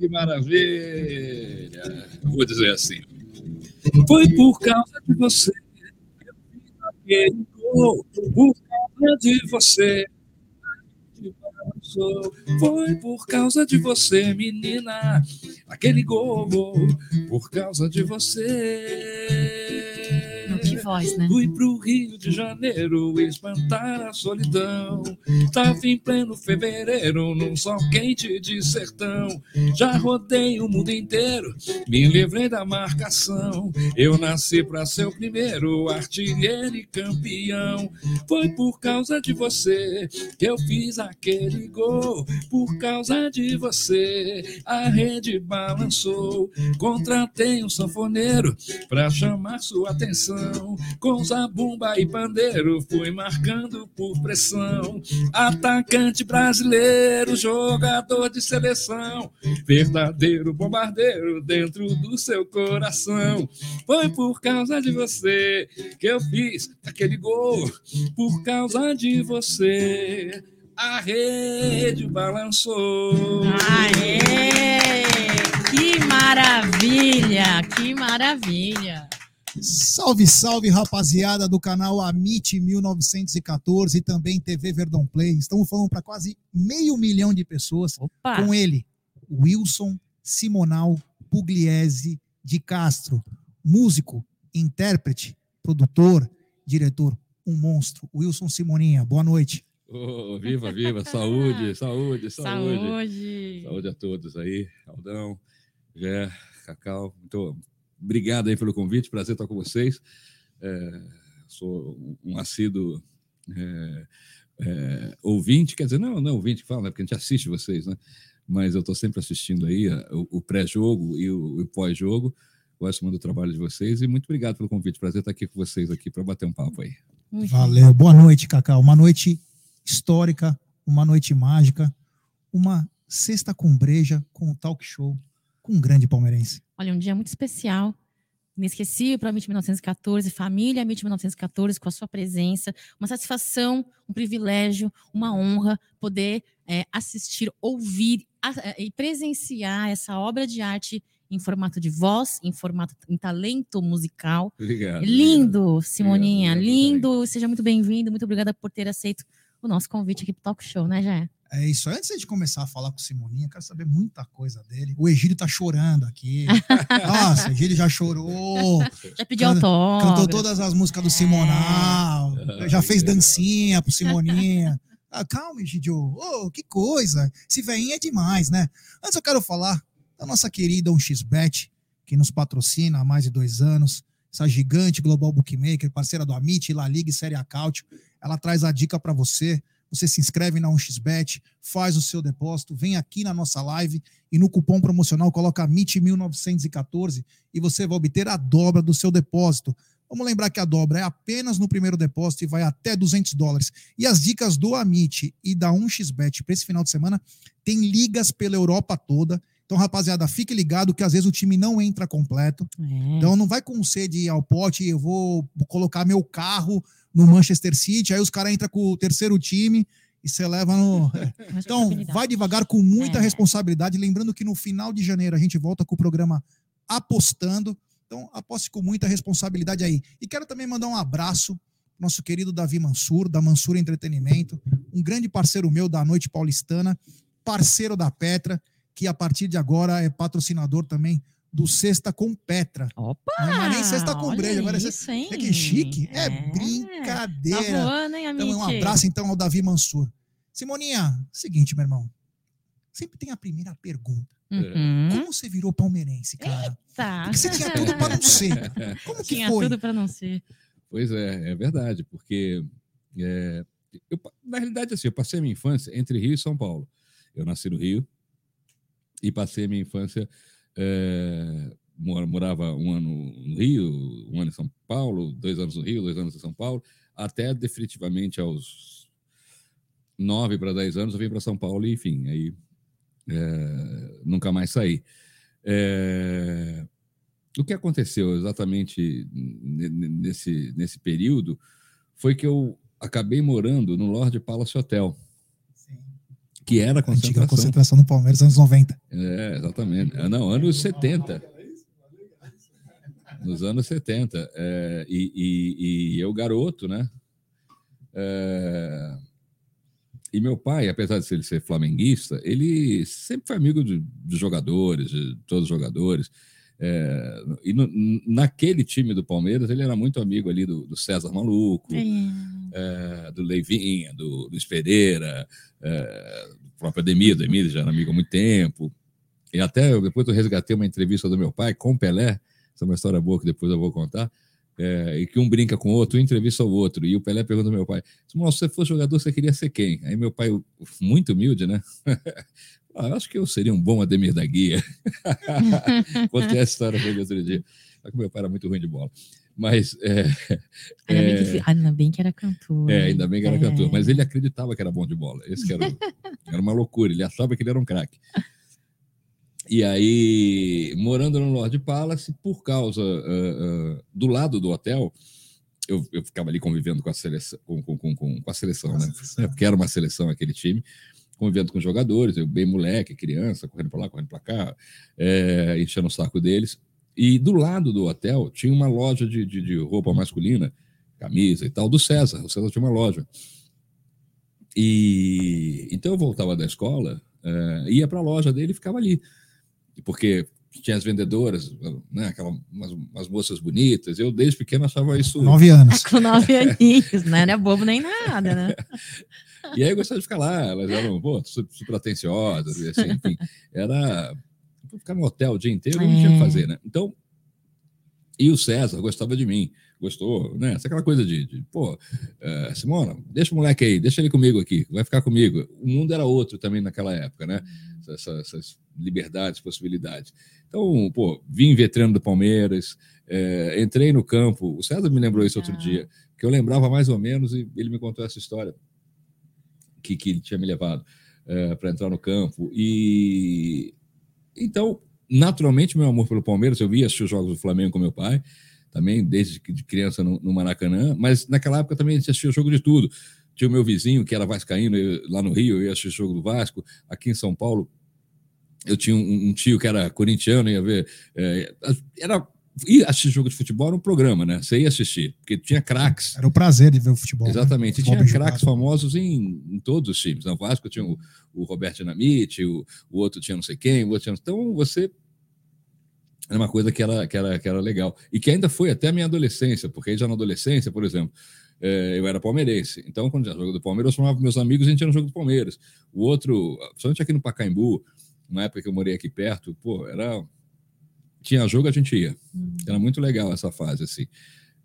que maravilha! Vou dizer assim. Foi por causa de você eu fiz aquele gol, por causa de você. Foi por causa de você, menina, aquele gol, por causa de você voz, né? Fui pro Rio de Janeiro espantar a solidão. Tava em pleno fevereiro, num sol quente de sertão. Já rodei o mundo inteiro, me livrei da marcação. Eu nasci pra ser o primeiro artilheiro e campeão. Foi por causa de você que eu fiz aquele gol. Por causa de você, a rede balançou. Contratei um sanfoneiro pra chamar sua atenção. Com zabumba e pandeiro fui marcando por pressão. Atacante brasileiro, jogador de seleção. Verdadeiro bombardeiro dentro do seu coração. Foi por causa de você que eu fiz aquele gol. Por causa de você a rede balançou. Aê! Que maravilha! Que maravilha! Salve, salve, rapaziada do canal Amit 1914 e também TV Verdão Play. Estamos falando para quase meio milhão de pessoas. Opa. Com ele, Wilson Simonal Pugliese de Castro, músico, intérprete, produtor, diretor, um monstro. Wilson Simoninha, boa noite. Oh, viva, viva, saúde, saúde, saúde. Saúde. Saúde a todos aí, Aldão, Jé, Cacau, muito obrigado aí pelo convite, prazer estar com vocês. É, sou um assíduo é, é, ouvinte, quer dizer, não, não ouvinte que fala, né, porque a gente assiste vocês, né? Mas eu estou sempre assistindo aí o, o pré-jogo e o, o pós-jogo. Gosto muito do trabalho de vocês e muito obrigado pelo convite. Prazer estar aqui com vocês aqui para bater um papo aí. Valeu. Boa noite, Cacau. Uma noite histórica, uma noite mágica, uma sexta com breja com o talk show com um grande palmeirense. Olha, um dia muito especial, inesquecível para a MIT 1914, família MIT 1914, com a sua presença, uma satisfação, um privilégio, uma honra poder é, assistir, ouvir a, é, e presenciar essa obra de arte em formato de voz, em formato em talento musical. Obrigado. Lindo, obrigado. Simoninha, obrigado, lindo. Seja muito bem-vindo, muito obrigada por ter aceito o nosso convite aqui para o Talk Show, né, Jé? É isso. Antes de começar a falar com o Simoninha, quero saber muita coisa dele. O Egílio tá chorando aqui. Nossa, o Egílio já chorou. Já pediu autógrafo. Cantou todas as músicas do é. Simonal. Já fez dancinha pro Simoninha. Ah, calma, Egídio. Oh, que coisa. Esse veinho é demais, né? Antes eu quero falar da nossa querida 1xBet, que nos patrocina há mais de dois anos. Essa gigante global bookmaker, parceira do Amit, La Liga e Série Acautio. Ela traz a dica para você você se inscreve na 1xBet, faz o seu depósito, vem aqui na nossa live e no cupom promocional coloca MIT1914 e você vai obter a dobra do seu depósito. Vamos lembrar que a dobra é apenas no primeiro depósito e vai até 200 dólares. E as dicas do Amit e da 1xBet para esse final de semana tem ligas pela Europa toda. Então, rapaziada, fique ligado que às vezes o time não entra completo. É. Então, não vai com sede ao pote, eu vou colocar meu carro no Manchester City, aí os caras entram com o terceiro time e você leva no. Então, vai devagar com muita é. responsabilidade. Lembrando que no final de janeiro a gente volta com o programa Apostando. Então, aposte com muita responsabilidade aí. E quero também mandar um abraço nosso querido Davi Mansur, da Mansur Entretenimento, um grande parceiro meu da Noite Paulistana, parceiro da Petra, que a partir de agora é patrocinador também do Sexta com Petra. Opa! Não é nem Sexta com Breja, agora é isso, é, é que chique. É, é brincadeira. Tá voando, hein, então, um abraço então ao Davi Mansur. Simoninha, seguinte, meu irmão. Sempre tem a primeira pergunta. Uhum. Como você virou palmeirense, cara? Eita. Porque você tinha tudo para não ser. Como que tinha foi? tudo para não ser. Pois é, é verdade, porque é, eu, na realidade assim, eu passei a minha infância entre Rio e São Paulo. Eu nasci no Rio e passei a minha infância é, morava um ano no Rio, um ano em São Paulo, dois anos no Rio, dois anos em São Paulo, até definitivamente aos nove para dez anos eu vim para São Paulo e, enfim, aí é, nunca mais saí. É, o que aconteceu exatamente nesse, nesse período foi que eu acabei morando no Lord Palace Hotel, Que era a Antiga concentração. concentração no Palmeiras, anos 90. É, exatamente. Ah, Não, anos 70. Nos anos 70. É, e, e- e eu, garoto, né? É, e meu pai, apesar de ele ser flamenguista, ele sempre foi amigo de, de jogadores, de todos os jogadores. É, e no- naquele time do Palmeiras, ele era muito amigo ali do, do César Maluco, É. é, do Leivinha, do Luiz Pereira, é, próprio Ademir, Ademir já era amigo há muito tempo. E até depois eu resgatei uma entrevista do meu pai com Pelé, essa é uma história boa que depois eu vou contar, é, e que um brinca com o outro, um entrevista o outro. E o Pelé pergunta ao meu pai: se você fosse jogador, você queria ser quem? Aí meu pai, muito humilde, né? Ah, acho que eu seria um bom Ademir da Guia. Contei essa história para outro dia. Só que meu pai era muito ruim de bola. Mas é, Ainda, bem é, que, ainda bem que era cantor. é, ainda bem que era É. cantor, mas ele acreditava que era bom de bola. Esse que era, era uma loucura, ele achava que ele era um craque. E aí, morando no Lord Palace, por causa ah, ah, do lado do hotel, eu, eu ficava ali convivendo com a seleção, com, com, com, com- com a seleção, né? É, Porque era uma seleção aquele time, convivendo com jogadores, eu bem moleque, criança, correndo para lá, correndo para cá, é, enchendo o saco deles. E do lado do hotel tinha uma loja de, de, de roupa masculina, camisa e tal, do César. O César tinha uma loja. E então eu voltava da escola, eh, ia para a loja dele e ficava ali. Porque tinha as vendedoras, né, aquelas umas, umas moças bonitas. Eu desde pequeno achava isso. Nove anos. Com nove aninhos, né? Não é bobo nem nada, né? E aí eu gostava de ficar lá, elas eram pô, su- super atenciosas, e assim, enfim. Era ficar no hotel o dia inteiro, não tinha o que É. fazer, né? Então, e o César gostava de mim, gostou, né? Essa aquela coisa de, de, pô, eh, Simona, deixa o moleque aí, deixa ele comigo aqui, vai ficar comigo. O mundo era outro também naquela época, né? Essa- essas liberdades, possibilidades. Então, pô, vim ver treino do Palmeiras, eh, entrei no campo. O César me lembrou isso outro Legal. dia, que eu lembrava mais ou menos e ele me contou essa história que, que ele tinha me levado para entrar no campo. E então, naturalmente, meu amor pelo Palmeiras, eu via assistir os jogos do Flamengo com meu pai, também desde de criança no, no Maracanã, mas naquela época também assistia jogo de tudo. Tinha o meu vizinho, que era vascaíno, eu- lá no Rio, eu ia assistir o jogo do Vasco. Aqui em São Paulo, eu tinha um, um tio que era corintiano, ia ver. é, era ir assistir jogo de futebol era um programa, né? Você ia assistir, porque tinha craques. Era o prazer de ver o futebol. né? Exatamente. E Futebol tinha craques famosos em, em todos os times. No Vasco tinha o, o Roberto Dinamite, o, o outro tinha não sei quem, o outro tinha... Então você... Era uma coisa que era, que, era, que era legal. E que ainda foi até a minha adolescência, porque aí já na adolescência, por exemplo, eh, eu era palmeirense. Então, quando tinha jogo do Palmeiras, eu chamava meus amigos e a gente ia no jogo do Palmeiras. O outro, principalmente aqui no Pacaembu, na época que eu morei aqui perto, pô, era... Tinha jogo, a gente ia. Era muito legal essa fase, assim.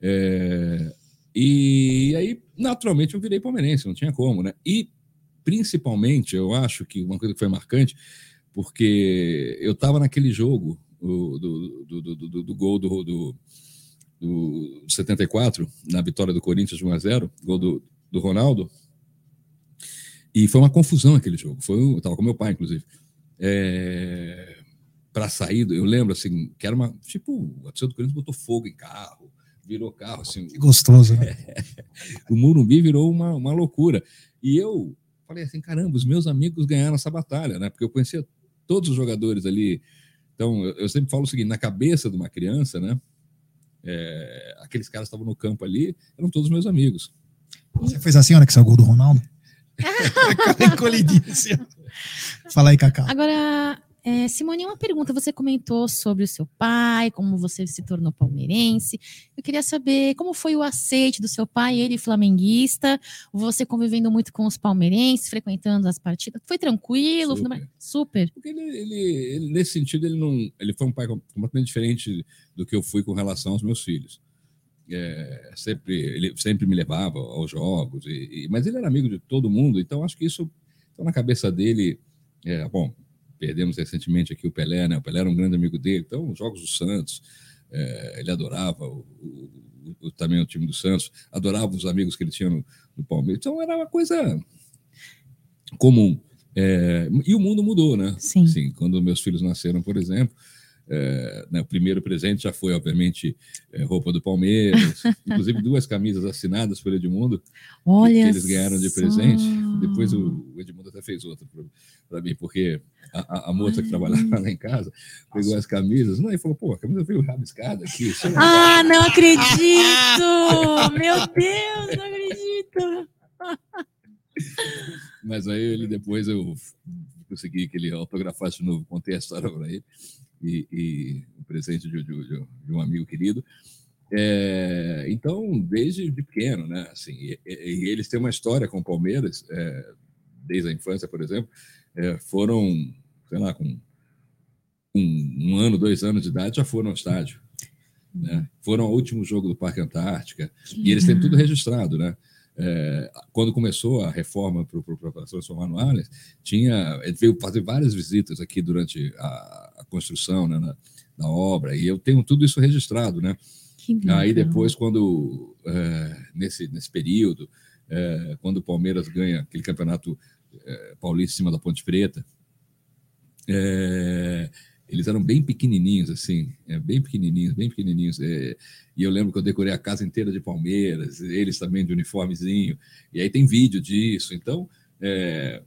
É, E aí, naturalmente, eu virei palmeirense, não tinha como, né? E, principalmente, eu acho que uma coisa que foi marcante, porque eu estava naquele jogo do, do, do, do, do gol do, do, do 74, na vitória do Corinthians de 1 a 0 gol do, do Ronaldo, e foi uma confusão aquele jogo. Foi, eu estava com meu pai, inclusive. É, para sair, eu lembro assim, que era uma. Tipo, o torcedor do Corinthians botou fogo em carro, virou carro, assim. Que gostoso, né? O Murumbi virou uma, uma loucura. E eu falei assim: caramba, os meus amigos ganharam essa batalha, né? Porque eu conhecia todos os jogadores ali. Então, eu, eu sempre falo o seguinte: na cabeça de uma criança, né? é, aqueles caras que estavam no campo ali eram todos meus amigos. Você fez assim na hora que saiu o gol do Ronaldo? Encolhidinho assim. Fala aí, Cacá. Agora, é, Simone, uma pergunta. Você comentou sobre o seu pai, como você se tornou palmeirense. Eu queria saber como foi o aceite do seu pai, ele flamenguista, você convivendo muito com os palmeirenses, frequentando as partidas. Foi tranquilo? Super. Super. Porque ele, ele- ele, nesse sentido, ele não. Ele foi um pai completamente diferente do que eu fui com relação aos meus filhos. É, sempre, ele sempre me levava aos jogos, e, e- mas ele era amigo de todo mundo, então acho que isso, então, na cabeça dele, é, bom, perdemos recentemente aqui o Pelé, né? O Pelé era um grande amigo dele, então os jogos do Santos, é, ele adorava o- o- o- também o time do Santos, adorava os amigos que ele tinha no, no Palmeiras, então era uma coisa comum. É, e o mundo mudou, né? Sim. Sim, quando meus filhos nasceram, por exemplo, é, né, o primeiro presente já foi, obviamente, é, roupa do Palmeiras, inclusive duas camisas assinadas pelo Edmundo, Olha que, que eles ganharam de só. presente. Depois o, o Edmundo até fez outra para mim, porque a, a- a moça que trabalhava lá em casa pegou as camisas, não, e falou, pô, a camisa veio rabiscada aqui. isso é legal." Ah, não acredito! Meu Deus, não acredito! Mas aí ele depois eu consegui que ele autografasse de novo, contei a história para ele, e, e um presente de, de- de- um amigo querido. É, então, desde de pequeno, né? Assim, e, e- e eles têm uma história com o Palmeiras, é, desde a infância, por exemplo, é, foram, sei lá, com um, um ano, dois anos de idade, já foram ao estádio. Né? Foram ao último jogo do Parque Antártica, e eles têm tudo registrado, né? É, quando começou a reforma para transformar no Allianz, tinha, ele veio fazer várias visitas aqui durante a, a construção né, na, na obra, e eu tenho tudo isso registrado, né? Aí depois, quando é, nesse, nesse período, é, quando o Palmeiras ganha aquele campeonato é, paulista em cima da Ponte Preta, é, eles eram bem pequenininhos, assim, é, bem pequenininhos, bem pequenininhos. é, e eu lembro que eu decorei a casa inteira de Palmeiras, eles também de uniformezinho. E aí tem vídeo disso. Então, é,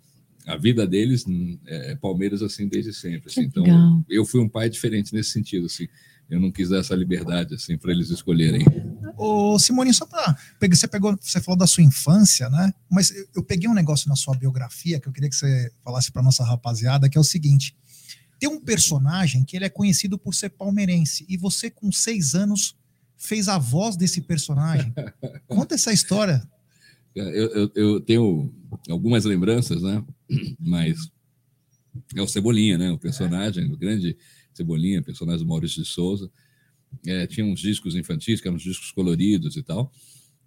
a vida deles hum, é Palmeiras assim desde sempre. Assim. Então, legal. eu fui um pai diferente nesse sentido, assim. Eu não quis dar essa liberdade assim para eles escolherem. Ô, Simone, só para você pegou, você falou da sua infância, né? Mas eu, eu peguei um negócio na sua biografia que eu queria que você falasse para nossa rapaziada, que é o seguinte: tem um personagem que ele é conhecido por ser palmeirense e você com seis anos fez a voz desse personagem. Conta essa história. Eu, eu, eu tenho algumas lembranças, né? Mas é o Cebolinha, né? O personagem, o grande Cebolinha, personagem do Maurício de Souza. É, tinha uns discos infantis, que eram uns discos coloridos e tal.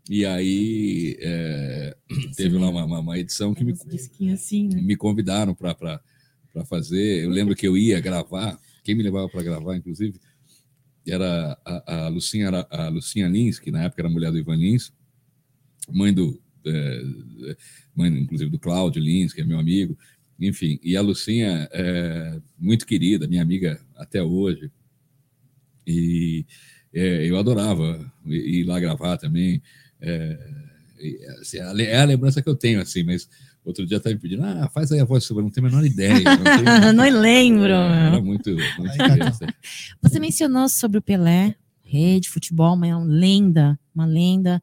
E aí é, teve lá uma, uma- uma edição que me, assim, né? me convidaram para fazer. Eu lembro que eu ia gravar, quem me levava para gravar, inclusive, era a, a Lucinha, a Lucinha Lins, que na época era mulher do Ivan Lins, mãe do. é, mãe, inclusive, do Cláudio Lins, que é meu amigo. Enfim, e a Lucinha é muito querida, minha amiga até hoje. E é, eu adorava ir lá gravar também. É, assim, é a lembrança que eu tenho, assim, mas outro dia estava me pedindo, ah, faz aí a voz, eu não tenho a menor ideia. Não, Não lembro. É, Era muito, muito criança. Você mencionou sobre o Pelé, rei de futebol, uma lenda, uma lenda.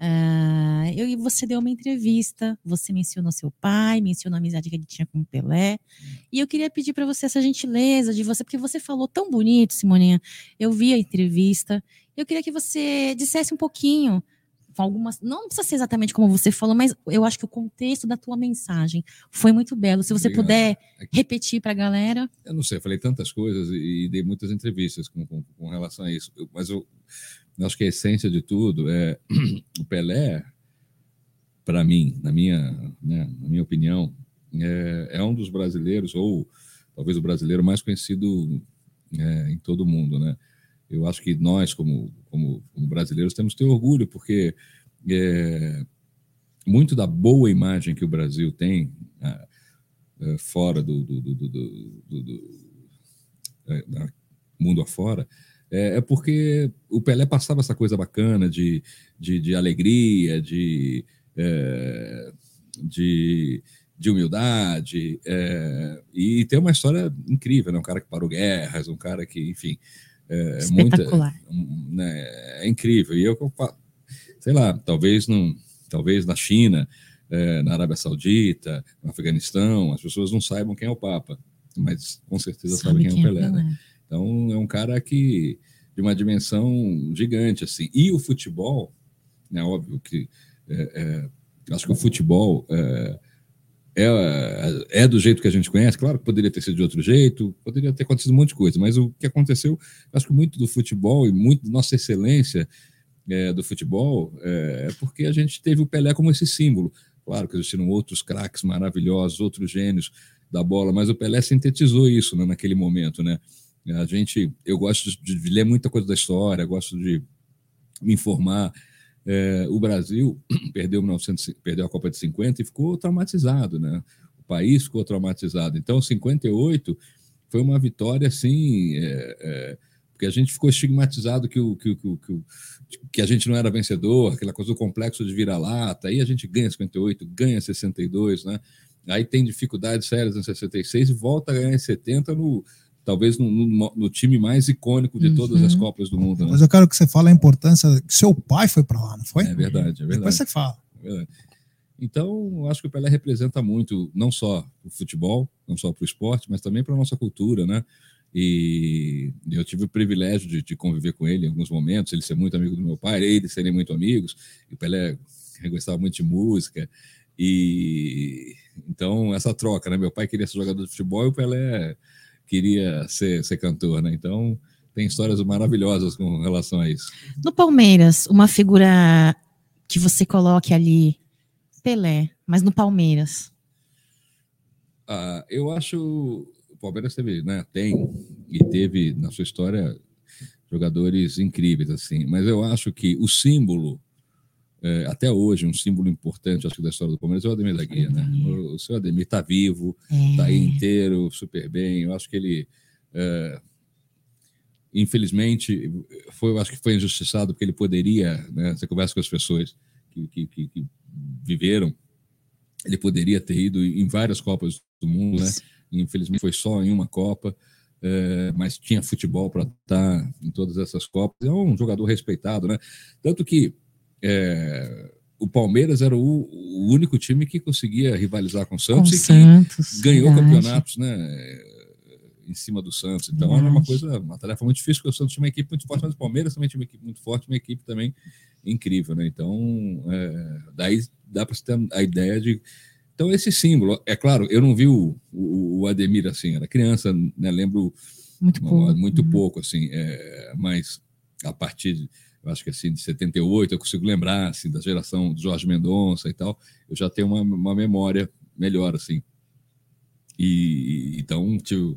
Ah, eu, e você deu uma entrevista, você mencionou seu pai, mencionou a amizade que ele tinha com o Pelé. E eu queria pedir para você essa gentileza de você, porque você falou tão bonito, Simoninha. Eu vi a entrevista. Eu queria que você dissesse um pouquinho, com algumas. Não precisa ser exatamente como você falou, mas eu acho que o contexto da tua mensagem foi muito belo. Se você Obrigado. puder É que- repetir para a galera. Eu não sei, eu falei tantas coisas e, e dei muitas entrevistas com, com, com relação a isso. Eu- mas eu, eu acho que a essência de tudo é o Pelé, para mim, na minha, né, na minha opinião, é, é um dos brasileiros, ou talvez o brasileiro mais conhecido é, em todo o mundo. Né? Eu acho que nós, como, como, como brasileiros, temos que ter orgulho, porque é, muito da boa imagem que o Brasil tem ah, eh, fora do, do, do, do, da- mundo afora, é, é porque o Pelé passava essa coisa bacana de, de, de alegria, de, eh, de, de humildade, eh, e tem uma história incrível, né? um cara que parou guerras, um cara que, enfim, é, muita, Espetacular. um, né, é incrível. E eu, sei lá, talvez não, talvez na China, eh, na Arábia Saudita, no Afeganistão, as pessoas não saibam quem é o Papa, mas com certeza Sabe sabem quem, é o Pelé. né? Então é um cara que de uma dimensão gigante assim. E o futebol, é óbvio que é, é, acho que o futebol é, é, é do jeito que a gente conhece. Claro que poderia ter sido de outro jeito, poderia ter acontecido um monte de coisa, mas o que aconteceu, acho que muito do futebol e muito da nossa excelência é, do futebol é, é porque a gente teve o Pelé como esse símbolo. Claro que existiram outros craques maravilhosos, outros gênios da bola, mas o Pelé sintetizou isso né, naquele momento, né? A gente, eu gosto de, de ler muita coisa da história, gosto de me informar. É, o Brasil perdeu, 1900, perdeu a Copa de 50 e ficou traumatizado, né? O país ficou traumatizado. Então, 58 foi uma vitória assim. É, é, porque a gente ficou estigmatizado que, o, que, que, que, a gente não era vencedor, aquela coisa do complexo de vira-lata, aí a gente ganha 58, ganha 62, né? Aí tem dificuldades sérias em 66 e volta a ganhar em 70 no, talvez no, no, no, time mais icônico de todas as uhum. Copas do Mundo. Né? Mas eu quero que você fale a importância que seu pai foi para lá, não foi? É verdade, é verdade. Depois você fala. É então, eu acho que o Pelé representa muito, não só o futebol, não só para o esporte, mas também para a nossa cultura, né? E eu tive o privilégio de, de, conviver com ele em alguns momentos, ele ser muito amigo do meu pai, eles serem muito amigos, e o Pelé gostava muito de música, e então essa troca, né? Meu pai queria ser jogador de futebol e o Pelé queria ser, ser cantor, né? Então tem histórias maravilhosas com relação a isso. No Palmeiras, uma figura que você coloque ali Pelé, mas no Palmeiras? Ah, eu acho o Palmeiras teve, né, tem e teve na sua história jogadores incríveis assim, mas eu acho que o símbolo é, até hoje um símbolo importante acho que da história do Palmeiras é o Ademir da Guia, né? O, o seu Ademir está vivo, está é. aí inteiro, super bem. Eu acho que ele é, infelizmente foi, eu acho que foi injustiçado porque ele poderia, né? Você conversa com as pessoas que, que, que, que viveram, ele poderia ter ido em várias Copas do Mundo, né? Infelizmente foi só em uma Copa, é, mas tinha futebol para estar em todas essas Copas. É um jogador respeitado, né? Tanto que é, o Palmeiras era o, o, único time que conseguia rivalizar com o Santos com e Santos, ganhou verdade. campeonatos, né? Em cima do Santos. Então verdade. era uma coisa, uma tarefa muito difícil, porque o Santos tinha uma equipe muito forte, mas o Palmeiras também tinha uma equipe muito forte, uma equipe também incrível, né? Então, é, daí dá para ter a ideia de. Então, esse símbolo, é claro, eu não vi o, o, o Ademir assim, era criança, né? Lembro muito pouco, muito uhum. pouco assim, é, mas a partir, de, acho que assim, de 78, eu consigo lembrar assim, da geração de Jorge Mendonça e tal, eu já tenho uma, uma memória melhor, assim. E então tive o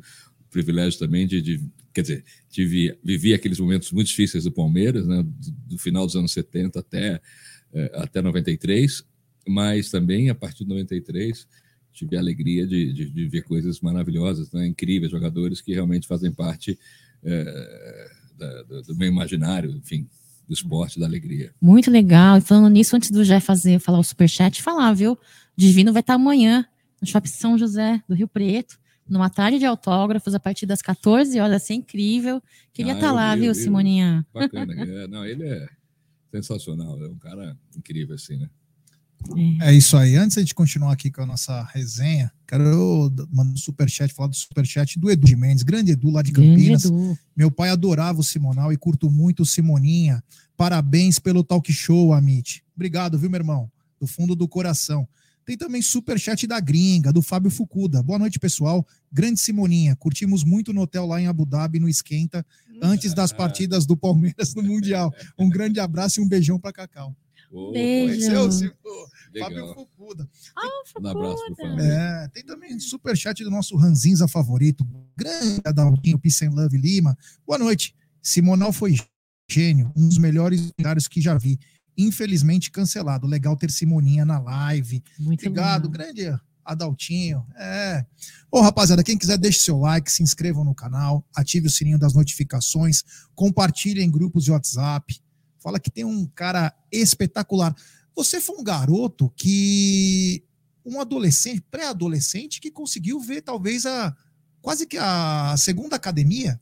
privilégio também de, de quer dizer, tive, vivi aqueles momentos muito difíceis do Palmeiras, né, do, do final dos anos 70 até, é, até 93, mas também a partir de 93 tive a alegria de, de, de ver coisas maravilhosas, né, incríveis, jogadores que realmente fazem parte é, da, do, do meu imaginário, enfim, do esporte, da alegria. Muito legal. E falando nisso, antes do Jé fazer, falar o superchat, falar, viu? Divino vai estar amanhã no Shopping São José do Rio Preto numa tarde de autógrafos a partir das 14 horas, vai ser incrível. Queria estar ah, tá lá, vi, viu, Simoninha? Bacana. É, não, ele é sensacional, é um cara incrível, assim, né? É. é isso aí. Antes de continuar aqui com a nossa resenha, quero mandar um superchat, falar do superchat do Edu de Mendes, grande Edu lá de Campinas. Meu pai adorava o Simonal e curto muito o Simoninha. Parabéns pelo talk show, Amit. Obrigado, viu, meu irmão? Do fundo do coração. Tem também super chat da gringa, do Fábio Fucuda. Boa noite, pessoal. Grande Simoninha. Curtimos muito no hotel lá em Abu Dhabi, no Esquenta, antes das partidas do Palmeiras no Mundial. Um grande abraço e um beijão para Cacau. Oh, Beijo. Fábio Fucuda. Ah, Fucuda. Um abraço pro Fábio. É, tem também super chat do nosso Ranzinza favorito, grande Adalquinho Peace and Love Lima. Boa noite. Simonal foi gênio, um dos melhores lugares que já vi infelizmente cancelado. Legal ter Simoninha na live. Muito Obrigado, bom. grande Adaltinho. É. Ô, rapaziada, quem quiser, deixe seu like, se inscrevam no canal, ative o sininho das notificações, compartilhe em grupos de WhatsApp. Fala que tem um cara espetacular. Você foi um garoto que. Um adolescente, pré-adolescente, que conseguiu ver talvez a. quase que a segunda academia.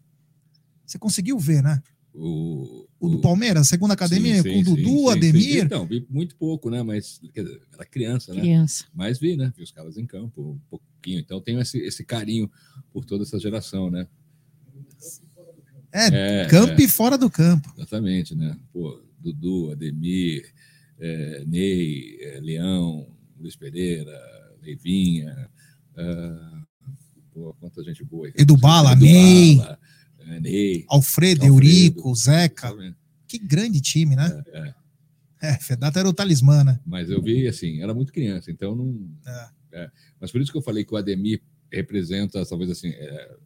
Você conseguiu ver, né? O, o do Palmeiras, segunda academia, sim, sim, com o Dudu, sim, Ademir. Então, vi muito pouco, né? Mas dizer, era criança, né? Criança. Mas vi, né? Vi os caras em campo um pouquinho. Então tenho esse, esse carinho por toda essa geração, né? É, é campo é, e fora do campo. Exatamente, né? Pô, Dudu, Ademir, é, Ney, é, Leão, Luiz Pereira, Leivinha. Uh, pô, quanta gente boa. Edu Bala, Ney. Bala, Ney, Alfredo, Alfredo, Eurico, Zeca. Que grande time, né? É, é. é Fedata era o talismã, né? Mas eu vi, assim, era muito criança, então não. É. É. Mas por isso que eu falei que o Ademir representa, talvez assim. É,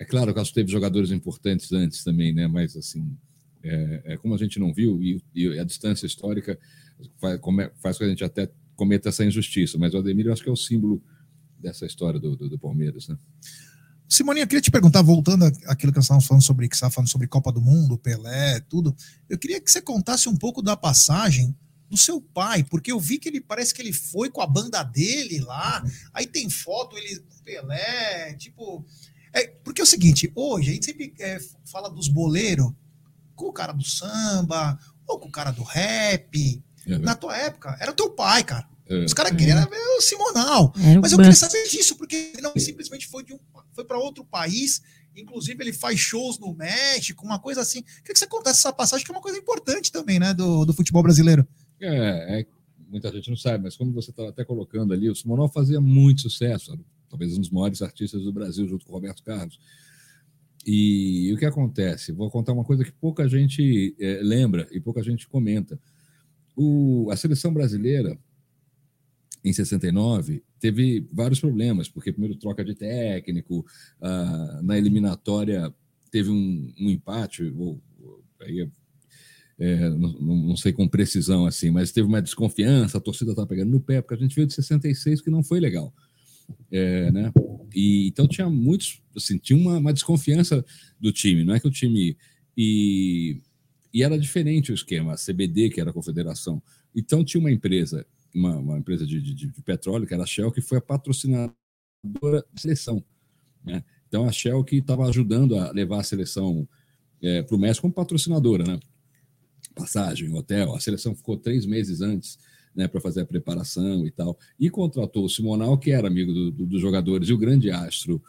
é claro que acho que teve jogadores importantes antes também, né? Mas assim, é, é como a gente não viu, e, e, a distância histórica faz, faz com que a gente até cometa essa injustiça. Mas o Ademir eu acho que é o símbolo dessa história do, do, do Palmeiras, né? Simoninha, eu queria te perguntar, voltando àquilo que nós estávamos falando sobre, que estava falando sobre Copa do Mundo, Pelé, tudo, eu queria que você contasse um pouco da passagem do seu pai, porque eu vi que ele parece que ele foi com a banda dele lá, aí tem foto, ele Pelé, tipo. É, porque é o seguinte, hoje a gente sempre é, fala dos boleiros com o cara do samba, ou com o cara do rap. É, Na tua época, era teu pai, cara. é. Os caras queriam ver o Simonal. Mas eu queria saber disso, porque ele não simplesmente foi, de um, foi para outro país. Inclusive, ele faz shows no México, uma coisa assim. Queria que você contasse essa passagem, que é uma coisa importante também, né, do, do futebol brasileiro. É, é, muita gente não sabe, mas como você está até colocando ali, o Simonal fazia muito sucesso, talvez um dos maiores artistas do Brasil, junto com o Roberto Carlos. E, o que acontece? Vou contar uma coisa que pouca gente eh, lembra e pouca gente comenta. O, a seleção brasileira, em 69, teve vários problemas, porque primeiro troca de técnico, ah, na eliminatória teve um, um empate, ou, aí é, não, não- sei com precisão assim, mas teve uma desconfiança, a torcida estava pegando no pé, porque a gente veio de 66 que não foi legal. É, né? E, então tinha muitos, assim, tinha uma, uma desconfiança do time, não é que o time. E, e era diferente o esquema, a CBD, que era a confederação. Então tinha uma empresa, uma, uma empresa de, de- de petróleo, que era a Shell, que foi a patrocinadora da seleção. Né? Então a Shell que estava ajudando a levar a seleção para o México como patrocinadora, né? Passagem, hotel. A seleção ficou três meses antes né, para fazer a preparação e tal. E contratou o Simonal, que era amigo do- do- dos jogadores, e o grande astro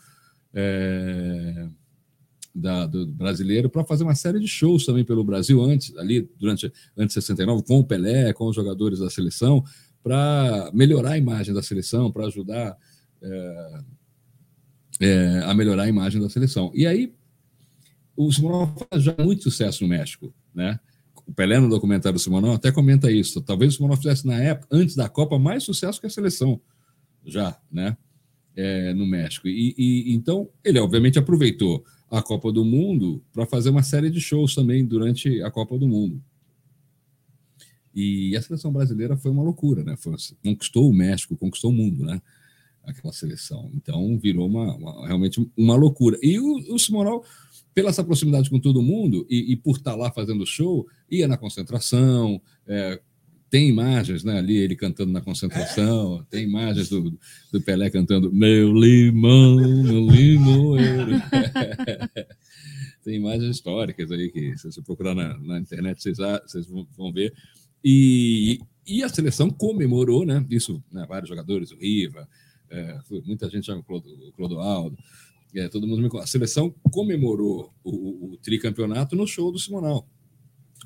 é, da- do brasileiro, para fazer uma série de shows também pelo Brasil antes, ali durante antes de 69, com o Pelé, com os jogadores da seleção, para melhorar a imagem da seleção, para ajudar é, é, a melhorar a imagem da seleção. E aí, o Simonal faz já muito sucesso no México, né? O Pelé, no documentário do Simonal, até comenta isso. Talvez o Simonal fizesse, na época, antes da Copa, mais sucesso que a seleção, já, né? É, no México. E, e então, ele obviamente aproveitou a Copa do Mundo para fazer uma série de shows também durante a Copa do Mundo. E a seleção brasileira foi uma loucura, né? Foi, conquistou o México, conquistou o mundo, né? Aquela seleção. Então virou uma, uma- realmente uma loucura. E o, o Simonal, pela essa proximidade com todo mundo e, e por estar lá fazendo show, ia na concentração. é, tem imagens né, ali, ele cantando na concentração, tem imagens do, do Pelé cantando Meu limão, meu limoeiro. tem imagens históricas aí que, se você procurar na, na internet, vocês, vocês vão, ver. E, e a seleção comemorou, né? Isso, né, vários jogadores, o Riva, é, muita gente o Clodoaldo, é, todo mundo me... A seleção comemorou o, o- tricampeonato no show do Simonal.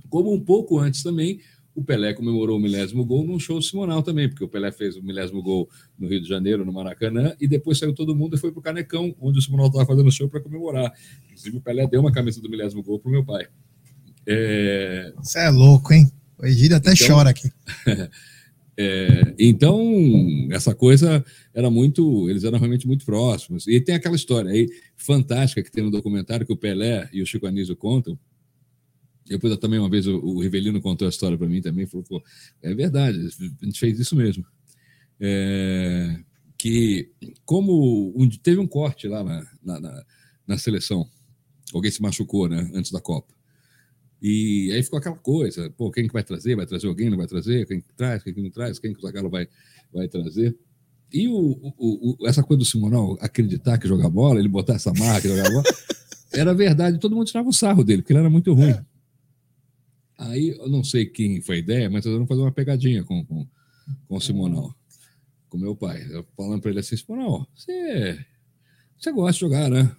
Como um pouco antes também, o Pelé comemorou o milésimo gol num show do Simonal também, porque o Pelé fez o milésimo gol no Rio de Janeiro, no Maracanã, e depois saiu todo mundo e foi para o Canecão, onde o Simonal estava fazendo show para comemorar. Inclusive, o Pelé deu uma camisa do milésimo gol para o meu pai. É, Você é louco, hein? O Egídio até Então- chora aqui. É, então, essa coisa era muito. Eles eram realmente muito próximos. E tem aquela história aí fantástica que tem no documentário que o Pelé e o Chico Anísio contam. Depois também, uma vez, o, o Rivelino contou a história para mim também. Falou: pô, é verdade, a gente fez isso mesmo. É, que, como um- teve um corte lá na, na, na- na seleção, alguém se machucou né, antes da Copa. E aí ficou aquela coisa, pô, quem que vai trazer? Vai trazer alguém? Não vai trazer? Quem que traz? Quem que não traz? Quem que o Zagallo vai, vai trazer? E o, o- o- essa coisa do Simonal acreditar que jogar bola, ele botar essa marca que jogar bola, era verdade. Todo mundo tirava o sarro dele, porque ele era muito ruim. Aí, eu não sei quem foi a ideia, mas eu vamos fazer uma pegadinha com, com, com o Simonal, com meu pai. Eu falando para ele assim, Simonal, você, você gosta de jogar, né?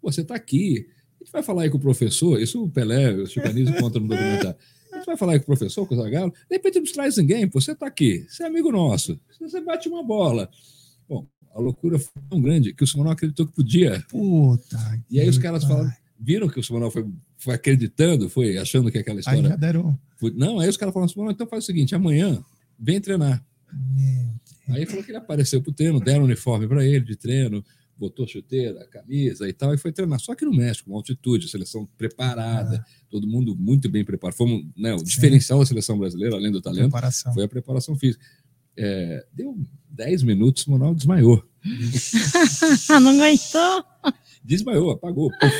Pô, Você está aqui, gente vai falar aí com o professor, isso o Pelé, o Chico Anísio conta no documentário. A gente vai falar aí com o professor, com o Zagallo, de repente não traz ninguém, você está aqui, você é amigo nosso, você bate uma bola. Bom, a loucura foi tão grande que o Simonal acreditou que podia. Puta. E aí os caras falaram, viram que o Simonal foi, foi acreditando, foi achando que aquela Aí história. já deram. Não, aí os caras falaram, Simonal, então faz o seguinte, amanhã vem treinar. Aí falou que ele apareceu pro treino, deram um uniforme para ele de treino, botou chuteira, camisa e tal, e foi treinar. Só que no México, uma altitude, seleção preparada, todo mundo muito bem preparado. Fomos, né, o diferencial da seleção brasileira, além do talento, Preparação. foi a preparação física. É, deu 10 minutos, o Simonal desmaiou. Não aguentou? Desmaiou, apagou. Puf,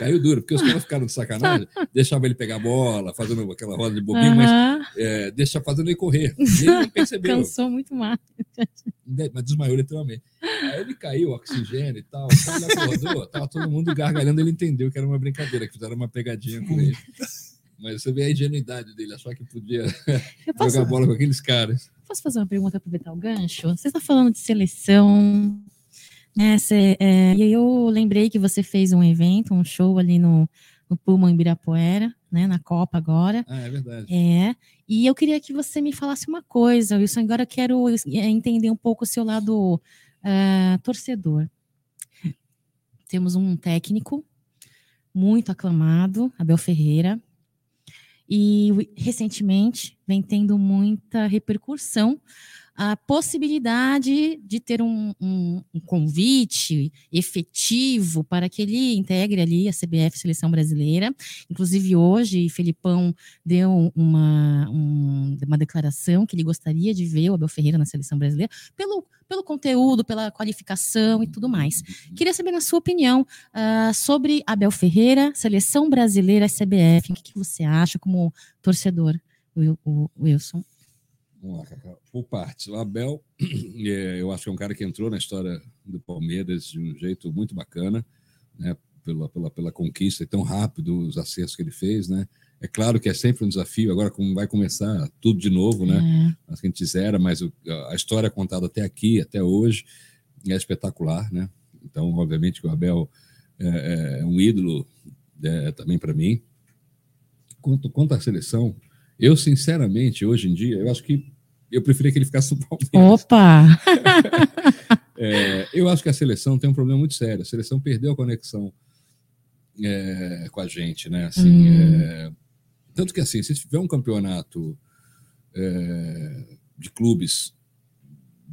caiu duro, porque os caras ficaram de sacanagem, deixavam ele pegar a bola, fazendo aquela roda de bobinho, mas Aham. é, deixa fazendo ele correr. E ele não percebeu. Cansou muito mais. mas desmaiou literalmente. Aí ele caiu, oxigênio e tal. Quando ele acordou, tava todo mundo gargalhando, ele entendeu que era uma brincadeira, que fizeram uma pegadinha com ele. Mas você vê a ingenuidade dele, achar que podia posso, jogar bola com aqueles caras. posso fazer uma pergunta, aproveitar o gancho? Você está falando de seleção, né? cê- é, e aí eu lembrei que você fez um evento, um show ali no, no Puma em Ibirapuera, né? Na Copa agora. Ah, é verdade. É, e eu queria que você me falasse uma coisa, Wilson. Agora eu quero é, entender um pouco o seu lado ah, torcedor. Temos um técnico muito aclamado, Abel Ferreira, e recentemente vem tendo muita repercussão a possibilidade de ter um, um- um convite efetivo para que ele integre ali a CBF Seleção Brasileira. Inclusive hoje, Felipão deu uma, um- uma declaração que ele gostaria de ver o Abel Ferreira na seleção brasileira, pelo, pelo conteúdo, pela qualificação e tudo mais. Queria saber, na sua opinião, ah, sobre Abel Ferreira, seleção brasileira, CBF. O que, que você acha como torcedor, Wilson? Vamos lá, Cacau. Por partes. O Abel, é, eu acho que é um cara que entrou na história do Palmeiras de um jeito muito bacana, né? Pela, pela, pela conquista e tão rápido, os acertos que ele fez, né? É claro que é sempre um desafio, agora como vai começar tudo de novo, né? É, Acho que a gente zera, mas o- a história contada até aqui, até hoje, é espetacular, né? Então, obviamente que o Abel é, é um ídolo é, também para mim. Quanto, quanto à seleção, eu, sinceramente, hoje em dia, eu acho que eu preferia que ele ficasse no Palmeiras. Opa! É, eu acho que a seleção tem um problema muito sério. A seleção perdeu a conexão é, com a gente, né? Assim, Hum. é, tanto que assim, se tiver um campeonato é, de clubes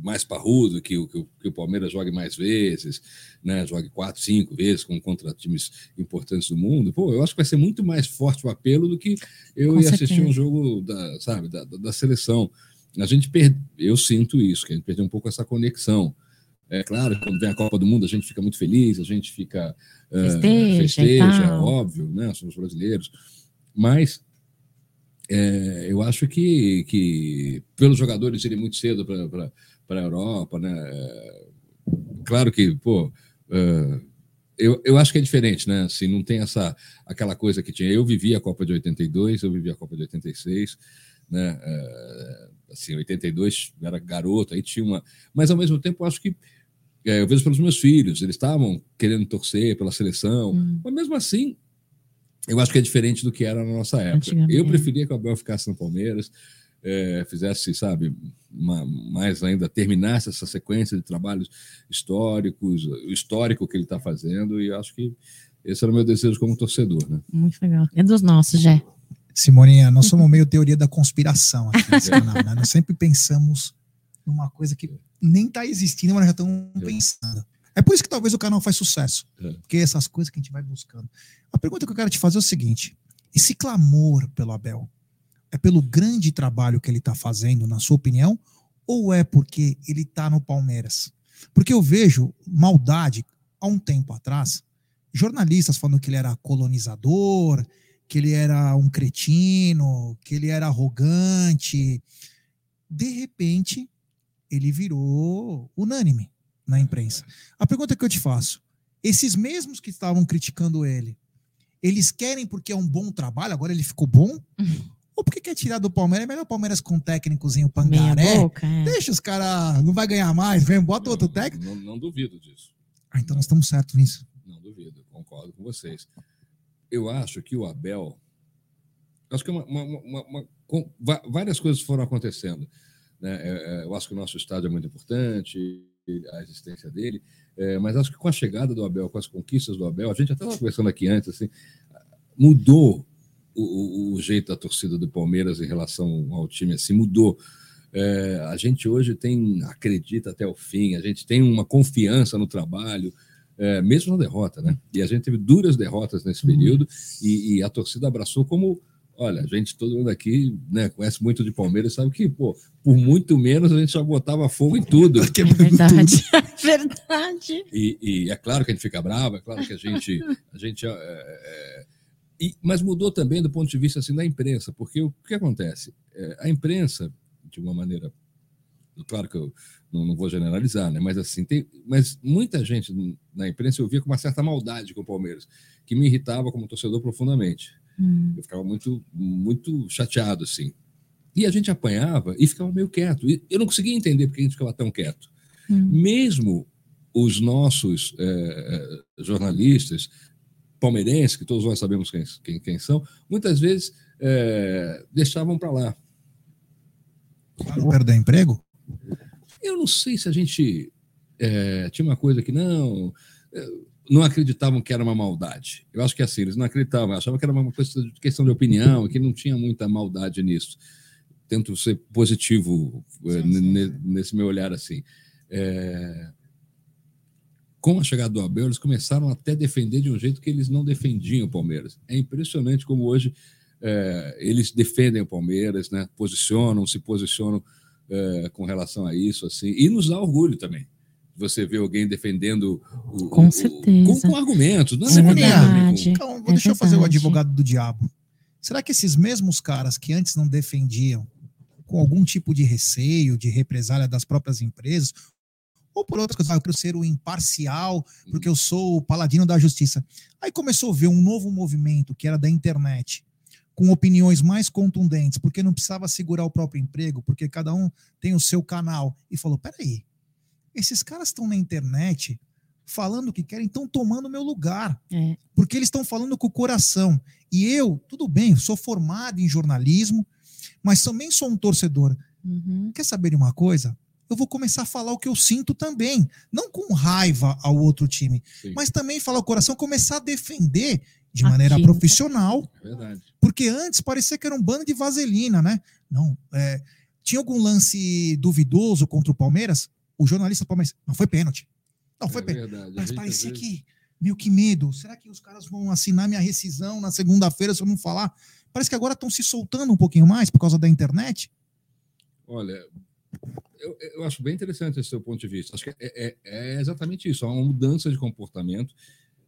mais parrudo, que, o- que, que o Palmeiras jogue mais vezes, né? Jogue quatro, cinco vezes com, contra times importantes do mundo, pô, eu acho que vai ser muito mais forte o apelo do que eu Com ir assistir um jogo da, sabe, da, da- seleção. A gente perde, eu sinto isso, que a gente perdeu um pouco essa conexão. É claro, quando vem a Copa do Mundo, a gente fica muito feliz, a gente fica eh, Festeja e festeja, óbvio, né? Somos brasileiros. Mas eh, eu acho que, que pelos jogadores irem muito cedo para a Europa, né? eh, Claro que, pô, eh, eu, eu acho que é diferente, né? Assim, não tem essa aquela coisa que tinha. Eu vivi a Copa de 82, eu vivi a Copa de 86, né? Eh, assim, 82 eu era garoto, aí tinha uma. Mas ao mesmo tempo, eu acho que é, eu vejo pelos meus filhos, eles estavam querendo torcer pela seleção, Hum. mas mesmo assim, eu acho que é diferente do que era na nossa época. Eu preferia que o Abel ficasse no Palmeiras, é, fizesse, sabe, uma- mais ainda, terminasse essa sequência de trabalhos históricos, o histórico que ele está fazendo, e eu acho que esse era o meu desejo como torcedor. Né? Muito legal. É dos nossos, Jé. Simoninha, nós somos meio teoria da conspiração aqui nesse canal, né? Nós sempre pensamos numa coisa que nem tá existindo, mas nós já estamos É. pensando. É por isso que talvez o canal faz sucesso. É. Porque essas coisas que a gente vai buscando. A pergunta que eu quero te fazer é o seguinte: esse clamor pelo Abel é pelo grande trabalho que ele está fazendo, na sua opinião, ou é porque ele está no Palmeiras? Porque eu vejo maldade há um tempo atrás, jornalistas falando que ele era colonizador, que ele era um cretino, que ele era arrogante. De repente, ele virou unânime na imprensa. A pergunta que eu te faço: esses mesmos que estavam criticando ele, eles querem porque é um bom trabalho, agora ele ficou bom? Ou porque quer tirar do Palmeiras? É melhor o Palmeiras com um técnicozinho pangaré? boca. É. Deixa os caras, não vai ganhar mais, vem, bota outro técnico. Não, não duvido disso. Ah, então nós estamos certos nisso. Não duvido, concordo com vocês. Eu acho que o Abel. Acho que é uma, uma- uma- uma- com- va- várias coisas foram acontecendo. né? É, é, eu acho que o nosso estádio é muito importante, a existência dele, é, mas acho que com a chegada do Abel, com as conquistas do Abel, a gente até estava conversando aqui antes, assim, mudou o, o- jeito da torcida do Palmeiras em relação ao time, assim, mudou. É, a gente hoje tem, acredita até o fim, a gente tem uma confiança no trabalho, é, mesmo na derrota, né? E a gente teve duras derrotas nesse Uhum. período e, e a torcida abraçou como Olha, a gente, todo mundo aqui né, conhece muito de Palmeiras, sabe que, pô, por muito menos a gente já botava fogo em tudo. É verdade, é verdade. E, e, é claro que a gente fica bravo, é claro que a gente. A gente é, é, e, mas mudou também do ponto de vista assim, da imprensa, porque o que acontece? É, a imprensa, de uma maneira. Claro que eu não, não vou generalizar, né? mas assim, tem, mas muita gente na imprensa eu via com uma certa maldade com o Palmeiras, que me irritava como torcedor profundamente. Hum. Eu ficava muito, muito chateado, assim. E a gente apanhava e ficava meio quieto. E eu não conseguia entender porque a gente ficava tão quieto. Hum. Mesmo os nossos é, jornalistas palmeirenses, que todos nós sabemos quem, quem, quem são, muitas vezes é, deixavam para lá. Para perder emprego? Eu não sei se a gente é, tinha uma coisa que não não acreditavam que era uma maldade. Eu acho que é assim, eles não acreditavam, achavam que era uma questão de opinião, que não tinha muita maldade nisso. Tento ser positivo sim, sim. nesse meu olhar assim. É... Com a chegada do Abel, eles começaram até a defender de um jeito que eles não defendiam o Palmeiras. É impressionante como hoje é, eles defendem o Palmeiras, né? posicionam, se posicionam é, com relação a isso, assim, e nos dá orgulho também você vê alguém defendendo o, com certeza o, com, com, argumentos não é verdade, então, vou, deixa eu fazer o advogado do diabo. Será que esses mesmos caras que antes não defendiam com algum tipo de receio de represália das próprias empresas ou por outras coisas, ah, eu quero ser o imparcial, porque eu sou o paladino da justiça. Aí começou a ver um novo movimento que era da internet, com opiniões mais contundentes, porque não precisava segurar o próprio emprego, porque cada um tem o seu canal, e falou: peraí, esses caras estão na internet falando o que querem, estão tomando meu lugar. É. Porque eles estão falando com o coração. E eu, tudo bem, sou formado em jornalismo, mas também sou um torcedor. Uhum. Quer saber de uma coisa? Eu vou começar a falar o que eu sinto também. Não com raiva ao outro time, Sim. mas também falar o coração, começar a defender de maneira profissional. É verdade. Porque antes parecia que era um bando de vaselina, né? Não. É, tinha algum lance duvidoso contra o Palmeiras? o jornalista do Palmeiras, não foi pênalti. Não foi é pênalti. verdade. Mas parecia vezes... que, meio que medo. Será que os caras vão assinar minha rescisão na segunda-feira se eu não falar? Parece que agora estão se soltando um pouquinho mais por causa da internet. Olha, eu, eu acho bem interessante esse seu ponto de vista. Acho que é, é, é exatamente isso, há uma mudança de comportamento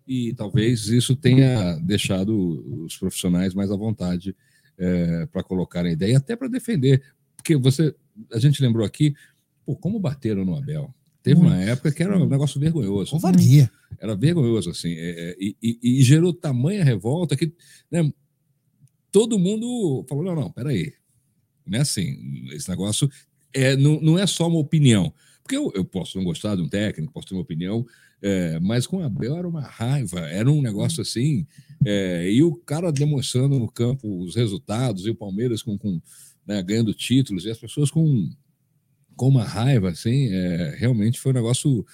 e talvez isso tenha deixado os profissionais mais à vontade é, para colocar a ideia, até para defender, porque você, a gente lembrou aqui, pô, como bateram no Abel? Teve uma época que era um negócio vergonhoso. Covardia. Era vergonhoso, assim. É, e, e, e, gerou tamanha revolta que né, todo mundo falou: não, não, peraí. Não é assim. Esse negócio é, não, não é só uma opinião. Porque eu, eu posso não gostar de um técnico, posso ter uma opinião, é, mas com o Abel era uma raiva, era um negócio assim. É, e o cara demonstrando no campo os resultados, e o Palmeiras com, com né, ganhando títulos, e as pessoas com com uma raiva, assim, é, realmente foi um negócio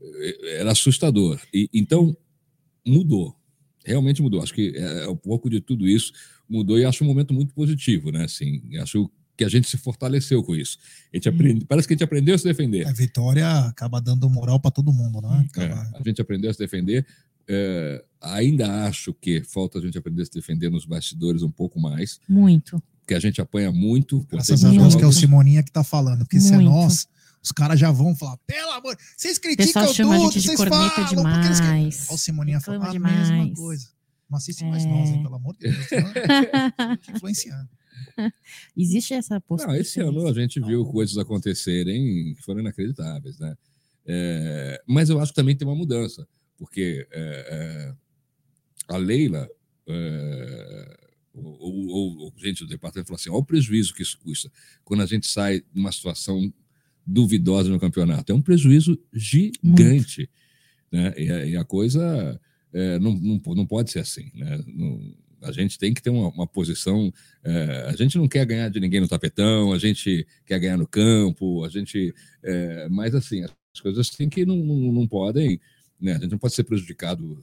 é, era assustador. E, então mudou, realmente mudou. Acho que é, é, um pouco de tudo isso mudou e acho um momento muito positivo, né? Assim, acho que a gente se fortaleceu com isso. A gente aprende, parece que a gente aprendeu a se defender. A vitória acaba dando moral para todo mundo, né? Acaba... É, a gente aprendeu a se defender. É, ainda acho que falta a gente aprender a se defender nos bastidores um pouco mais. Muito porque a gente apanha muito. Graças a Deus que é o Simoninha que tá falando, porque muito. se é nós, os caras já vão falar, pelo amor, vocês criticam tudo, chama a gente de vocês falam, demais. Olha o Simoninha falando a demais. mesma coisa. Não assiste é. mais nós, hein, pelo amor de Deus. influenciando. Existe essa possibilidade. Não, esse ano a gente viu coisas acontecerem que foram inacreditáveis, né? É, mas eu acho que também tem uma mudança, porque é, é a Leila é, ou, gente do departamento falou assim: olha o prejuízo que isso custa quando a gente sai de uma situação duvidosa no campeonato. É um prejuízo gigante. Né? E, a, e a coisa é, não, não, não pode ser assim. Né? Não, a gente tem que ter uma, uma posição. É, a gente não quer ganhar de ninguém no tapetão, a gente quer ganhar no campo, a gente. É, mas assim, as coisas têm que não, não, não podem. Né? A gente não pode ser prejudicado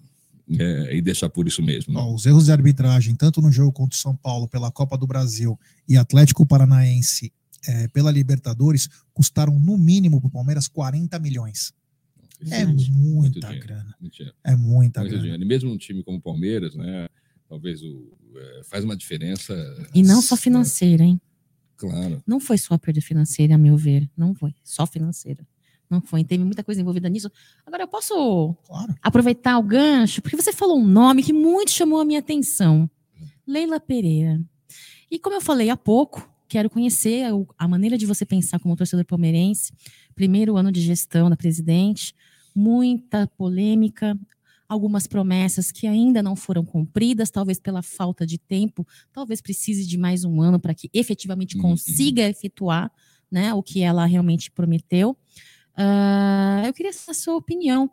é, e deixar por isso mesmo. Né? os erros de arbitragem, tanto no jogo contra o São Paulo pela Copa do Brasil e Atlético Paranaense é, pela Libertadores, custaram no mínimo para o Palmeiras 40 milhões. É muita grana. É muita grana. E mesmo um time como o Palmeiras, né? Talvez o, é, faz uma diferença. E não só financeira, hein? Claro. Não foi só a perda financeira, a meu ver. Não foi. Só financeira. Não foi. Teve muita coisa envolvida nisso. Agora, eu posso Claro. aproveitar o gancho, porque você falou um nome que muito chamou a minha atenção. Leila Pereira. E como eu falei há pouco, quero conhecer a maneira de você pensar como torcedor palmeirense. Primeiro ano de gestão da presidente, muita polêmica, algumas promessas que ainda não foram cumpridas, talvez pela falta de tempo, talvez precise de mais um ano para que efetivamente Uhum. consiga efetuar né, o que ela realmente prometeu. Ah, eu queria saber a sua opinião.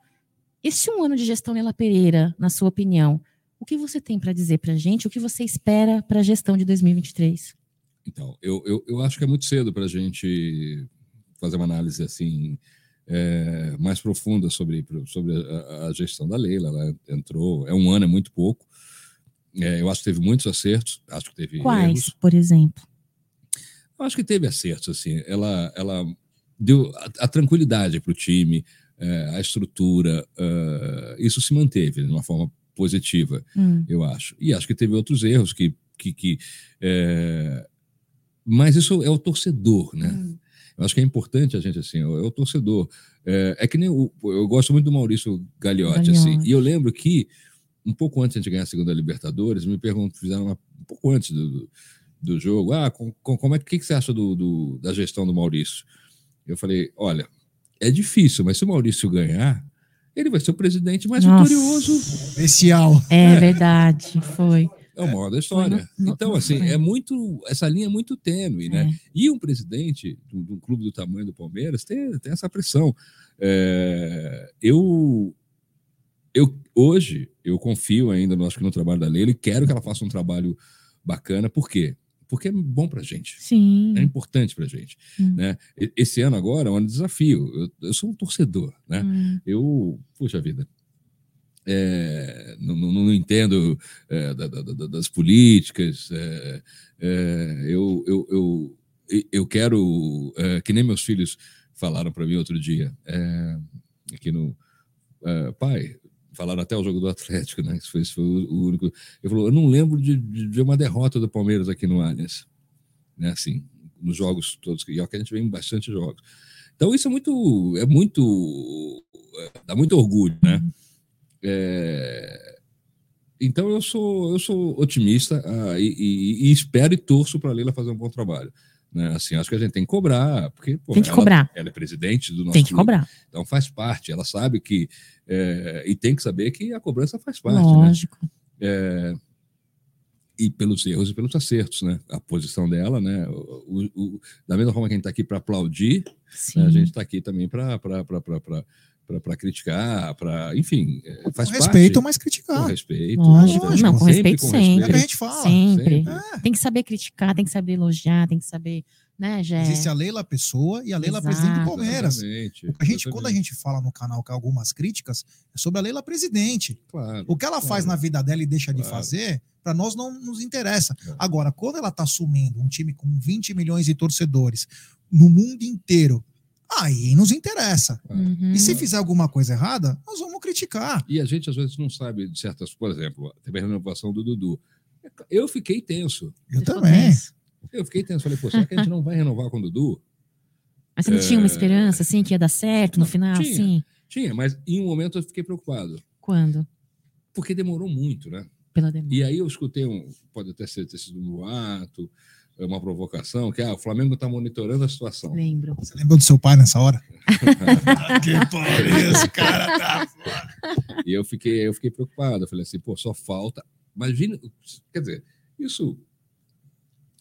Esse um ano de gestão Leila Pereira, na sua opinião, o que você tem para dizer para a gente? O que você espera para a gestão de 2023? Então, eu, eu, eu acho que é muito cedo para a gente fazer uma análise assim é, mais profunda sobre, sobre a, a gestão da Leila. Ela entrou, é um ano, é muito pouco. É, eu acho que teve muitos acertos, acho que teve Quais, erros. por exemplo? Eu acho que teve acertos, assim. Ela, ela deu a, a tranquilidade para o time, é, a estrutura, é, isso se manteve de uma forma positiva, Hum, eu acho. E acho que teve outros erros que. que, que é, mas isso é o torcedor, né? hum, Eu acho que é importante a gente, assim, é o torcedor. É, é que nem o, eu gosto muito do Maurício Gagliotti, assim, Gagliotti. e eu lembro que, um pouco antes de ganhar a segunda Libertadores, me perguntam, fizeram uma, um pouco antes do, do, do jogo, ah, com, com- como é que, que você acha do, do- da gestão do Maurício? Eu falei, olha, é difícil, mas se o Maurício ganhar, ele vai ser o presidente mais Nossa. vitorioso Especial. É verdade, foi. É o maior da história. Não- então, não assim, foi. é muito. Essa linha é muito tênue, né? É. E um presidente de um clube do tamanho do Palmeiras tem, tem essa pressão. É, eu, eu hoje eu confio ainda, no, acho que no trabalho da Leila e quero que ela faça um trabalho bacana. Por quê? Porque é bom para gente. Sim. É importante para gente. Hum. Né? Esse ano agora é um desafio. Eu, eu sou um torcedor, né? Hum, Eu, puxa vida, é, não, não- entendo é, da- da- da- das políticas. é, é, eu, eu, eu, eu quero, é, que nem meus filhos falaram para mim outro dia, é, aqui no. pai, falaram até o jogo do Atlético, né? Isso foi, foi o único. Eu falou, eu não lembro de, de uma derrota do Palmeiras aqui no Allianz, né? Assim, nos jogos todos e ó, que a gente vê em bastante jogos. Então isso é muito, é muito, dá muito orgulho, né? É, então eu sou, eu sou otimista ah, e, e- e espero e torço para a Leila fazer um bom trabalho. Né? Assim, acho que a gente tem que cobrar, porque pô, Tem que ela, cobrar. ela é presidente do nosso Tem que clube, cobrar. então faz parte, ela sabe que é, e tem que saber que a cobrança faz parte, né? Lógico. E pelos erros e pelos acertos, né? A posição dela, né? O- o- o- da mesma forma que a gente está aqui para aplaudir, né, a gente está aqui também para para criticar, para enfim, é, faz Com respeito, parte. mas Com criticar. respeito. Lógico. lógico, Não, com sempre respeito com É o sempre. que a gente fala. Sempre. Sempre. É. Tem que saber criticar, tem que saber elogiar, tem que saber, né, Jé? Existe a Leila pessoa e a Leila Exato. presidente do Palmeiras. Exatamente, A gente, quando a exatamente. gente fala no canal que algumas críticas, é sobre a Leila presidente. Claro, O que ela faz claro. na vida dela e deixa de Claro. fazer, para nós não nos interessa. É. Agora, quando ela tá assumindo um time com 20 milhões de torcedores no mundo inteiro, aí nos interessa. Uhum. E se fizer alguma coisa errada, nós vamos criticar. E a gente às vezes não sabe de certas, por exemplo, teve a renovação do Dudu. Eu fiquei tenso. Eu também. tenso. Eu fiquei tenso. Falei, pô, será que a gente não vai renovar com o Dudu? Mas você não tinha uma É. esperança, assim, que ia dar certo no final? tinha. Sim. Tinha, mas em um momento eu fiquei preocupado. Quando? Porque demorou muito, né? Pela demora. E aí eu escutei um, pode até ser ter sido um boato, uma provocação, que ah, o Flamengo está monitorando a situação. Lembro. Você lembrou do seu pai nessa hora? que pariu, esse cara tá. E eu fiquei, eu fiquei preocupado. Eu falei assim, pô, só falta. Imagina, quer dizer, isso.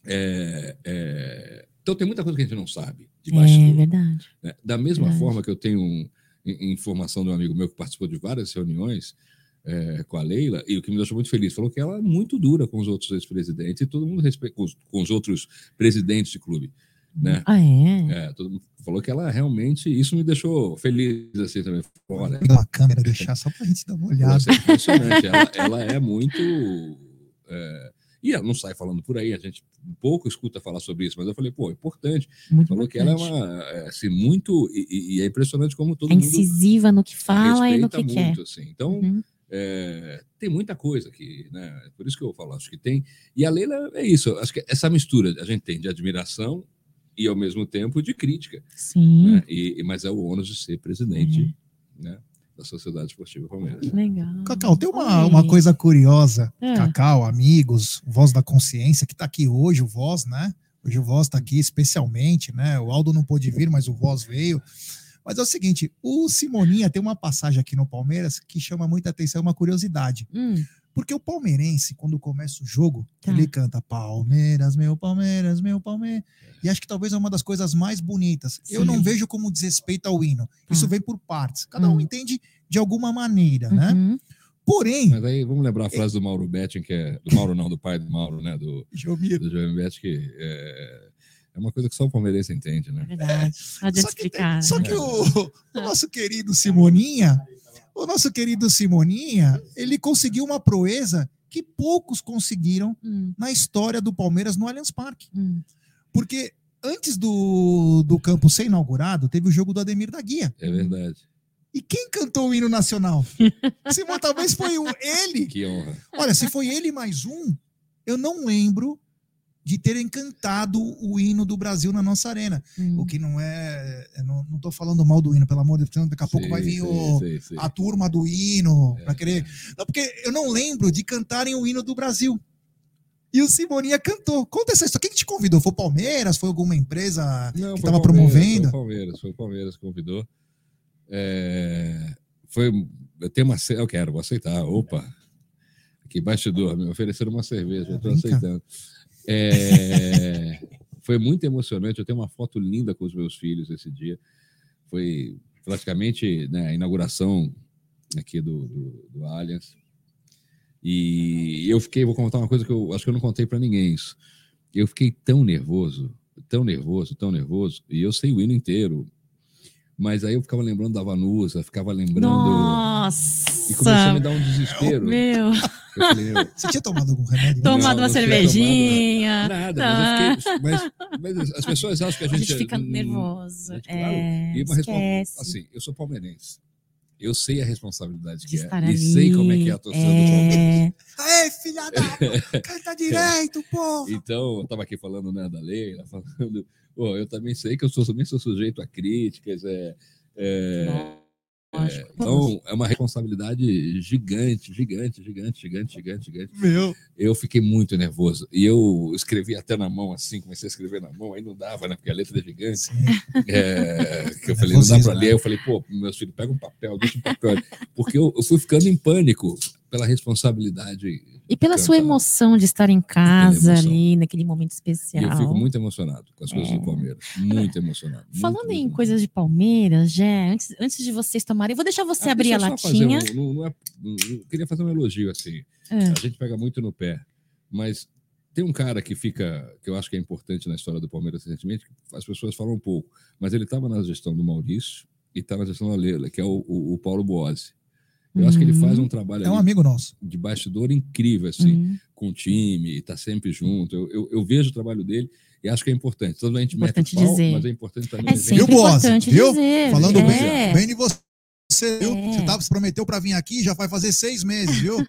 é- é- Então tem muita coisa que a gente não sabe de É bastidor. verdade. né? Da mesma Verdade. forma que eu tenho um- in- informação de um amigo meu que participou de várias reuniões é, com a Leila, e o que me deixou muito feliz, falou que ela é muito dura com os outros ex-presidentes e todo mundo respeita, com os, com os outros presidentes de clube. Né? Ah, é? É, todo mundo falou que ela realmente, isso me deixou feliz assim também. Olha, Pela câmera deixar só pra gente dar uma olhada. nossa, é impressionante. ela, ela é muito. é, e ela não sai falando por aí, a gente pouco escuta falar sobre isso, mas eu falei, pô, é importante. Muito Falou que ela é importante. uma. é, Assim, muito. E, e- é impressionante como todo É mundo incisiva no que fala e no que quer. muito, assim. Então, Uhum. É, tem muita coisa aqui, né? Por isso que eu falo, acho que tem. E a Leila é isso, acho que essa mistura a gente tem de admiração e ao mesmo tempo de crítica. Sim. Né? E, mas é o ônus de ser presidente né, da Sociedade Esportiva Palmeiras. Legal. Cacau, tem uma, uma coisa curiosa. É. Cacau, amigos, Voz da Consciência, que está aqui hoje, o Voz, né? Hoje o Voz está aqui especialmente, né? O Aldo não pôde vir, mas o Voz veio. Mas é o seguinte, o Simoninha tem uma passagem aqui no Palmeiras que chama muita atenção, é uma curiosidade. Hum, Porque o palmeirense, quando começa o jogo, Tá. ele canta Palmeiras, meu Palmeiras, meu Palmeiras. E acho que talvez é uma das coisas mais bonitas. Eu Sim. não vejo como desrespeito ao hino. Isso Tá. vem por partes. Cada um Hum. entende de alguma maneira, né? uhum. Porém, Mas aí vamos lembrar a frase do Mauro Betting, que é. Do Mauro, não, do pai do Mauro, né? Do, Jomir, do João Betting, que é, é uma coisa que só o palmeirense entende, É né? verdade. Não adianta Só que, explicar. tem- só né? que o, o nosso querido Simoninha, o nosso querido Simoninha, ele conseguiu uma proeza que poucos conseguiram Hum, na história do Palmeiras no Allianz Parque. hum. Porque antes do, do campo ser inaugurado, teve o jogo do Ademir da Guia. É verdade. E quem cantou o hino nacional? Simão, talvez foi o, ele. Que honra. Olha, se foi ele mais um, eu não lembro de terem cantado o hino do Brasil na nossa arena. hum. O que não é. eu não, não tô falando mal do hino, pelo amor de Deus, daqui a pouco vai vir Sei, o, sei. a turma do hino É. para querer. Não, porque eu não lembro de cantarem o hino do Brasil. E o Simoninha cantou. Conta essa história. Quem que te convidou? Foi o Palmeiras? Foi alguma empresa Não, que estava promovendo? Foi o Palmeiras, foi o Palmeiras que convidou. É, foi, eu tenho uma. Eu quero, vou aceitar. Opa! Que bastidor, me ofereceram uma cerveja, eu estou Vem cá. É, foi muito emocionante. Eu tenho uma foto linda com os meus filhos esse dia. Foi praticamente né, a inauguração aqui do, do, do Allianz. E eu fiquei, vou contar uma coisa que eu acho que eu não contei para ninguém isso. Eu fiquei tão nervoso, tão nervoso, tão nervoso, e eu sei o hino inteiro. Mas aí eu ficava lembrando da Vanusa, ficava lembrando. E começou a me Nossa! dar um desespero. Meu, Eu falei, meu, Você tinha tomado algum remédio? Toma- tomado não uma cervejinha. nada, Tá. mas, eu fiquei, mas, mas as pessoas acham que a A gente, gente fica hum, nervoso. gente, É, claro, e uma esquece. assim, eu sou palmeirense. Eu sei a responsabilidade de que estar é. ali. E sei como é que é a torcida do Palmeiras. É, Aê, filha da. Canta direito, porra. Então, eu estava aqui falando né, da Leila, falando. Pô, eu também sei que eu sou, também sou sujeito a críticas. É, é, lógico. então, é uma responsabilidade gigante, gigante, gigante, gigante, gigante, gigante. Meu. Eu fiquei muito nervoso. E eu escrevi até na mão, assim, comecei a escrever na mão, aí não dava, né? Porque a letra é gigante. É, que eu falei, não dá para né? ler. Eu falei, pô, meus filhos, pega um papel, deixa um papel. Porque eu, eu fui ficando em pânico pela responsabilidade. E pela sua Cantar. emoção de estar em casa ali, naquele momento especial. eu fico muito emocionado com as coisas É. do Palmeiras. Muito emocionado. muito, Falando muito, em muito. coisas de Palmeiras, Jé, antes, antes de vocês tomarem, eu vou deixar você Ah, abrir a latinha. um- não- não é- eu queria fazer um elogio assim. É. A gente pega muito no pé, mas tem um cara que fica, que eu acho que é importante na história do Palmeiras recentemente, que as pessoas falam um pouco, mas ele estava na gestão do Maurício e está na gestão da Leila, que é o, o- o Paulo Boazzi. Eu acho que ele Uhum. faz um trabalho É um ali amigo nosso. de bastidor incrível, assim, Hum, com o time, está sempre junto. Eu, eu, eu vejo o trabalho dele e acho que é importante. Tanto a gente Importante mete o pau, dizer. mas é importante também. É sempre Viu, importante Viu? dizer. Falando é. bem, bem de você, viu? É. Você tava, se prometeu pra vir aqui, já vai fazer seis meses, viu?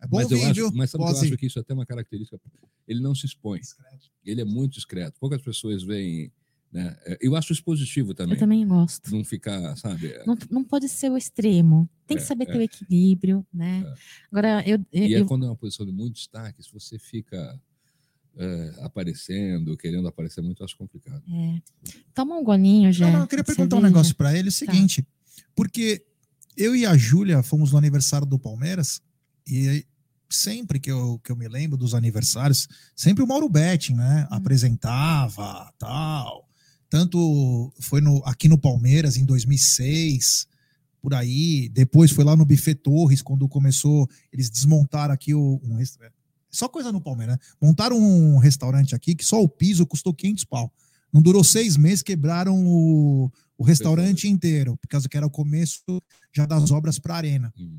É bom mas eu vir, acho, viu? mas sabe que eu acho que isso é até uma característica. Ele não se expõe. Ele é muito discreto. Poucas pessoas veem. Né? É, Eu acho isso positivo também. Eu também gosto. Não ficar, sabe? é, Não, não pode ser o extremo. Tem que É, saber é. ter o equilíbrio, né? É. Agora, eu, eu, E é eu- quando é uma posição de muito destaque, se você fica é, aparecendo, querendo aparecer muito, eu acho complicado. é. toma um golinho já. Não, não, eu queria perguntar um cerveja. negócio pra ele, o seguinte, porque eu e a Júlia fomos no aniversário do Palmeiras e sempre que eu, que eu me lembro dos aniversários, sempre o Mauro Betting, né, Hum. apresentava, tal. Tanto foi no, aqui no Palmeiras em 2006, por aí, depois foi lá no Buffet Torres, quando começou, eles desmontaram aqui o, um restaurante. Só coisa no Palmeiras, né? Montaram um restaurante aqui que só o piso custou 500 pau. Não durou seis meses, quebraram o, o restaurante inteiro, por causa que era o começo já das obras para a arena. Hum,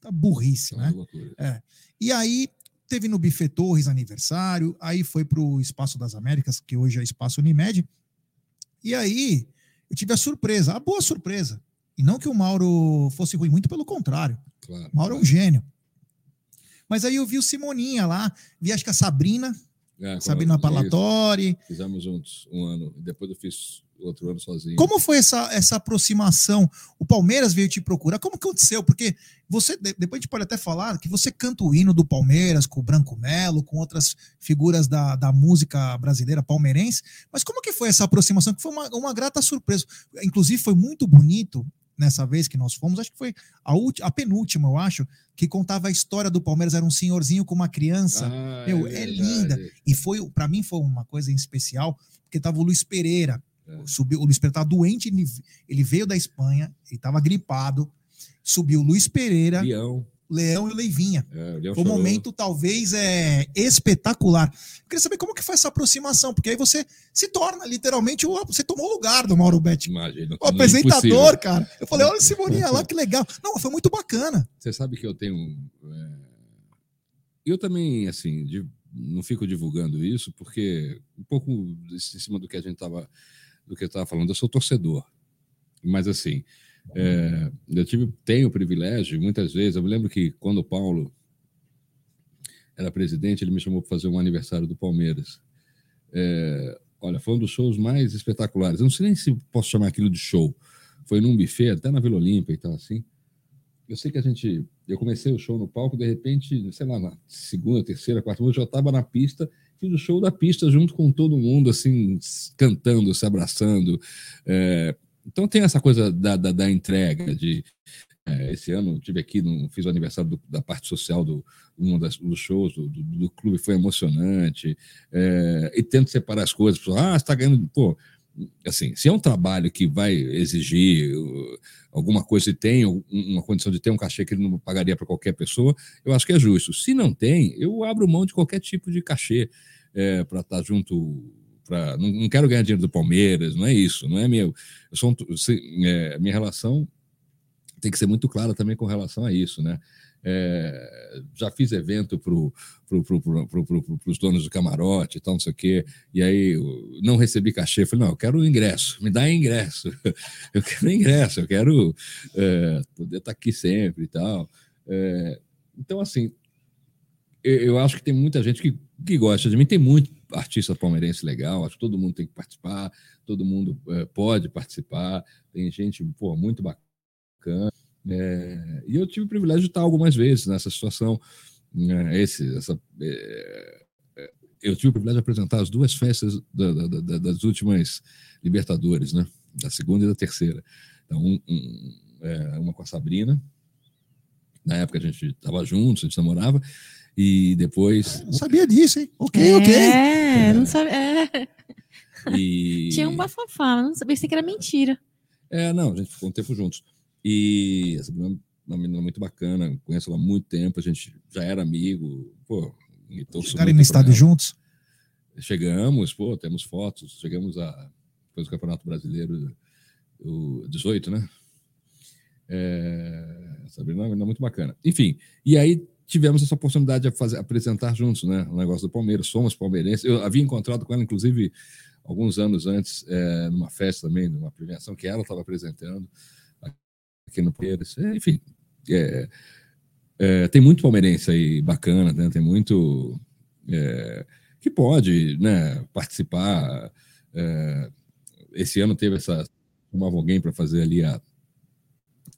Tá burrice, é né? loucura. E aí teve no Buffet Torres aniversário, aí foi pro Espaço das Américas, que hoje é Espaço Unimed. E aí eu tive a surpresa, a boa surpresa. E não que o Mauro fosse ruim, muito pelo contrário. Claro. Mauro é um gênio. Mas aí eu vi o Simoninha lá, vi acho que a Sabrina, É, Sabrina Palatori. Fizemos juntos um ano. Depois eu fiz outro ano sozinho. Como foi essa, essa aproximação? O Palmeiras veio te procurar. Como que aconteceu? Porque você, de- depois a gente pode até falar que você canta o hino do Palmeiras com o Branco Melo, com outras figuras da, da música brasileira palmeirense. Mas como que foi essa aproximação? Que foi uma, uma grata surpresa. Inclusive, foi muito bonito nessa vez que nós fomos. Acho que foi a, ulti- a penúltima, eu acho, que contava a história do Palmeiras. Era um senhorzinho com uma criança. Ah, Meu, é verdade. linda. E foi, para mim, foi uma coisa em especial, porque tava o Luiz Pereira. É. Subiu, o Luiz Pereira estava doente, ele, ele veio da Espanha, ele estava gripado. Subiu o Luiz Pereira, Leão. Leão e o Leivinha. É, o Leão Foi um momento, talvez, é, espetacular. Eu queria saber como que foi essa aproximação, porque aí você se torna literalmente, o, você tomou o lugar do Mauro Betti. Imagina. O apresentador, cara. Eu falei, olha o Simoninha lá, que legal. Não, foi muito bacana. Você sabe que eu tenho. é, Eu também, assim, de- não fico divulgando isso, porque um pouco em cima do que a gente estava do que eu estava falando, eu sou torcedor. Mas assim, é, eu tive, tenho o privilégio, muitas vezes, eu me lembro que quando o Paulo era presidente, ele me chamou para fazer um aniversário do Palmeiras. É, olha, foi um dos shows mais espetaculares. Eu não sei nem se posso chamar aquilo de show. Foi num buffet, até na Vila Olímpia e tal, assim. Eu sei que a gente. Eu comecei o show no palco, de repente, sei lá, na segunda, terceira, quarta eu já estava na pista, fiz o show da pista junto com todo mundo, assim, cantando, se abraçando. É, então tem essa coisa da, da, da entrega, de. é, esse ano tive aqui, no, fiz o aniversário do- da parte social do um das, dos shows do, do, do clube, foi emocionante. É, e tento separar as coisas. pessoal, Ah, você está ganhando. Pô, assim, se é um trabalho que vai exigir uh, alguma coisa e tem um- uma condição de ter um cachê que ele não pagaria para qualquer pessoa, eu acho que é justo. Se não tem, eu abro mão de qualquer tipo de cachê para estar junto. Pra, não, não quero ganhar dinheiro do Palmeiras, não é isso, não é meu. Eu sou um- se- é, minha relação tem que ser muito clara também com relação a isso, né? É, já fiz evento para pro, pro, pro, os donos do camarote e tal, não sei o quê, e aí não recebi cachê. Falei, não, eu quero ingresso, me dá ingresso. Eu quero ingresso, eu quero é, poder estar aqui sempre e tal. É, então, assim, eu, eu acho que tem muita gente que, que gosta de mim, tem muito artista palmeirense legal, acho que todo mundo tem que participar, todo mundo é, pode participar, tem gente pô, muito bacana. É, e eu tive o privilégio de estar algumas vezes nessa situação. né, esse, essa, é, é, eu tive o privilégio de apresentar as duas festas da- da- da- das últimas Libertadores, né? da segunda e da terceira. Então, um- um, é, uma com a Sabrina, na época a gente estava juntos, a gente namorava, e depois. Não sabia disso, hein? Ok, é, ok. não sabe. é. E, Tinha um bafafá, não sabia pensei que era mentira. É, não, a gente ficou um tempo juntos. E a Sabrina é uma menina muito bacana, conheço ela há muito tempo, a gente já era amigo, pô, e Chegarem muito no ela. juntos. Chegamos, pô, temos fotos, chegamos a. Depois do Campeonato Brasileiro, o 18, né? É, a Sabrina é muito bacana. Enfim, e aí tivemos essa oportunidade de fazer, apresentar juntos, né? O negócio do Palmeiras, somos palmeirenses. Eu havia encontrado com ela, inclusive, alguns anos antes, é, numa festa também, numa premiação que ela estava apresentando aqui no Palmeiras. É, enfim, é, é, tem muito palmeirense aí bacana, né? Tem muito é, que pode, né? Participar. É, esse ano teve essa chamava alguém para fazer ali a,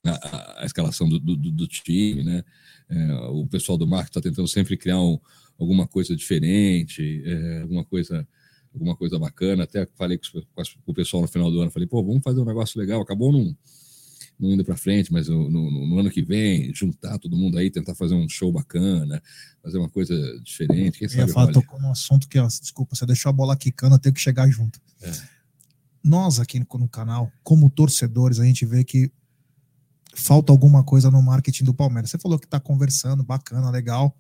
a, a escalação do, do, do, time, né? É, o pessoal do marketing está tentando sempre criar um, alguma coisa diferente, alguma coisa alguma coisa bacana. Até falei com, com, o pessoal no final do ano, falei, pô, vamos fazer um negócio legal. Acabou não, não indo para frente, mas no, no, no, ano que vem, juntar todo mundo aí, tentar fazer um show bacana, fazer uma coisa diferente. Quem Eu sabe ia falar, tocou num assunto que, ó, desculpa, você deixou a bola quicando, eu tenho que chegar junto. É. Nós aqui no, no canal, como torcedores, a gente vê que falta alguma coisa no marketing do Palmeiras. Você falou que está conversando, bacana, legal.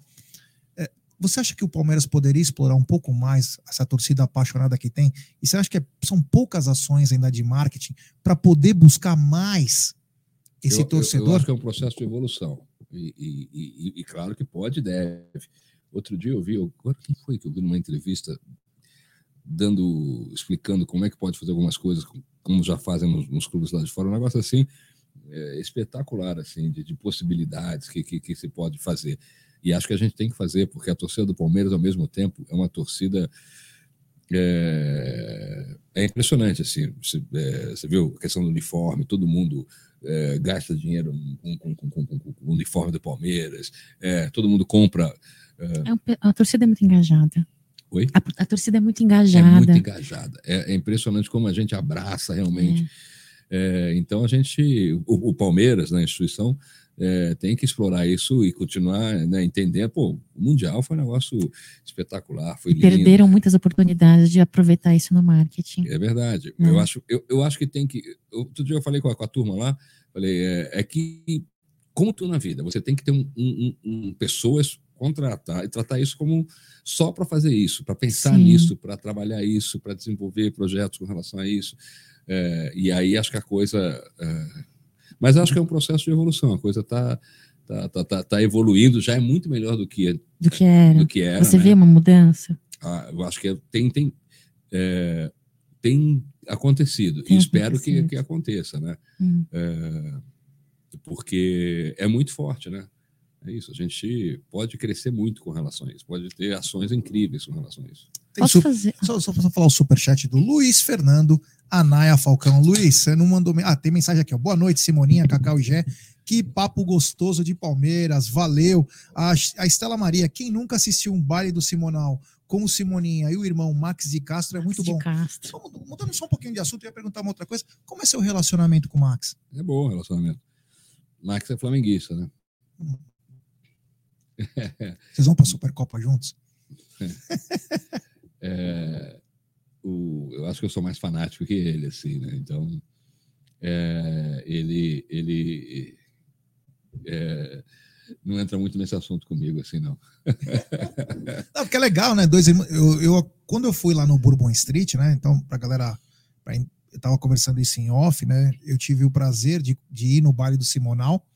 É, você acha que o Palmeiras poderia explorar um pouco mais essa torcida apaixonada que tem? E você acha que é- são poucas ações ainda de marketing para poder buscar mais esse Eu- eu- Eu, torcedor? acho que é um processo de evolução. E, e- e- e claro que pode e deve. Outro dia eu vi, eu- agora quem foi que eu vi numa entrevista dando, explicando como é que pode fazer algumas coisas, como já fazem nos, nos clubes lá de fora, um negócio assim. é, espetacular assim de, de possibilidades que, que, que se pode fazer. E acho que a gente tem que fazer, porque a torcida do Palmeiras, ao mesmo tempo, é uma torcida. É, é impressionante, assim. Você, é, você, viu a questão do uniforme, todo mundo é, gasta dinheiro com, com, com, com, o uniforme do Palmeiras, é, todo mundo compra. É, a torcida é muito engajada. Oi? A, a, torcida é muito engajada. É muito engajada. É, é impressionante como a gente abraça realmente. É. então a gente, o, o Palmeiras, na né, instituição, é, tem que explorar isso e continuar né, entendendo. Pô, o Mundial foi um negócio espetacular, foi lindo. Perderam muitas oportunidades de aproveitar isso no marketing. É verdade. É. Eu, acho, eu, eu acho que tem que. Outro dia eu falei com a, com a turma lá, falei, é, é, que, como tudo na vida, você tem que ter um, um, um pessoas contratar e tratar isso como só para fazer isso, para pensar Sim. nisso, para trabalhar isso, para desenvolver projetos com relação a isso. É, e aí acho que a coisa é, mas acho que é um processo de evolução, a coisa está tá, tá, tá, tá, evoluindo, já é muito melhor do que, do que era. Do que era Você né? vê uma mudança? Ah, eu acho que é, tem, tem, é, tem acontecido, tem e espero que, que aconteça, né? Hum. É, porque é muito forte, né? É isso, a gente pode crescer muito com relação a isso, pode ter ações incríveis com relação a isso. Posso fazer? Só, só para falar o superchat do Luiz Fernando Anaia Falcão. Luiz, você não mandou. Ah, tem mensagem aqui, ó. Boa noite, Simoninha, Cacau e Gé. Que papo gostoso de Palmeiras, valeu. A, a Estela Maria, quem nunca assistiu um baile do Simonal com o Simoninha e o irmão Max de Castro é Max muito bom. Castro. Só, mudando só um pouquinho de assunto, eu ia perguntar uma outra coisa. Como é seu relacionamento com o Max? É bom o relacionamento. Max é flamenguista, né? Hum. Vocês vão para a Supercopa juntos? é, o, eu acho que eu sou mais fanático que ele, assim, né? Então, é, ele, ele é, não entra muito nesse assunto comigo, assim, não. não, porque é legal, né? Dois. Eu, eu, quando eu fui lá no Bourbon Street, né? Então, pra galera. Pra, eu tava conversando isso em off, né? Eu tive o prazer de, de ir no baile do Simonal.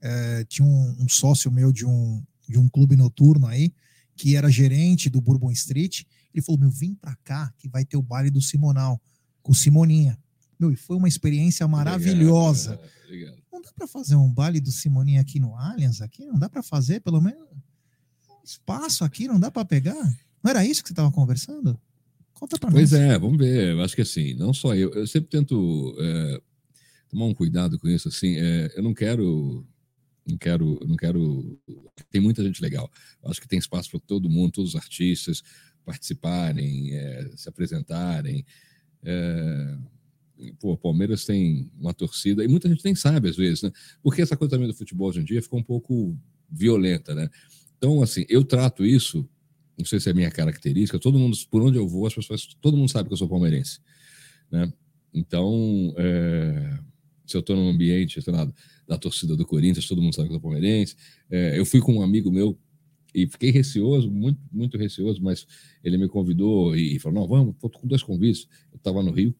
É, tinha um, um, sócio meu de um, de um clube noturno aí, que era gerente do Bourbon Street. Ele falou: Meu, vem pra cá que vai ter o baile do Simonal, com Simoninha. Meu, e foi uma experiência maravilhosa. Obrigado, obrigado. Não dá para fazer um baile do Simoninha aqui no Allianz? Aqui? Não dá para fazer, pelo menos? Espaço aqui, não dá para pegar? Não era isso que você estava conversando? Conta para nós. Pois é, vamos ver. Eu acho que assim, não só eu. Eu sempre tento é, tomar um cuidado com isso. Assim, é, eu não quero não quero, não quero. Tem muita gente legal. Eu acho que tem espaço para todo mundo, todos os artistas participarem, é, se apresentarem. É, pô, Palmeiras tem uma torcida, e muita gente nem sabe às vezes, né? Porque essa coisa também do futebol hoje em dia ficou um pouco violenta, né? Então, assim, eu trato isso, não sei se é minha característica, todo mundo, por onde eu vou, as pessoas, todo mundo sabe que eu sou palmeirense, né? Então, é, se eu estou num ambiente, sei lá, da torcida do Corinthians, todo mundo sabe que eu sou palmeirense, é, eu fui com um amigo meu e fiquei receoso, muito, muito receoso, mas ele me convidou e falou: não, vamos, estou com dois convites. Eu estava no Rio,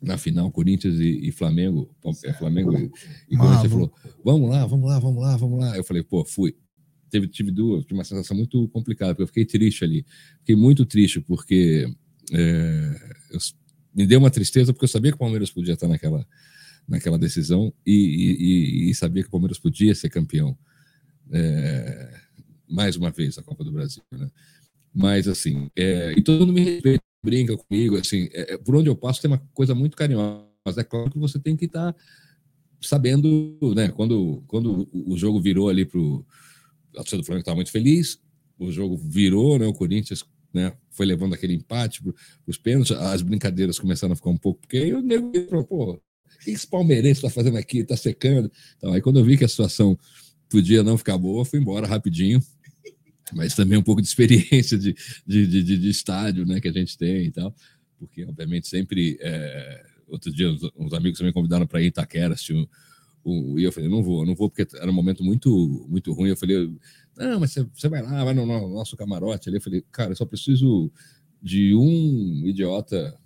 na final, Corinthians e, e Flamengo, é, Flamengo e, e Corinthians falou: vamos lá, vamos lá, vamos lá, vamos lá. Eu falei: pô, fui. Teve, tive duas, tive uma sensação muito complicada, porque eu fiquei triste ali. Fiquei muito triste, porque é, eu, me deu uma tristeza, porque eu sabia que o Palmeiras podia estar naquela, naquela decisão e, e, e sabia que o Palmeiras podia ser campeão. É, mais uma vez a Copa do Brasil, né? Mas assim, é, e todo mundo me respeita, brinca comigo, assim, é, é, por onde eu passo tem uma coisa muito carinhosa. É claro que você tem que estar tá sabendo, né? Quando, quando o jogo virou ali pro a torcida do Flamengo estava muito feliz, o jogo virou, né? O Corinthians né, foi levando aquele empate para os pênaltis, as brincadeiras começaram a ficar um pouco, porque aí o nego falou, pô, o que esse palmeirense está fazendo aqui? Está secando. Então, aí quando eu vi que a situação podia não ficar boa, fui embora rapidinho, mas também um pouco de experiência de, de, de, de estádio né, que a gente tem e tal, porque obviamente sempre. É, outro dia, uns, uns amigos me convidaram para ir em Itaquera assistir um, um, e eu falei, não vou, não vou, porque era um momento muito, muito ruim. Eu falei, não, mas você, vai lá, vai no, no nosso camarote ali. Eu falei, cara, eu só preciso de um idiota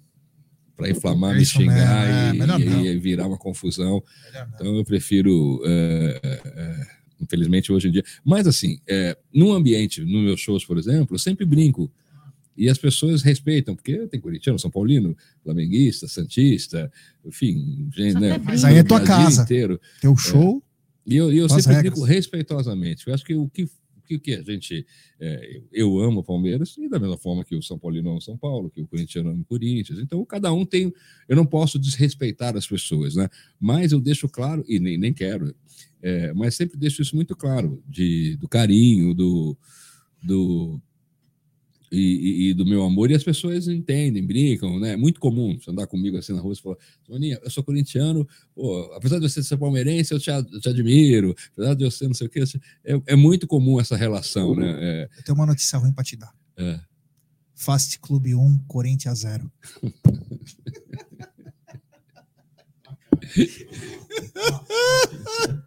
para inflamar, é me xingar é, e, e, e, virar uma confusão. Então eu prefiro. É, infelizmente hoje em dia. Mas assim, é, num ambiente, nos meus shows, por exemplo, eu sempre brinco E as pessoas respeitam, porque tem corintiano, São Paulino, flamenguista, santista, enfim, gente, Só né? Mas aí é tua Brasil casa. Inteiro. Teu show. E eu, e eu as sempre regras. digo respeitosamente. Eu acho que o que, o que, que a gente. é, eu amo o Palmeiras, e da mesma forma que o São Paulino ama o São Paulo, que o corintiano ama o Corinthians. Então, cada um tem. Eu não posso desrespeitar as pessoas, né? Mas eu deixo claro, e nem, nem quero, é, mas sempre deixo isso muito claro, de, do carinho, do. do e, e- e do meu amor, e as pessoas entendem, brincam, né? É muito comum você andar comigo assim na rua e falar: Soninha, eu sou corintiano, pô, apesar de você ser palmeirense, eu te, eu te admiro, apesar de eu ser não sei o quê, é, é muito comum essa relação, né? É, Eu tenho uma notícia ruim pra te dar. é. Fast Clube 1, Corinthians 0.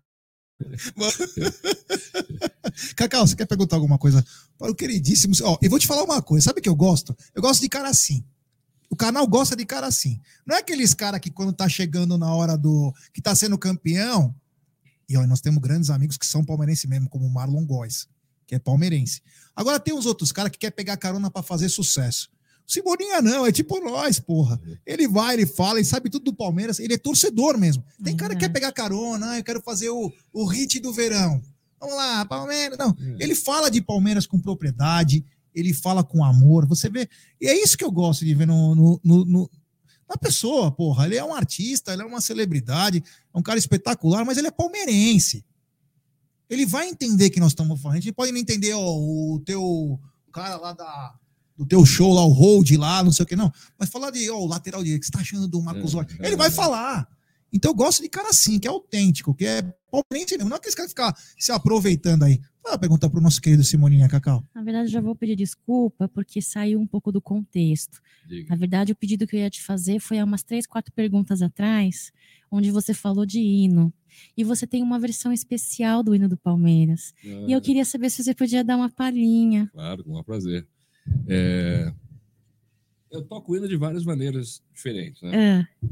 Cacau, você quer perguntar alguma coisa para o queridíssimo? Ó, eu vou te falar uma coisa. Sabe o que eu gosto? Eu gosto de cara assim. O canal gosta de cara assim. Não é aqueles cara que quando tá chegando na hora do que tá sendo campeão. E ó, nós temos grandes amigos que são palmeirense mesmo, como o Marlon Góes, que é palmeirense. Agora tem uns outros caras que quer pegar carona para fazer sucesso. Cebolinha não, é tipo nós, porra. Ele vai, ele fala, ele sabe tudo do Palmeiras, ele é torcedor mesmo. Tem cara que quer pegar carona, ah, eu quero fazer o, o hit do verão. Vamos lá, Palmeiras. Não, ele fala de Palmeiras com propriedade, ele fala com amor, você vê. E é isso que eu gosto de ver no, no, no- no- na pessoa, porra. Ele é um artista, ele é uma celebridade, é um cara espetacular, mas ele é palmeirense. Ele vai entender que nós estamos falando. A gente pode não entender ó, o teu cara lá da, do teu show lá, o hold lá, não sei o que, não. Mas falar de, ó, o lateral direito, o que você tá achando do Marcos É, Rocha? é. Ele vai falar. Então eu gosto de cara assim, que é autêntico, que é palmeirense mesmo. Não é aqueles caras que ficam se aproveitando aí. Fala perguntar pro nosso querido Simoninha Cacau. Na verdade, eu já vou pedir desculpa porque saiu um pouco do contexto. Diga. Na verdade, o pedido que eu ia te fazer foi há umas três, quatro perguntas atrás, onde você falou de hino. E você tem uma versão especial do hino do Palmeiras. E eu queria saber se você podia dar uma palhinha. Claro, com prazer. É, Eu toco hino de várias maneiras diferentes, né? Ah,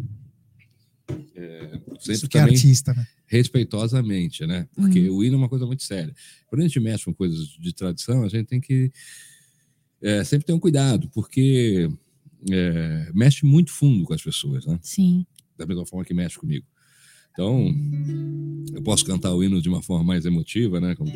Sempre Isso que é artista, né? respeitosamente, né? Porque o hino é uma coisa muito séria. Quando a gente mexe com coisas de tradição, a gente tem que é, sempre ter um cuidado, porque é, mexe muito fundo com as pessoas, né? sim. Da mesma forma que mexe comigo. Então, eu posso cantar o hino de uma forma mais emotiva, né? Como,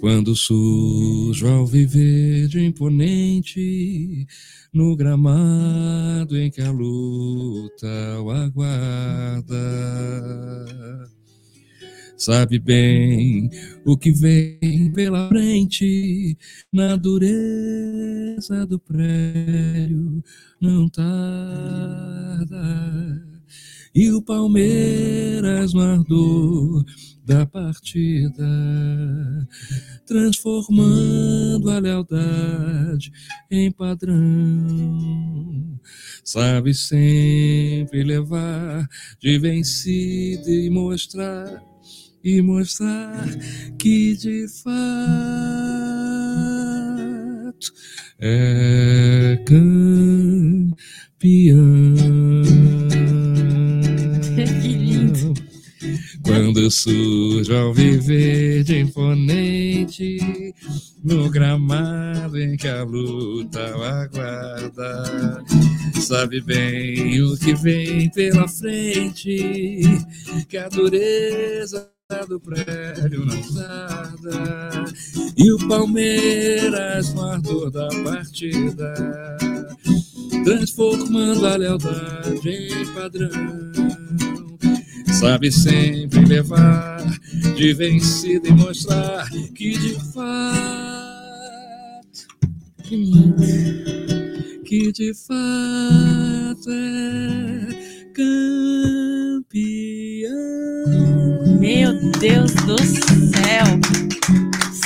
Quando sujo ao viver de imponente, no gramado em que a luta o aguarda. Sabe bem o que vem pela frente, na dureza do prédio, não tarda. E o Palmeiras no ardor da partida, transformando a lealdade em padrão. Sabe sempre levar de vencida e mostrar, e mostrar que de fato é campeão. Quando surge ao viver de imponente, no gramado em que a luta o aguarda, sabe bem o que vem pela frente, que a dureza do prédio não tarda, e o Palmeiras no ardor da partida, transformando a lealdade em padrão. Sabe sempre levar de vencida e mostrar que de fato, Que lindo. que de fato é campeão. Meu Deus do céu.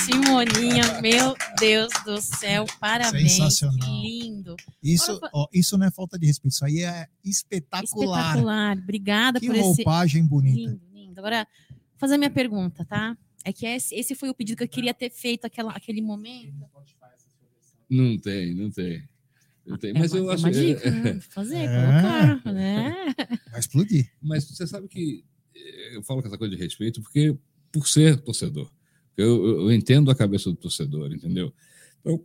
Simoninha, meu Deus do céu. Parabéns. Sensacional. Que lindo. Isso, Agora, ó, isso não é falta de respeito, isso aí é espetacular. Espetacular. Obrigada Que por esse. roupagem bonita. Lindo, lindo. Agora, vou fazer a minha pergunta, tá? É que esse, esse foi o pedido que eu queria ter feito aquela, aquele momento. Não tem, não tem. Não tem. É Mas uma- eu é acho uma dica, né? Fazer, É. colocar, né? Vai explodir. Mas você sabe que eh, eu falo com essa coisa de respeito porque por ser torcedor. Eu, eu- eu entendo a cabeça do torcedor, entendeu? Então,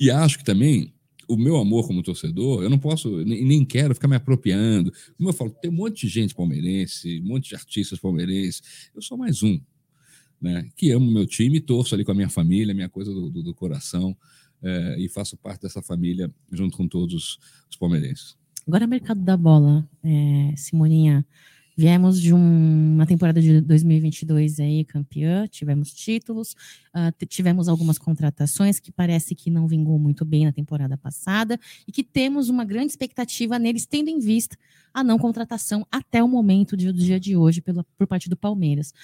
e acho que também o meu amor como torcedor, eu não posso, nem, nem quero ficar me apropriando. Como eu falo, tem um monte de gente palmeirense, um monte de artistas palmeirenses. Eu sou mais um, né? Que amo meu time, torço ali com a minha família, minha coisa do, do, do coração, é, e faço parte dessa família junto com todos os palmeirenses. Agora, mercado da bola, é, Simoninha. Viemos de um, uma temporada de 2022 aí campeã, tivemos títulos, uh, tivemos algumas contratações que parece que não vingou muito bem na temporada passada e que temos uma grande expectativa neles, tendo em vista a não contratação até o momento do dia de hoje pela, por parte do Palmeiras.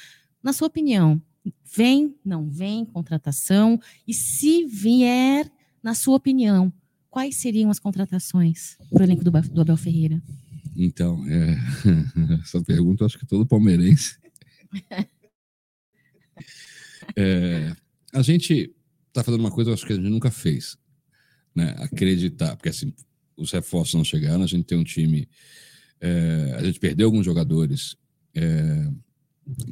Na sua opinião, vem, não vem contratação? E se vier, na sua opinião, quais seriam as contratações para o elenco do, do Abel Ferreira? Então, é, essa pergunta acho que todo palmeirense. É, a gente está fazendo uma coisa acho que a gente nunca fez, né? Acreditar, porque assim, os reforços não chegaram, a gente tem um time, é, a gente perdeu alguns jogadores é,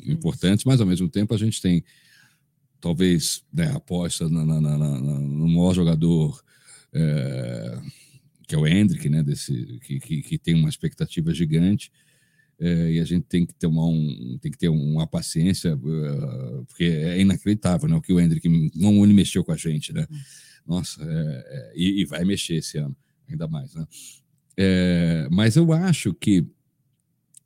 importantes, mas ao mesmo tempo a gente tem talvez né, aposta na, na, na, no maior jogador é, que é o Hendrick, né, desse, que, que, que tem uma expectativa gigante, é, e a gente tem que ter uma, um, tem que ter uma paciência, uh, porque é inacreditável né, o que o Hendrick, não ele mexeu com a gente, né? Nossa, é, é, e, e, vai mexer esse ano, ainda mais, né? É, mas eu acho que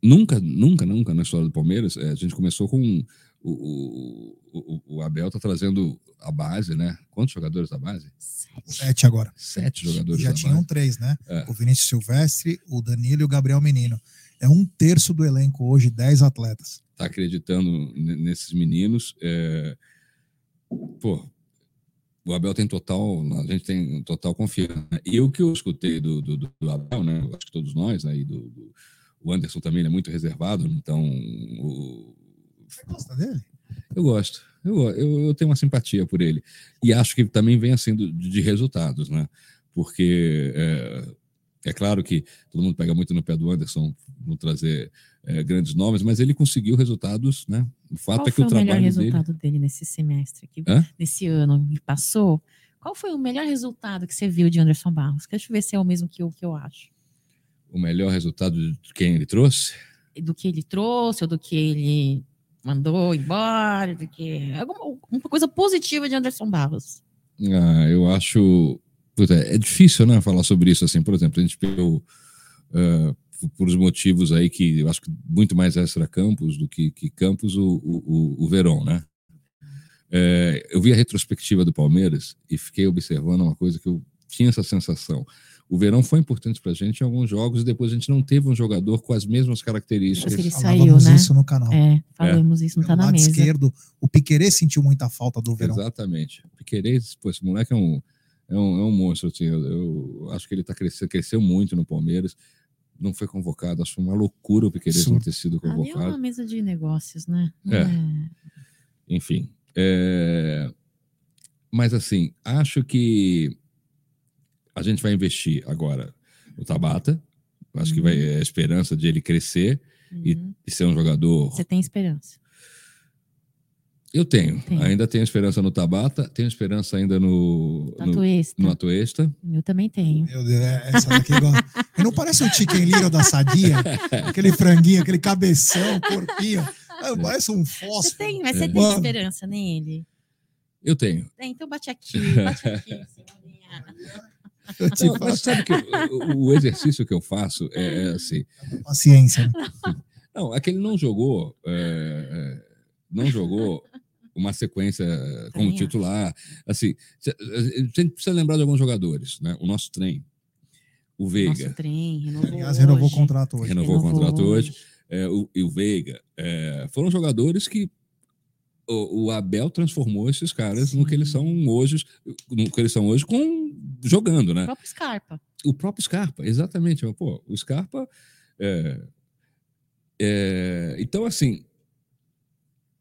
nunca, nunca, nunca na história do Palmeiras, é, a gente começou com o, o, o, Abel tá trazendo a base, né? Quantos jogadores da base? Sete, agora. Sete jogadores Já tinham base. três, né? É. O Vinícius Silvestre, o Danilo e o Gabriel Menino. É um terço do elenco hoje, dez atletas. Tá acreditando nesses meninos. É... Pô, o Abel tem total, a gente tem total confiança. E o que eu escutei do, do, do Abel, né? Acho que todos nós aí, do, do, o Anderson também é muito reservado, então. O... Você gosta dele? Eu gosto. Eu, eu, eu, tenho uma simpatia por ele. E acho que também vem assim de, de resultados, né? Porque é, é, claro que todo mundo pega muito no pé do Anderson no trazer é, grandes nomes, mas ele conseguiu resultados, né? O fato Qual é que o trabalho dele... foi o melhor resultado dele, nesse semestre, que, nesse ano que passou? Qual foi o melhor resultado que você viu de Anderson Barros? Deixa eu ver se é o mesmo que eu, que eu acho. O melhor resultado de quem ele trouxe? Do que ele trouxe ou do que ele mandou embora, do que alguma uma coisa positiva de Anderson Barros. Ah, eu acho puta, é difícil, né, falar sobre isso assim. Por exemplo, a gente pegou uh, por os motivos aí que eu acho que muito mais extra campos do que, que campos o, o, o Verón, né? É, eu vi a retrospectiva do Palmeiras e fiquei observando uma coisa que eu tinha essa sensação o verão foi importante para a gente em alguns jogos e depois a gente não teve um jogador com as mesmas características. Ele saiu, né? isso no canal. É, falamos é. isso, não está na mesa. esquerdo, o Piquerez sentiu muita falta do verão. Exatamente. O Piquerez, pô, esse moleque é um, é um, é um monstro. Assim, eu, eu acho que ele tá crescendo, cresceu muito no Palmeiras. Não foi convocado. Acho uma loucura o Piquerez não ter sido convocado. Ah, é uma mesa de negócios, né? É. é. Enfim. É... Mas assim, acho que a gente vai investir agora no Tabata. Acho uhum. que vai uhum. é a esperança de ele crescer uhum. e, e, ser um jogador. Você tem esperança? Eu tenho. Tem. Ainda tenho esperança no Tabata, tenho esperança ainda no, Atuesta. no, no Atuesta. Eu também tenho. Meu Deus, é, essa daqui é não parece o Chicken Little da Sadia? aquele franguinho, aquele cabeção, corpinho. É, parece um fósforo. Você tem, mas você é. tem esperança nele? Eu tenho. Tem, então bate aqui, bate aqui. Não, mas sabe que o, o, exercício que eu faço é, é assim. Paciência. Né? Não, é que ele não jogou, é, é, não jogou uma sequência como titular. Assim, a gente precisa lembrar de alguns jogadores, né? O nosso trem, o Veiga. Nosso trem, renovou. Aliás, renovou o contrato hoje. Renovou, renovou o contrato hoje. hoje. É, o, e o Veiga. É, foram jogadores que o, o, Abel transformou esses caras Sim. no que eles são hoje, no que eles são hoje com jogando, né? O próprio Scarpa. O próprio Scarpa, exatamente. Pô, o Scarpa é, é, então assim,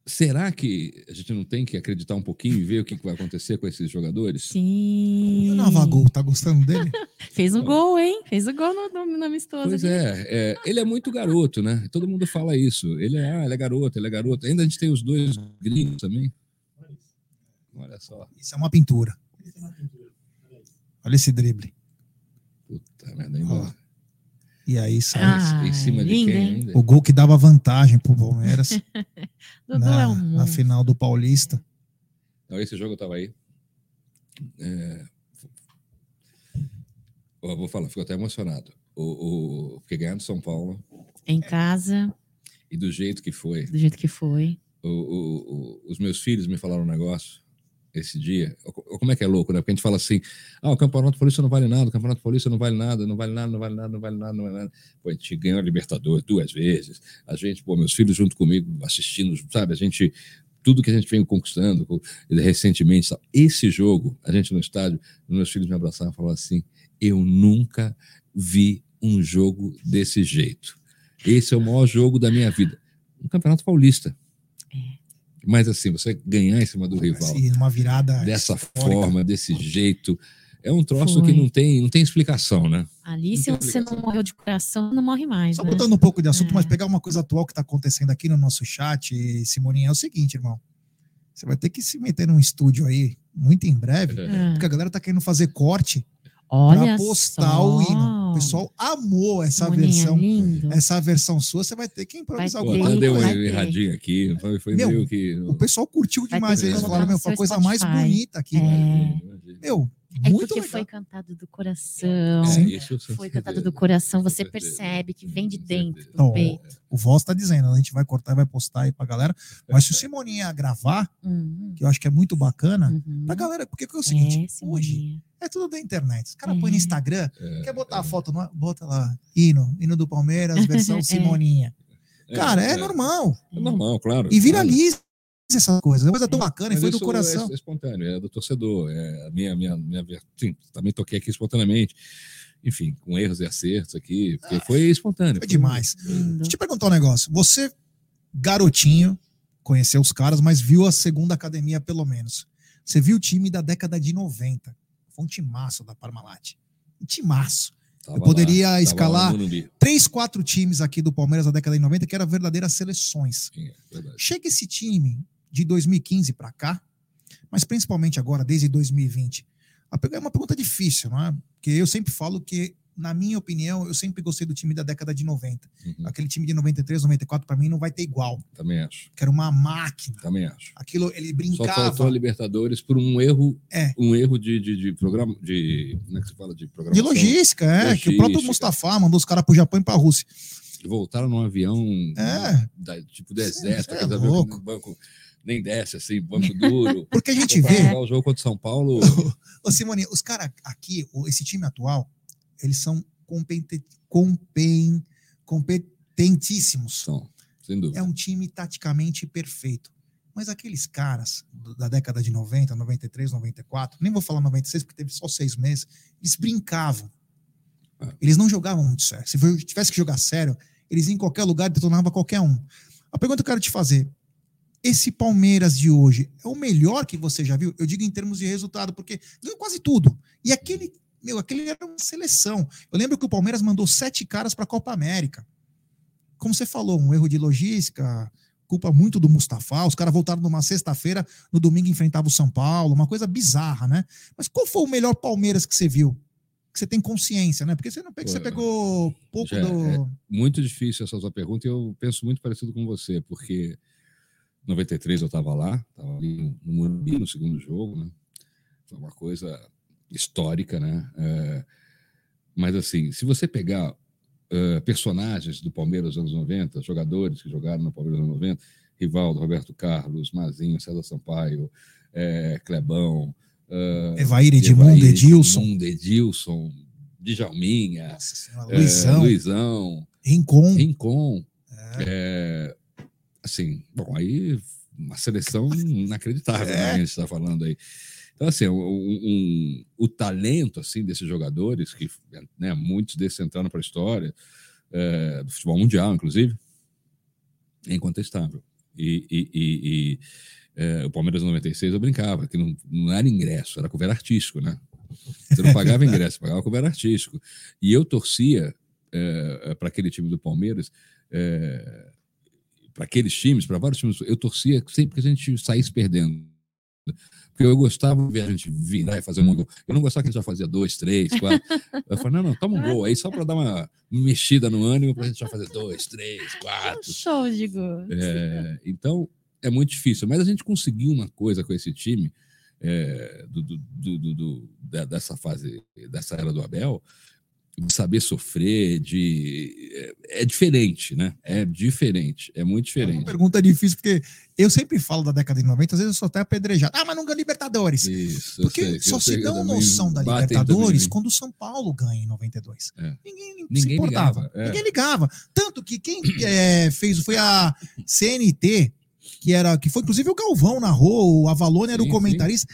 será que a gente não tem que acreditar um pouquinho e ver o que vai acontecer com esses jogadores? Sim. O Navagol, tá gostando dele? Fez o gol, hein? Fez o gol no, no, no amistoso. Pois é, é, ele é muito garoto, né? Todo mundo fala isso. Ele é, ah, ele é garoto, ele é garoto. Ainda a gente tem os dois gringos também. Olha só. Isso é uma pintura. Olha esse drible. Puta merda, hein, mano? E aí sai Ah, em cima de lindo, quem hein? ainda? o gol que dava vantagem pro Palmeiras na, é um na final do Paulista. Não, esse jogo eu tava aí. É, eu vou falar, fico até emocionado. O, o, fiquei ganhando São Paulo Em casa, e do jeito que foi. do jeito que foi. o- o- o- os meus filhos me falaram um negócio esse dia. Como é que é louco, né? Porque a gente fala assim: ah, o Campeonato Paulista não vale nada, o Campeonato Paulista não vale nada, não vale nada, não vale nada, não vale nada, não vale nada. Pô, a gente ganhou a Libertadores duas vezes. A gente, pô, meus filhos junto comigo assistindo, sabe? A gente. Tudo que a gente vem conquistando co- recentemente. sabe? Esse jogo, a gente no estádio, meus filhos me abraçaram e falaram assim: eu nunca vi um jogo desse jeito. Esse é o maior jogo da minha vida. Um Campeonato Paulista. Mas assim, você ganhar em cima do rival Assim, uma virada dessa histórica. forma, desse jeito, é um troço Foi. que não tem, não tem explicação, né? Ali, Não se você não morreu de coração, não morre mais. Só né? mudando um pouco de assunto, É. mas pegar uma coisa atual que está acontecendo aqui no nosso chat, Simoninha, é o seguinte, irmão. Você vai ter que se meter num estúdio aí, muito em breve, Ah, porque a galera tá querendo fazer corte Olha pra postar só. o hino. O pessoal amou essa Simoninha, versão. lindo. Essa versão sua, você vai ter que improvisar alguma deu coisa. vai ter. erradinha aqui, foi, foi Meu, meio que. O pessoal curtiu demais. Eles falaram, meu, foi a coisa mais bonita aqui. É. Meu, É muito porque legal. foi cantado do coração. Sim. É, isso eu tenho Foi cantado do coração. Você percebe que vem de dentro certeza. do peito. O Voz tá dizendo, a gente vai cortar e vai postar aí pra galera. Mas se o Simoninha gravar, Uhum, que eu acho que é muito bacana, uhum. pra galera, porque é o É, seguinte, hoje Simoninha. é tudo da internet. Os caras É. põem no Instagram, É, quer botar a foto, no, bota lá, hino, hino do Palmeiras, versão É. Simoninha. é, Cara, é, normal. É normal, claro. E viraliza essa coisa. É uma coisa tão É. bacana e Mas foi do isso coração. É, é espontâneo, é do torcedor. É a minha, minha, minha, ver- sim, também toquei aqui espontaneamente. Enfim, com erros e acertos aqui, porque foi espontâneo. Foi demais. Deixa eu te perguntar um negócio. Você, garotinho, conheceu os caras, mas viu a segunda academia pelo menos. Você viu o time da década de 90. Foi um timaço da Parmalat. Um timaço. Tava eu poderia lá, escalar-. Três, quatro times aqui do Palmeiras da década de 90 que eram verdadeiras seleções. Sim, é verdade. Chega esse time de 2015 para cá, mas principalmente agora, desde 2020. A pergunta É uma pergunta difícil, não é? Porque eu sempre falo que, na minha opinião, eu sempre gostei do time da década de 90. Uhum, Aquele time de 93, 94, para mim, não vai ter igual. também acho. Que era uma máquina. Também acho. Aquilo, ele Só brincava. faltou a Libertadores por um erro, É. um erro de, de, de programa, de, como é que se fala? De De programação. logística, é. Que o próprio Logística. Mustafa mandou os caras pro Japão e pra Rússia. Voltaram num avião É. da, tipo deserto, é que louco. banco nem desce, assim, banco duro. Porque a gente vê, o jogo contra São Paulo, ô Simone, os caras aqui, esse time atual, eles são compen- competentíssimos. são, sem dúvida. É um time taticamente perfeito. Mas aqueles caras da década de 90, 93, 94, nem vou falar 96 porque teve só seis meses, eles brincavam. É. Eles não jogavam muito sério. Se tivesse que jogar sério, eles iam em qualquer lugar e detonavam qualquer um. A pergunta que eu quero te fazer: esse Palmeiras de hoje é o melhor que você já viu? Eu digo em termos de resultado, porque ganhou quase tudo. E aquele, meu, aquele era uma seleção. Eu lembro que o Palmeiras mandou sete caras para a Copa América. Como você falou, um erro de logística, culpa muito do Mustafa. Os caras voltaram numa sexta-feira, no domingo enfrentava o São Paulo, uma coisa bizarra, né? Mas qual foi o melhor Palmeiras que você viu? Que você tem consciência, né? Porque você não você Pô, pegou pouco já do. é Muito difícil essa sua pergunta e eu penso muito parecido com você, porque 93 eu estava lá, estava ali no Morumbi no segundo jogo, né? Foi uma coisa histórica, né? É, mas assim, se você pegar eh, personagens do Palmeiras dos anos 90, jogadores que jogaram no Palmeiras dos anos 90, Rivaldo, Roberto Carlos, Mazinho, César Sampaio, eh, Clebão, eh, Evair, Edmundo, Edilson. Edmundo, Edilson, Djalminha, Nossa Senhora, é, Luizão, Luizão, Rincon. Rincon. É. é, assim, bom, aí uma seleção inacreditável, né, É. a gente está falando aí. Então, assim, um- um- o talento assim desses jogadores, que né, muitos desses entraram para a história, é, do futebol mundial, inclusive, é incontestável. E, e- e- e, é, o Palmeiras em 96 eu brincava, que não, não era ingresso, era cover artístico, né? Você não pagava ingresso, pagava cover artístico. E eu torcia para aquele time do Palmeiras, para aqueles times, para vários times, eu torcia sempre que a gente saísse perdendo. Porque eu gostava de ver a gente virar e fazer um gol. Eu não gostava que a gente já fazia dois, três, quatro. Eu falei, não, não, toma um gol aí só para dar uma mexida no ânimo, para a gente já fazer dois, três, quatro. show de gol. É, então, é muito difícil. Mas a gente conseguiu uma coisa com esse time, é, do- do- do- da- dessa fase, dessa era do Abel, de saber sofrer, de. É, é diferente, né? É diferente, é muito É uma diferente. pergunta difícil, porque eu sempre falo da década de 90, às vezes eu sou até apedrejado. Ah, mas não ganha Libertadores. Isso, Porque sei, só se dão noção da Libertadores também. quando o São Paulo ganha em 92. É. Ninguém, se Ninguém importava. ligava, é. Ninguém ligava. Tanto que quem é, fez foi a CNT, que era que foi inclusive o Galvão narrou, o Avalone era Sim, o comentarista.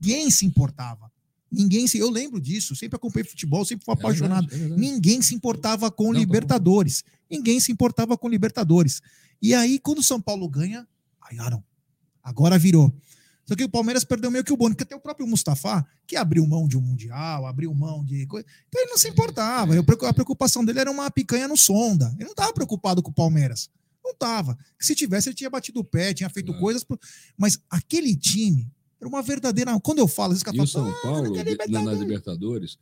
Ninguém se importava. Ninguém se. Eu lembro disso. Sempre acompanhei futebol, sempre fui É verdade, apaixonado. é verdade. Ninguém se importava com Não, tá Libertadores. Ninguém se importava com Libertadores. E aí, quando o São Paulo ganha, aí, não. Agora virou. Só que o Palmeiras perdeu meio que o bônus, porque até o próprio Mustafa, que abriu mão de um Mundial, abriu mão de coisa. Então ele não se importava. A preocupação dele era uma picanha no sonda. Ele não estava preocupado com o Palmeiras. Não estava. Se tivesse, ele tinha batido o pé, tinha feito Claro. coisas. Mas aquele time era uma verdadeira. Quando eu falo, às vezes, E o que São "Ah, Paulo, de- na- nas Libertadores." Libertadores,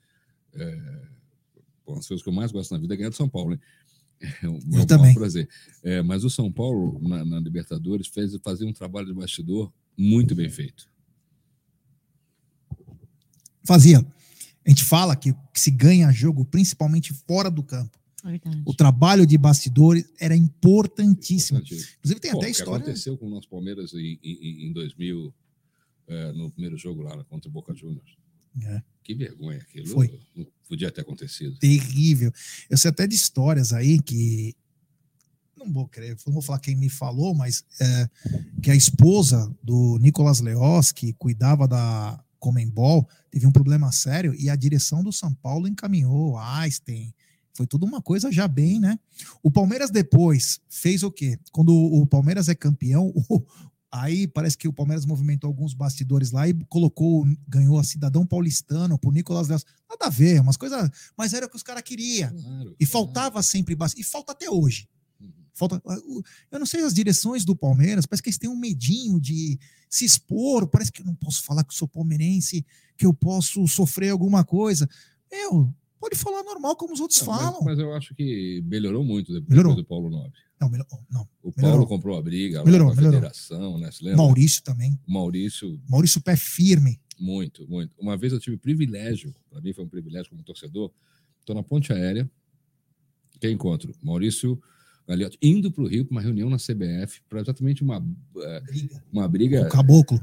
é, bom, as coisas que eu mais gosto na vida é ganhar do São Paulo, né? É o Eu também. prazer. É, mas o São Paulo, na, na Libertadores, fez fazia um trabalho de bastidor muito bem feito. Fazia. A gente fala que, que se ganha jogo principalmente fora do campo. Verdade. O trabalho de bastidores era importantíssimo. Inclusive, tem Pô, até o que história. aconteceu com o nosso Palmeiras em, em, em 2000, é, no primeiro jogo lá contra o Boca Juniors. É. Que vergonha aquilo. Foi. Não Podia ter acontecido. terrível. Eu sei até de histórias aí que. Não vou querer, não vou falar quem me falou, mas é, que a esposa do Nicolas Leoz, que cuidava da Comembol, teve um problema sério e a direção do São Paulo encaminhou Einstein. Foi tudo uma coisa já bem, né? O Palmeiras depois fez o quê? Quando o Palmeiras é campeão, o- aí parece que o Palmeiras movimentou alguns bastidores lá e colocou, ganhou a cidadão paulistano pro Nicolas Leoz. Nada a ver, umas coisas. Mas era o que os caras queriam. Claro, E claro. faltava sempre. E falta até hoje. Uhum. Falta, o- eu não sei as direções do Palmeiras, parece que eles têm um medinho de se expor. Parece que eu não posso falar que eu sou palmeirense, que eu posso sofrer alguma coisa. Meu, pode falar normal como os outros Não, mas- falam. Mas, eu acho que melhorou muito depois Melhorou. do Paulo Nobre. Não, melhor- não. O Melhorou. Paulo comprou a briga Melhorou, a melhorou. federação, né? Você lembra? Maurício também. O Maurício, Maurício pé firme. muito, muito. Uma vez eu tive o privilégio, para mim foi um privilégio como torcedor, estou na ponte aérea, quem encontro? Maurício Gagliotti, indo para o Rio para uma reunião na CBF, para exatamente uma, eh, Briga. uma O briga. caboclo.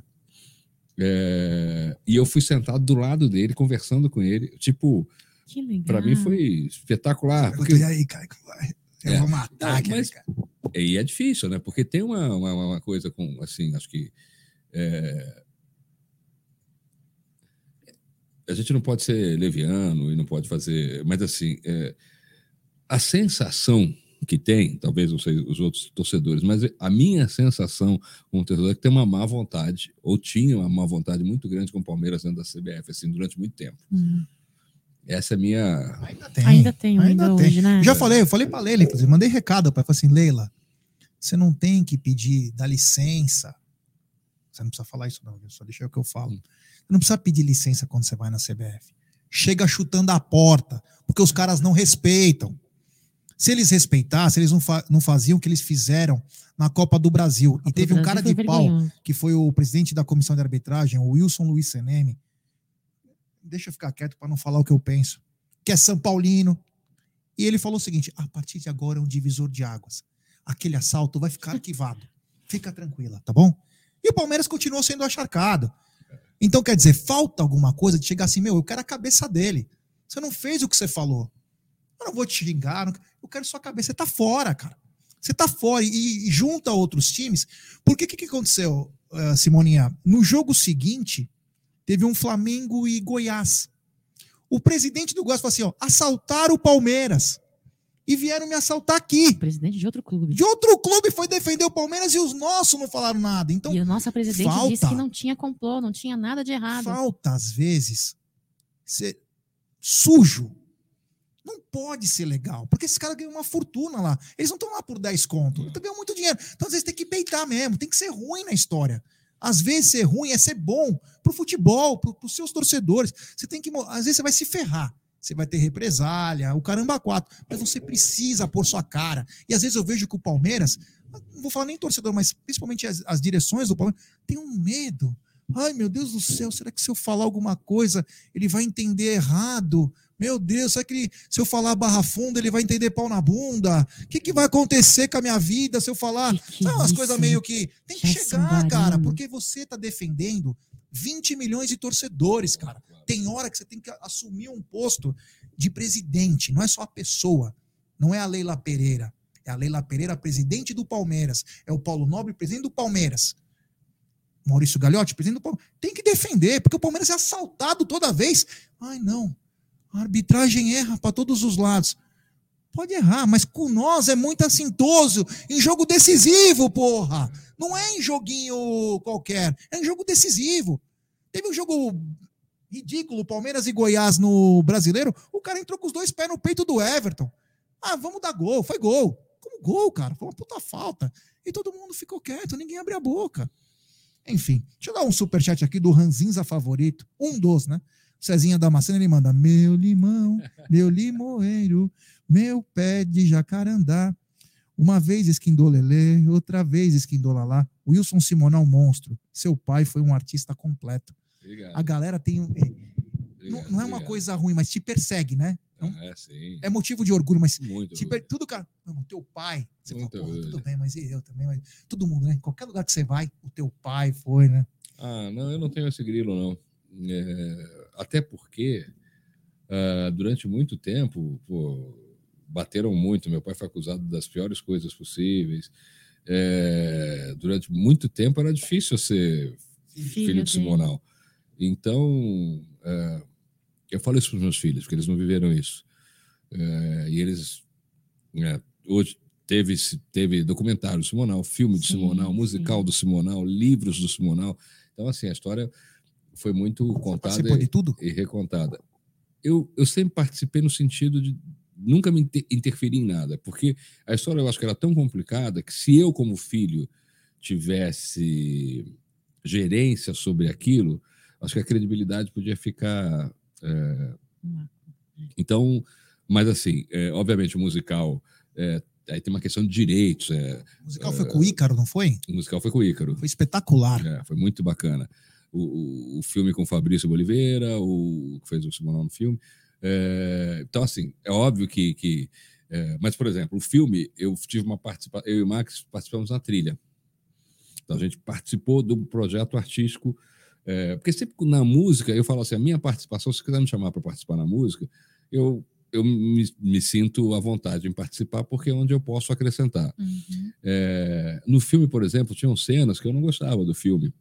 eh, e eu fui sentado do lado dele, conversando com ele. Tipo, Que legal. para mim foi espetacular. Eu Porque e aí, cara, eu É. vou matar aquele mas- cara. E é difícil, né? Porque tem uma, uma, uma coisa com, assim, acho que. é, A gente não pode ser leviano e não pode fazer. Mas, assim, é, a sensação que tem, talvez não sei os outros torcedores, mas a minha sensação como torcedor é que tem uma má vontade, ou tinha uma má vontade muito grande com o Palmeiras dentro da CBF, assim, durante muito tempo. Hum. Essa é a minha. Ainda tem. Ainda tem, Ainda ainda tem. hoje, né? Já falei, eu falei pra Leila, inclusive, mandei recado para falei assim, Leila, você não tem que pedir, dá licença. Você não precisa falar isso não, viu? só deixa o que eu falo. Você não precisa pedir licença quando você vai na CBF. Chega chutando a porta, porque os caras não respeitam. Se eles respeitassem, eles não, fa- não faziam o que eles fizeram na Copa do Brasil. E teve um cara de pau que foi o presidente da comissão de arbitragem, o Wilson Luiz Seneme. Deixa eu ficar quieto para não falar o que eu penso. Que é São Paulino. E ele falou o seguinte: a partir de agora é um divisor de águas. Aquele assalto vai ficar arquivado. Fica tranquila, tá bom? E o Palmeiras continuou sendo acharcado. Então, quer dizer, falta alguma coisa de chegar assim, meu, eu quero a cabeça dele. Você não fez o que você falou. Eu não vou te xingar, eu quero sua cabeça. Você tá fora, cara. Você tá fora e, e junta outros times. Porque o que, que aconteceu, eh, Simoninha? No jogo seguinte, teve um Flamengo e Goiás. O presidente do Goiás falou assim: ó, assaltaram o Palmeiras. E vieram me assaltar aqui. Presidente de outro clube. De outro clube foi defender o Palmeiras e os nossos não falaram nada. Então, e a nossa presidente falta. disse que não tinha complô, não tinha nada de errado. falta, às vezes, ser sujo. Não pode ser legal, porque esses caras ganham uma fortuna lá. Eles não estão lá por 10 conto. Eles ganham muito dinheiro. Então, às vezes, tem que peitar mesmo. Tem que ser ruim na história. Às vezes ser ruim é ser bom pro futebol, pro, pros seus torcedores. Você tem que. Às vezes você vai se ferrar. Você vai ter represália, o caramba quatro. Mas você precisa pôr sua cara. E às vezes eu vejo que o Palmeiras, não vou falar nem torcedor, mas principalmente as, as direções do Palmeiras, tem um medo. Ai, meu Deus do céu, será que se eu falar alguma coisa, ele vai entender errado? Meu Deus, será que ele- se eu falar barra funda, ele vai entender pau na bunda? O que, que vai acontecer com a minha vida se eu falar? Que que Sabe umas isso? coisas meio que. Tem que Gerson chegar, cara, porque você tá defendendo 20 milhões de torcedores, cara. Tem hora que você tem que assumir um posto de presidente, não é só a pessoa. Não é a Leila Pereira. É a Leila Pereira, presidente do Palmeiras. É o Paulo Nobre, presidente do Palmeiras. Maurício Gagliotti, presidente do Palmeiras. Tem que defender, porque o Palmeiras é assaltado toda vez. Ai, não. A arbitragem erra para todos os lados. Pode errar, mas com nós é muito assintoso. Em jogo decisivo, porra. Não é em joguinho qualquer. É em jogo decisivo. Teve um jogo ridículo, Palmeiras e Goiás no brasileiro. O cara entrou com os dois pés no peito do Everton. Ah, vamos dar gol. Foi gol. Como gol, cara? Foi uma puta falta. E todo mundo ficou quieto, ninguém abriu a boca. Enfim, deixa eu dar um superchat aqui do Ranzinza favorito. Um dos, né? Cezinha Damasceno, ele manda: Meu limão, meu limoeiro, meu pé de jacarandá. Uma vez esquindolelê, outra vez esquindolalá. Wilson Simonal, monstro. Seu pai foi um artista completo. Obrigado. A galera tem. um- é, não, obrigado, não é uma obrigado. coisa ruim, mas te persegue, né? Não- É. É motivo de orgulho, mas Muito. te per- tudo, cara. Não, teu pai. Você fala, Muito orgulho. tudo bem, mas e eu também. Mas, todo mundo, né? Em qualquer lugar que você vai, o teu pai foi, né? Ah, não, eu não tenho esse grilo, não. É, até porque, ah, durante muito tempo, pô, bateram muito. Meu pai foi acusado das piores coisas possíveis. É, durante muito tempo era difícil ser filho, Filho de. Simonal. Então, é, eu falo isso para os meus filhos, porque eles não viveram isso. É, e eles, é, hoje, teve, teve documentário do Simonal, filme do Sim, Simonal, musical sim. do Simonal, livros do Simonal. Então, assim, a história foi muito contada de tudo? e recontada. Eu, eu sempre participei no sentido de nunca me inter- interferir em nada, porque a história eu acho que era tão complicada que se eu, como filho, tivesse gerência sobre aquilo, acho que a credibilidade podia ficar. é, Então, mas assim, é, obviamente o musical. é, aí tem uma questão de direitos. é, O musical foi com o Ícaro, não foi? o musical foi com o Ícaro. Foi espetacular. É, foi muito bacana. O, o, o filme com o Fabrício Boliveira, o que fez o Simonal no filme. É, então, assim, é óbvio que. que é, mas, por exemplo, o filme, eu tive uma participação. Eu e o Max participamos na trilha. Então, a gente participou do projeto artístico. é, porque sempre na música, eu falo assim: a minha participação, se quiser me chamar para participar na música, eu, eu me, me sinto à vontade em participar, porque é onde eu posso acrescentar. Uhum. É, no filme, por exemplo, tinham cenas que eu não gostava do filme.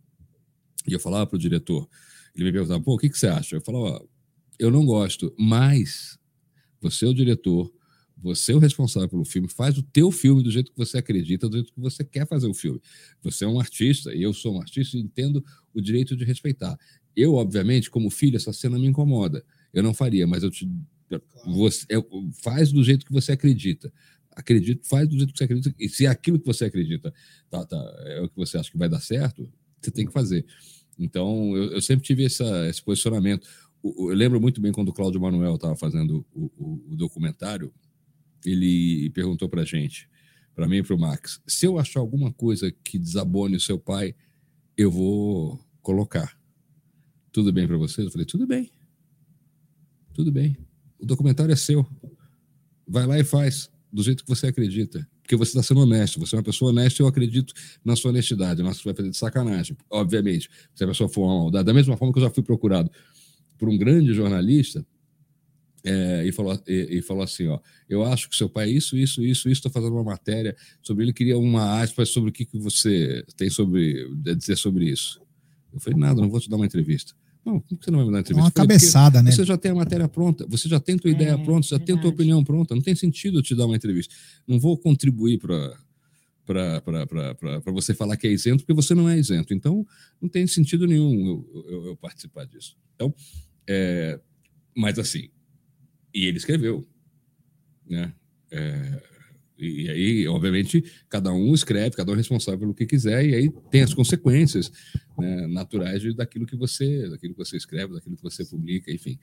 E eu falava para o diretor, ele me perguntava, pô, o que, que você acha? Eu falava, eu não gosto, mas você é o diretor, você é o responsável pelo filme, faz o teu filme do jeito que você acredita, do jeito que você quer fazer o filme. Você é um artista, e eu sou um artista e entendo o direito de respeitar. Eu, obviamente, como filho, essa cena me incomoda. Eu não faria, mas eu te... Você, eu- faz do jeito que você acredita acredito, faz do jeito que você acredita. E se é aquilo que você acredita tá, tá, é o que você acha que vai dar certo, você tem que fazer. Então, eu, eu sempre tive essa, esse posicionamento. Eu lembro muito bem quando o Cláudio Manuel estava fazendo o, o- o documentário, ele perguntou para gente, para mim e para o Max, se eu achar alguma coisa que desabone o seu pai, eu vou colocar. Tudo bem para vocês? Eu falei, tudo bem. Tudo bem. O documentário é seu. Vai lá e faz do jeito que você acredita. Porque você está sendo honesto. Você é uma pessoa honesta e eu acredito na sua honestidade. Não você vai fazer de sacanagem, obviamente. Se a pessoa for uma maldade. Da mesma forma que eu já fui procurado por um grande jornalista é, e, falou, e, e falou assim: ó, eu acho que seu pai é isso, isso, isso, isso. Estou fazendo uma matéria sobre ele. Queria uma aspas sobre o que, que você tem sobre, a dizer sobre isso. Eu falei: nada, não vou te dar uma entrevista. Não, por que você não vai me dar uma entrevista? Uma falei, "Porque cabeçada, né? você já tem a matéria pronta, você já tem tua ideia É, pronta, já tem tua verdade. opinião pronta. Não tem sentido eu te dar uma entrevista. Não vou contribuir para para você falar que é isento, porque você não é isento. Então, não tem sentido nenhum eu, eu- eu participar disso. Então, é, mas assim, e ele escreveu, né? É, E aí, obviamente, cada um escreve, cada um é responsável pelo que quiser, e aí tem as consequências né, naturais daquilo que você, daquilo que você escreve, daquilo que você publica, enfim.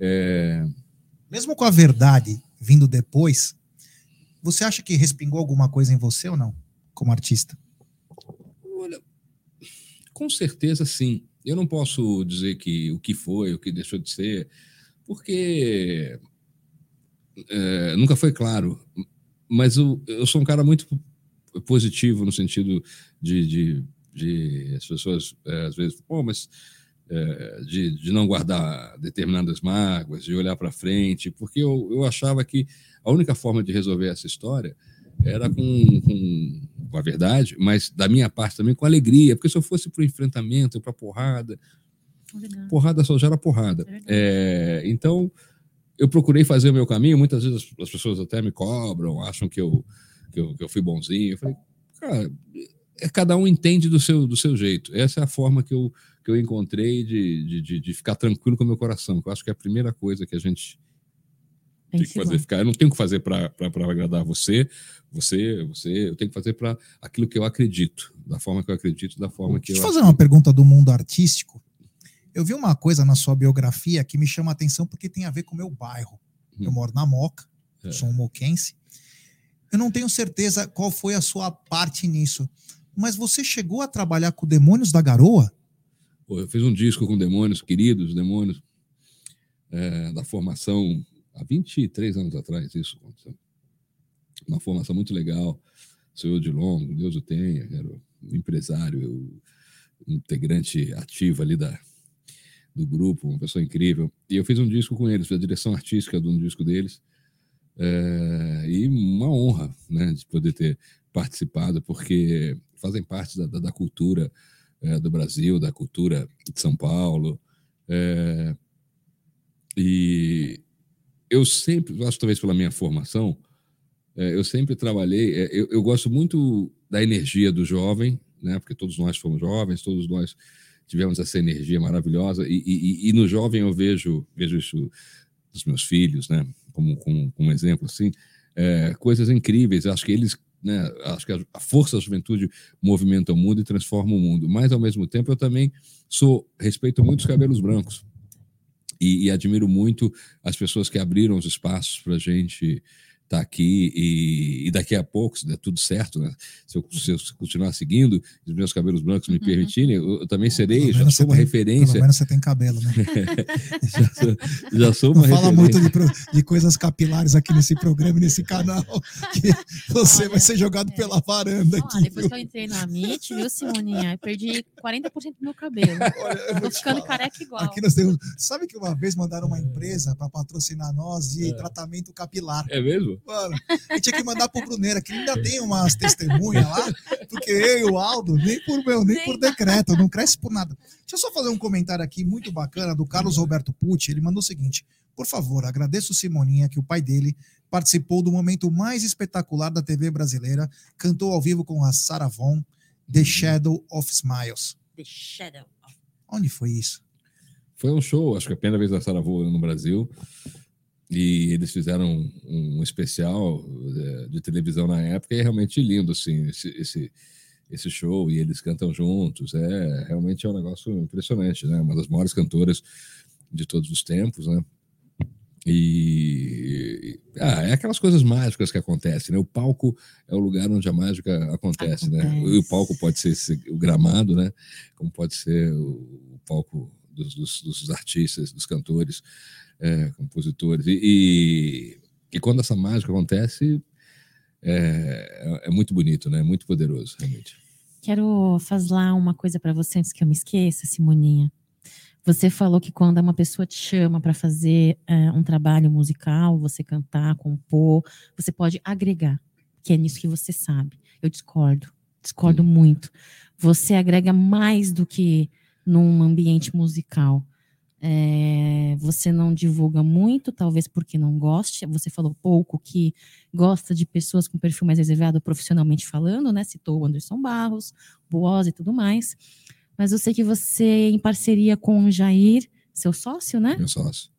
É... Mesmo com a verdade vindo depois, você acha que respingou alguma coisa em você ou não, como artista? Olha, com certeza sim. Eu não posso dizer que o que foi, o que deixou de ser, porque é, nunca foi claro. Mas eu, eu sou um cara muito positivo no sentido de, de, de as pessoas é, às vezes, pô, mas é, de, de não guardar determinadas mágoas, de olhar para frente, porque eu, eu achava que a única forma de resolver essa história era com, com, com a verdade, mas da minha parte também com alegria, porque se eu fosse para o enfrentamento, para porrada, é porrada só gera porrada. É, é então eu procurei fazer o meu caminho, muitas vezes as pessoas até me cobram, acham que eu, que eu, que eu fui bonzinho. Eu falei, cara, é, cada um entende do seu, do seu jeito. Essa é a forma que eu, que eu encontrei de, de, de ficar tranquilo com o meu coração, que eu acho que é a primeira coisa que a gente tem que fazer. Ficar, eu não tenho que fazer para agradar você, você, você, eu tenho que fazer para aquilo que eu acredito, da forma que eu acredito, da forma que Deixa eu. Deixa eu fazer uma pergunta do mundo artístico. Eu vi uma coisa na sua biografia que me chama a atenção porque tem a ver com o meu bairro. Eu hum. moro na Moca, é. sou um moquense. Eu não tenho certeza qual foi a sua parte nisso, mas você chegou a trabalhar com Demônios da Garoa? Pô, eu fiz um disco com Demônios, queridos Demônios, é, da formação há 23 anos atrás, isso aconteceu. Uma formação muito legal. Senhor de Longo, Deus o tenha, era um empresário, um integrante ativo ali da, do grupo, uma pessoa incrível. E eu fiz um disco com eles, fiz a direção artística de um disco deles. É, e uma honra né, de poder ter participado, porque fazem parte da, da, cultura é, do Brasil, da cultura de São Paulo. É, e eu sempre, acho talvez pela minha formação, é, eu sempre trabalhei. É, eu, eu, gosto muito da energia do jovem, né, porque todos nós fomos jovens, todos nós tivemos essa energia maravilhosa. E, e, e, no jovem eu vejo, vejo isso dos meus filhos, né? Como, como, como exemplo, assim, é, coisas incríveis. Acho que eles, né? Acho que a força da juventude movimenta o mundo e transforma o mundo. Mas ao mesmo tempo eu também sou respeito muito os cabelos brancos. E, e admiro muito as pessoas que abriram os espaços para a gente tá aqui e, e, daqui a pouco, se der tudo certo, né? se, eu, se eu continuar seguindo, os meus cabelos brancos me uhum. permitirem, eu, eu, também serei, já sou uma tem, referência. Pelo menos você tem cabelo, né? já, sou, já sou uma Não fala muito de, de, coisas capilares aqui nesse programa, nesse canal, que você Olha, vai ser jogado é. pela varanda aqui. depois viu? que eu entrei na MIT, viu, Simoninha? Eu perdi 40% do meu cabelo. Olha, eu Tô ficando falar. careca igual. Aqui nós temos. Sabe que uma vez mandaram uma empresa para patrocinar nós de é. tratamento capilar. É mesmo? Mano, eu tinha que mandar pro Bruneira, que ainda tem umas testemunhas lá, porque eu e o Aldo, nem por meu, nem por decreto, não cresce por nada. Deixa eu só fazer um comentário aqui muito bacana do Carlos Roberto Pucci. Ele mandou o seguinte: por favor, agradeço o Simoninha que o pai dele participou do momento mais espetacular da TV brasileira, cantou ao vivo com a Sarah Vaughan, The Shadow of Smiles. The Shadow of... Onde foi isso? Foi um show, acho que a primeira vez da Sarah Vaughan no Brasil. E eles fizeram um, especial é, de televisão na época e é realmente lindo, assim, esse, esse, esse, show. E eles cantam juntos. É realmente é um negócio impressionante, né? Uma das maiores cantoras de todos os tempos, né? E ah, é aquelas coisas mágicas que acontecem, né? O palco é o lugar onde a mágica acontece, acontece. né? E o palco pode ser esse, o gramado, né? Como pode ser o palco dos, dos, dos artistas, dos cantores é, compositores. E, e, e, quando essa mágica acontece, é, é, muito bonito, né? É muito poderoso, realmente. Quero fazer uma coisa para você antes que eu me esqueça, Simoninha. Você falou que quando uma pessoa te chama para fazer é, um trabalho musical, você cantar, compor, você pode agregar, que é nisso que você sabe. Eu discordo, discordo hum. muito. Você agrega mais do que num ambiente musical. É, você não divulga muito, talvez porque não goste. Você falou pouco que gosta de pessoas com perfil mais reservado profissionalmente falando, né? Citou o Anderson Barros, Boaz e tudo mais. Mas eu sei que você, em parceria com o Jair, seu sócio, né? Meu sócio.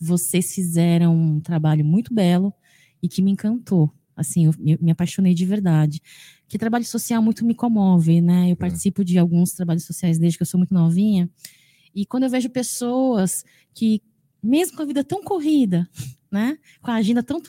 Vocês fizeram um trabalho muito belo e que me encantou. Assim, eu me, apaixonei de verdade. Que trabalho social muito me comove, né? Eu participo de alguns trabalhos sociais desde que eu sou muito novinha. E quando eu vejo pessoas que, mesmo com a vida tão corrida, né? Com a agenda tão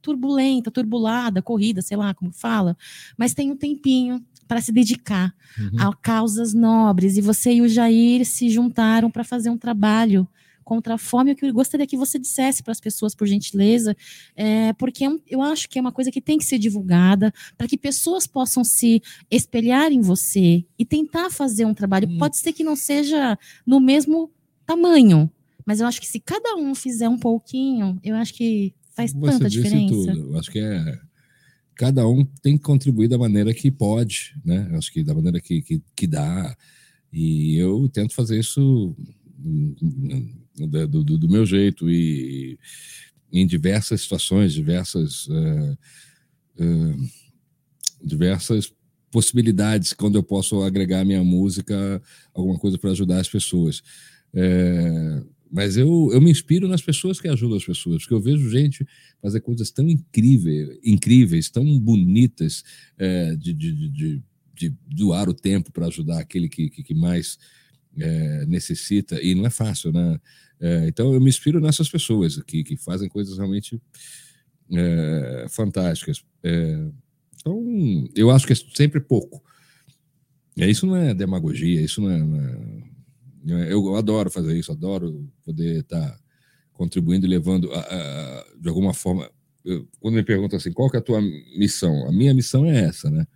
turbulenta, turbulada, corrida, sei lá como fala, mas tem um tempinho para se dedicar uhum. a causas nobres. E você e o Jair se juntaram para fazer um trabalho contra a fome, o que eu gostaria que você dissesse para as pessoas, por gentileza, é, porque é eu acho que é uma coisa que tem que ser divulgada, para que pessoas possam se espelhar em você e tentar fazer um trabalho. Hum. Pode ser que não seja no mesmo tamanho, mas eu acho que se cada um fizer um pouquinho, eu acho que faz Você tanta diferença. Tudo. Eu acho que é cada um tem que contribuir da maneira que pode, né? Eu acho que da maneira que, que, que dá. E eu tento fazer isso do, do, do meu jeito e em diversas situações, diversas uh, uh, diversas possibilidades quando eu posso agregar minha música alguma coisa para ajudar as pessoas. É, mas eu, eu me inspiro nas pessoas que ajudam as pessoas, porque eu vejo gente fazer coisas tão incríveis, incríveis tão bonitas, é, de, de, de, de, doar o tempo para ajudar aquele que, que, que mais é, necessita, e não é fácil, né? É, então eu me inspiro nessas pessoas que, que fazem coisas realmente é, fantásticas. É, então eu acho que é sempre pouco. É, isso não é demagogia, isso não é, não é eu adoro fazer isso, adoro poder estar contribuindo e levando, a, a, de alguma forma. Eu, quando me perguntam assim, qual que é a tua missão? A minha missão é essa, né?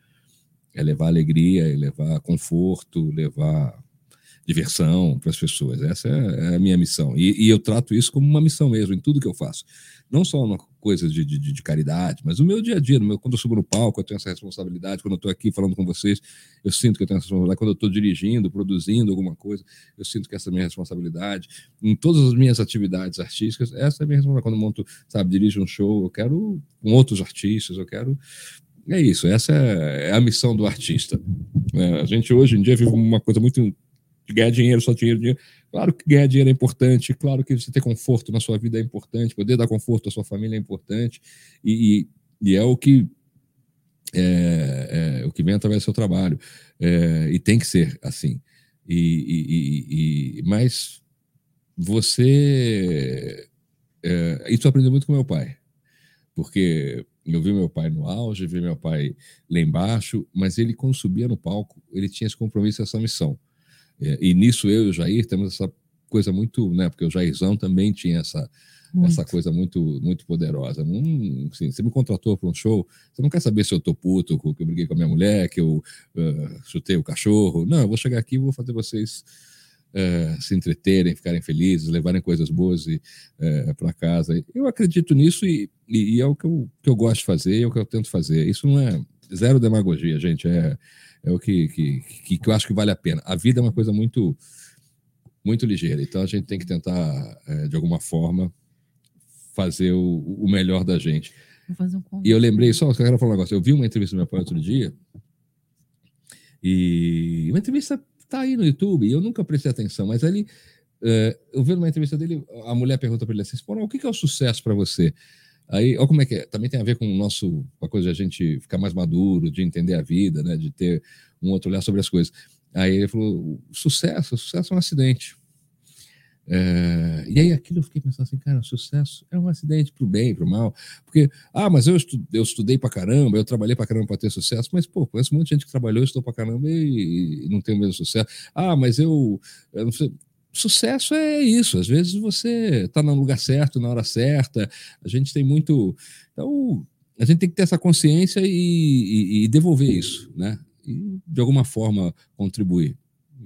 É levar alegria, é levar conforto, levar diversão para as pessoas. Essa é, é, a minha missão. E, e, eu trato isso como uma missão mesmo, em tudo que eu faço. Não só uma coisa de, de, de caridade, mas o meu dia a dia, meu, quando eu subo no palco, eu tenho essa responsabilidade. Quando eu estou aqui falando com vocês, eu sinto que eu tenho essa responsabilidade. Quando eu estou dirigindo, produzindo alguma coisa, eu sinto que essa é a minha responsabilidade. Em todas as minhas atividades artísticas, essa é a minha responsabilidade. Quando eu monto, sabe, dirijo um show, eu quero com outros artistas, eu quero é isso, essa é, é a missão do artista. É, a gente hoje em dia vive uma coisa muito ganhar dinheiro, só dinheiro, dinheiro. Claro que ganhar dinheiro é importante, claro que você ter conforto na sua vida é importante, poder dar conforto à sua família é importante, e, e, e é o que é, é, o que vem através do seu trabalho, é, e tem que ser assim. E, e mas você. É, isso eu aprendi muito com meu pai, porque eu vi meu pai no auge, vi meu pai lá embaixo, mas ele, quando subia no palco, ele tinha esse compromisso, essa missão. É, e nisso eu e o Jair temos essa coisa muito, né? Porque o Jairzão também tinha essa, essa coisa muito muito poderosa. Não, assim, você me contratou para um show, você não quer saber se eu tô puto, que eu briguei com a minha mulher, que eu uh, chutei o cachorro. Não, eu vou chegar aqui e vou fazer vocês uh, se entreterem, ficarem felizes, levarem coisas boas uh, para casa. Eu acredito nisso e, e, e, é o que eu, que eu gosto de fazer, é o que eu tento fazer. Isso não é zero demagogia, gente. É, é o que, que, que, que eu acho que vale a pena. A vida é uma coisa muito, muito ligeira, então a gente tem que tentar, é, de alguma forma, fazer o, o melhor da gente. Um e eu lembrei, só, eu quero falar um negócio. Eu vi uma entrevista do meu pai outro dia, e uma entrevista tá aí no YouTube, e eu nunca prestei atenção, mas ali, é, eu vi uma entrevista dele, a mulher pergunta para ele assim: o que é o sucesso para você? Aí, olha como é que é. Também tem a ver com o nosso, com a coisa de a gente ficar mais maduro, de entender a vida, né? De ter um outro olhar sobre as coisas. Aí ele falou: sucesso, sucesso é um acidente. É, e aí aquilo eu fiquei pensando assim, cara, sucesso é um acidente pro bem, pro mal. Porque, ah, mas eu, estu, eu estudei pra caramba, eu trabalhei pra caramba pra ter sucesso, mas, pô, conheço um monte de gente que trabalhou, estudou pra caramba e, e não tem o mesmo sucesso. Ah, mas eu, eu sei, sucesso é isso. Às vezes você está no lugar certo, na hora certa. A gente tem muito. Então, a gente tem que ter essa consciência e, e, e devolver isso, né? E, de alguma forma, contribuir.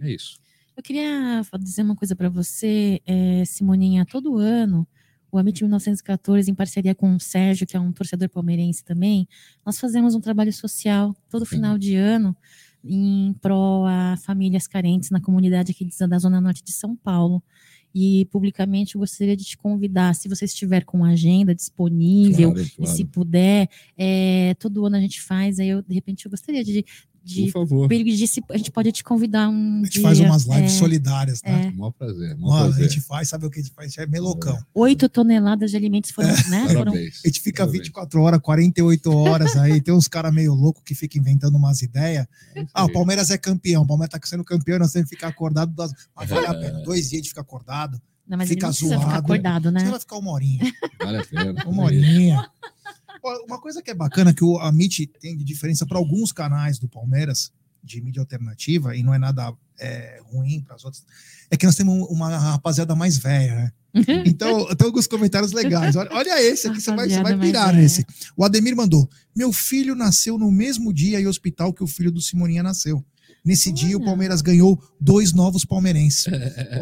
É isso. Eu queria dizer uma coisa para você, é, Simoninha. Todo ano, o Amit 1914, em parceria com o Sérgio, que é um torcedor palmeirense também, nós fazemos um trabalho social todo final de ano em pró a famílias carentes na comunidade aqui da Zona Norte de São Paulo. E publicamente eu gostaria de te convidar, se você estiver com agenda disponível, claro, claro. e se puder, é, todo ano a gente faz, aí eu, de repente, eu gostaria de de Por favor. perigo de a gente pode te convidar um A gente dia. faz umas lives é, solidárias, né? é. Mó prazer, mó Mano, a prazer. gente faz, sabe o que a gente faz? A gente é melocão. Oito toneladas de alimentos foram, né? Foram. A gente fica Parabéns. 24 horas, 48 horas aí. Tem uns caras meio loucos que ficam inventando umas ideias. Ah, o Palmeiras é campeão. O Palmeiras tá sendo campeão, nós temos que ficar acordado. Duas... Mas vale a pena. Dois dias de ficar acordado. Não, mas Fica ele não precisa ficar zoado. acordado, né? Você vai ficar uma horinha. Vale a pena. Uma horinha. Uma coisa que é bacana que o a MIT tem de diferença para alguns canais do Palmeiras de mídia alternativa e não é nada é, ruim para as outras, é que nós temos uma rapaziada mais velha, né? Então, tem alguns comentários legais. Olha, olha esse aqui, você vai, você vai pirar nesse. O Ademir mandou: Meu filho nasceu no mesmo dia e hospital que o filho do Simoninha nasceu. Nesse dia, o. Palmeiras ganhou dois novos palmeirenses.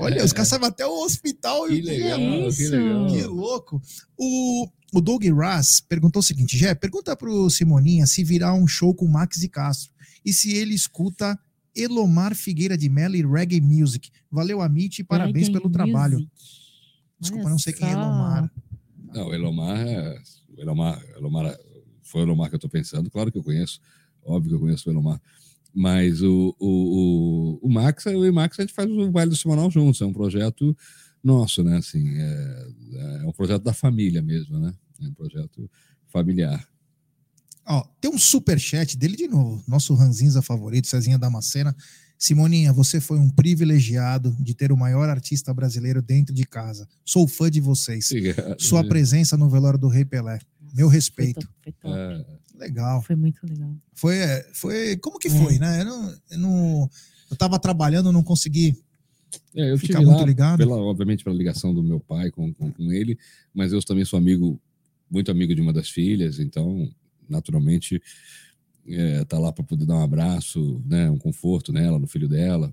Olha, os caras até o hospital. Que e- legal, que isso? legal. que louco. O, o Doug Rass perguntou o seguinte: Jé, pergunta pro Simoninha se virá um show com Max e Castro e se ele escuta Elomar Figueira de Mello e Reggae Music. Valeu, Amit, e parabéns Reggae pelo trabalho. music. Desculpa, Olha não sei quem é só. Elomar. Não, Elomar, é- o Elomar, Elomar foi o Elomar que eu estou pensando. Claro que eu conheço, óbvio que eu conheço o Elomar. Mas o, o, o, o Max, eu e o Max, a gente faz o baile do Simonal juntos. É um projeto nosso, né? Assim, é, é um projeto da família mesmo, né? É um projeto familiar. Ó, tem um super chat dele de novo, nosso ranzinza favorito, Cezinha Damascena. Simoninha, você foi um privilegiado de ter o maior artista brasileiro dentro de casa. Sou fã de vocês. Obrigado. Sua presença no velório do Rei Pelé. Meu Foi respeito. top, foi top. É, Legal. Foi muito legal. Foi, é, foi. Como que É. foi, né? Eu, não, eu, não, eu tava trabalhando, não consegui. É, eu Fica muito ligado. Pela, obviamente, pela ligação do meu pai com, com, com ele, mas eu também sou amigo, muito amigo de uma das filhas, então, naturalmente, é, tá lá para poder dar um abraço, né, um conforto nela, no filho dela.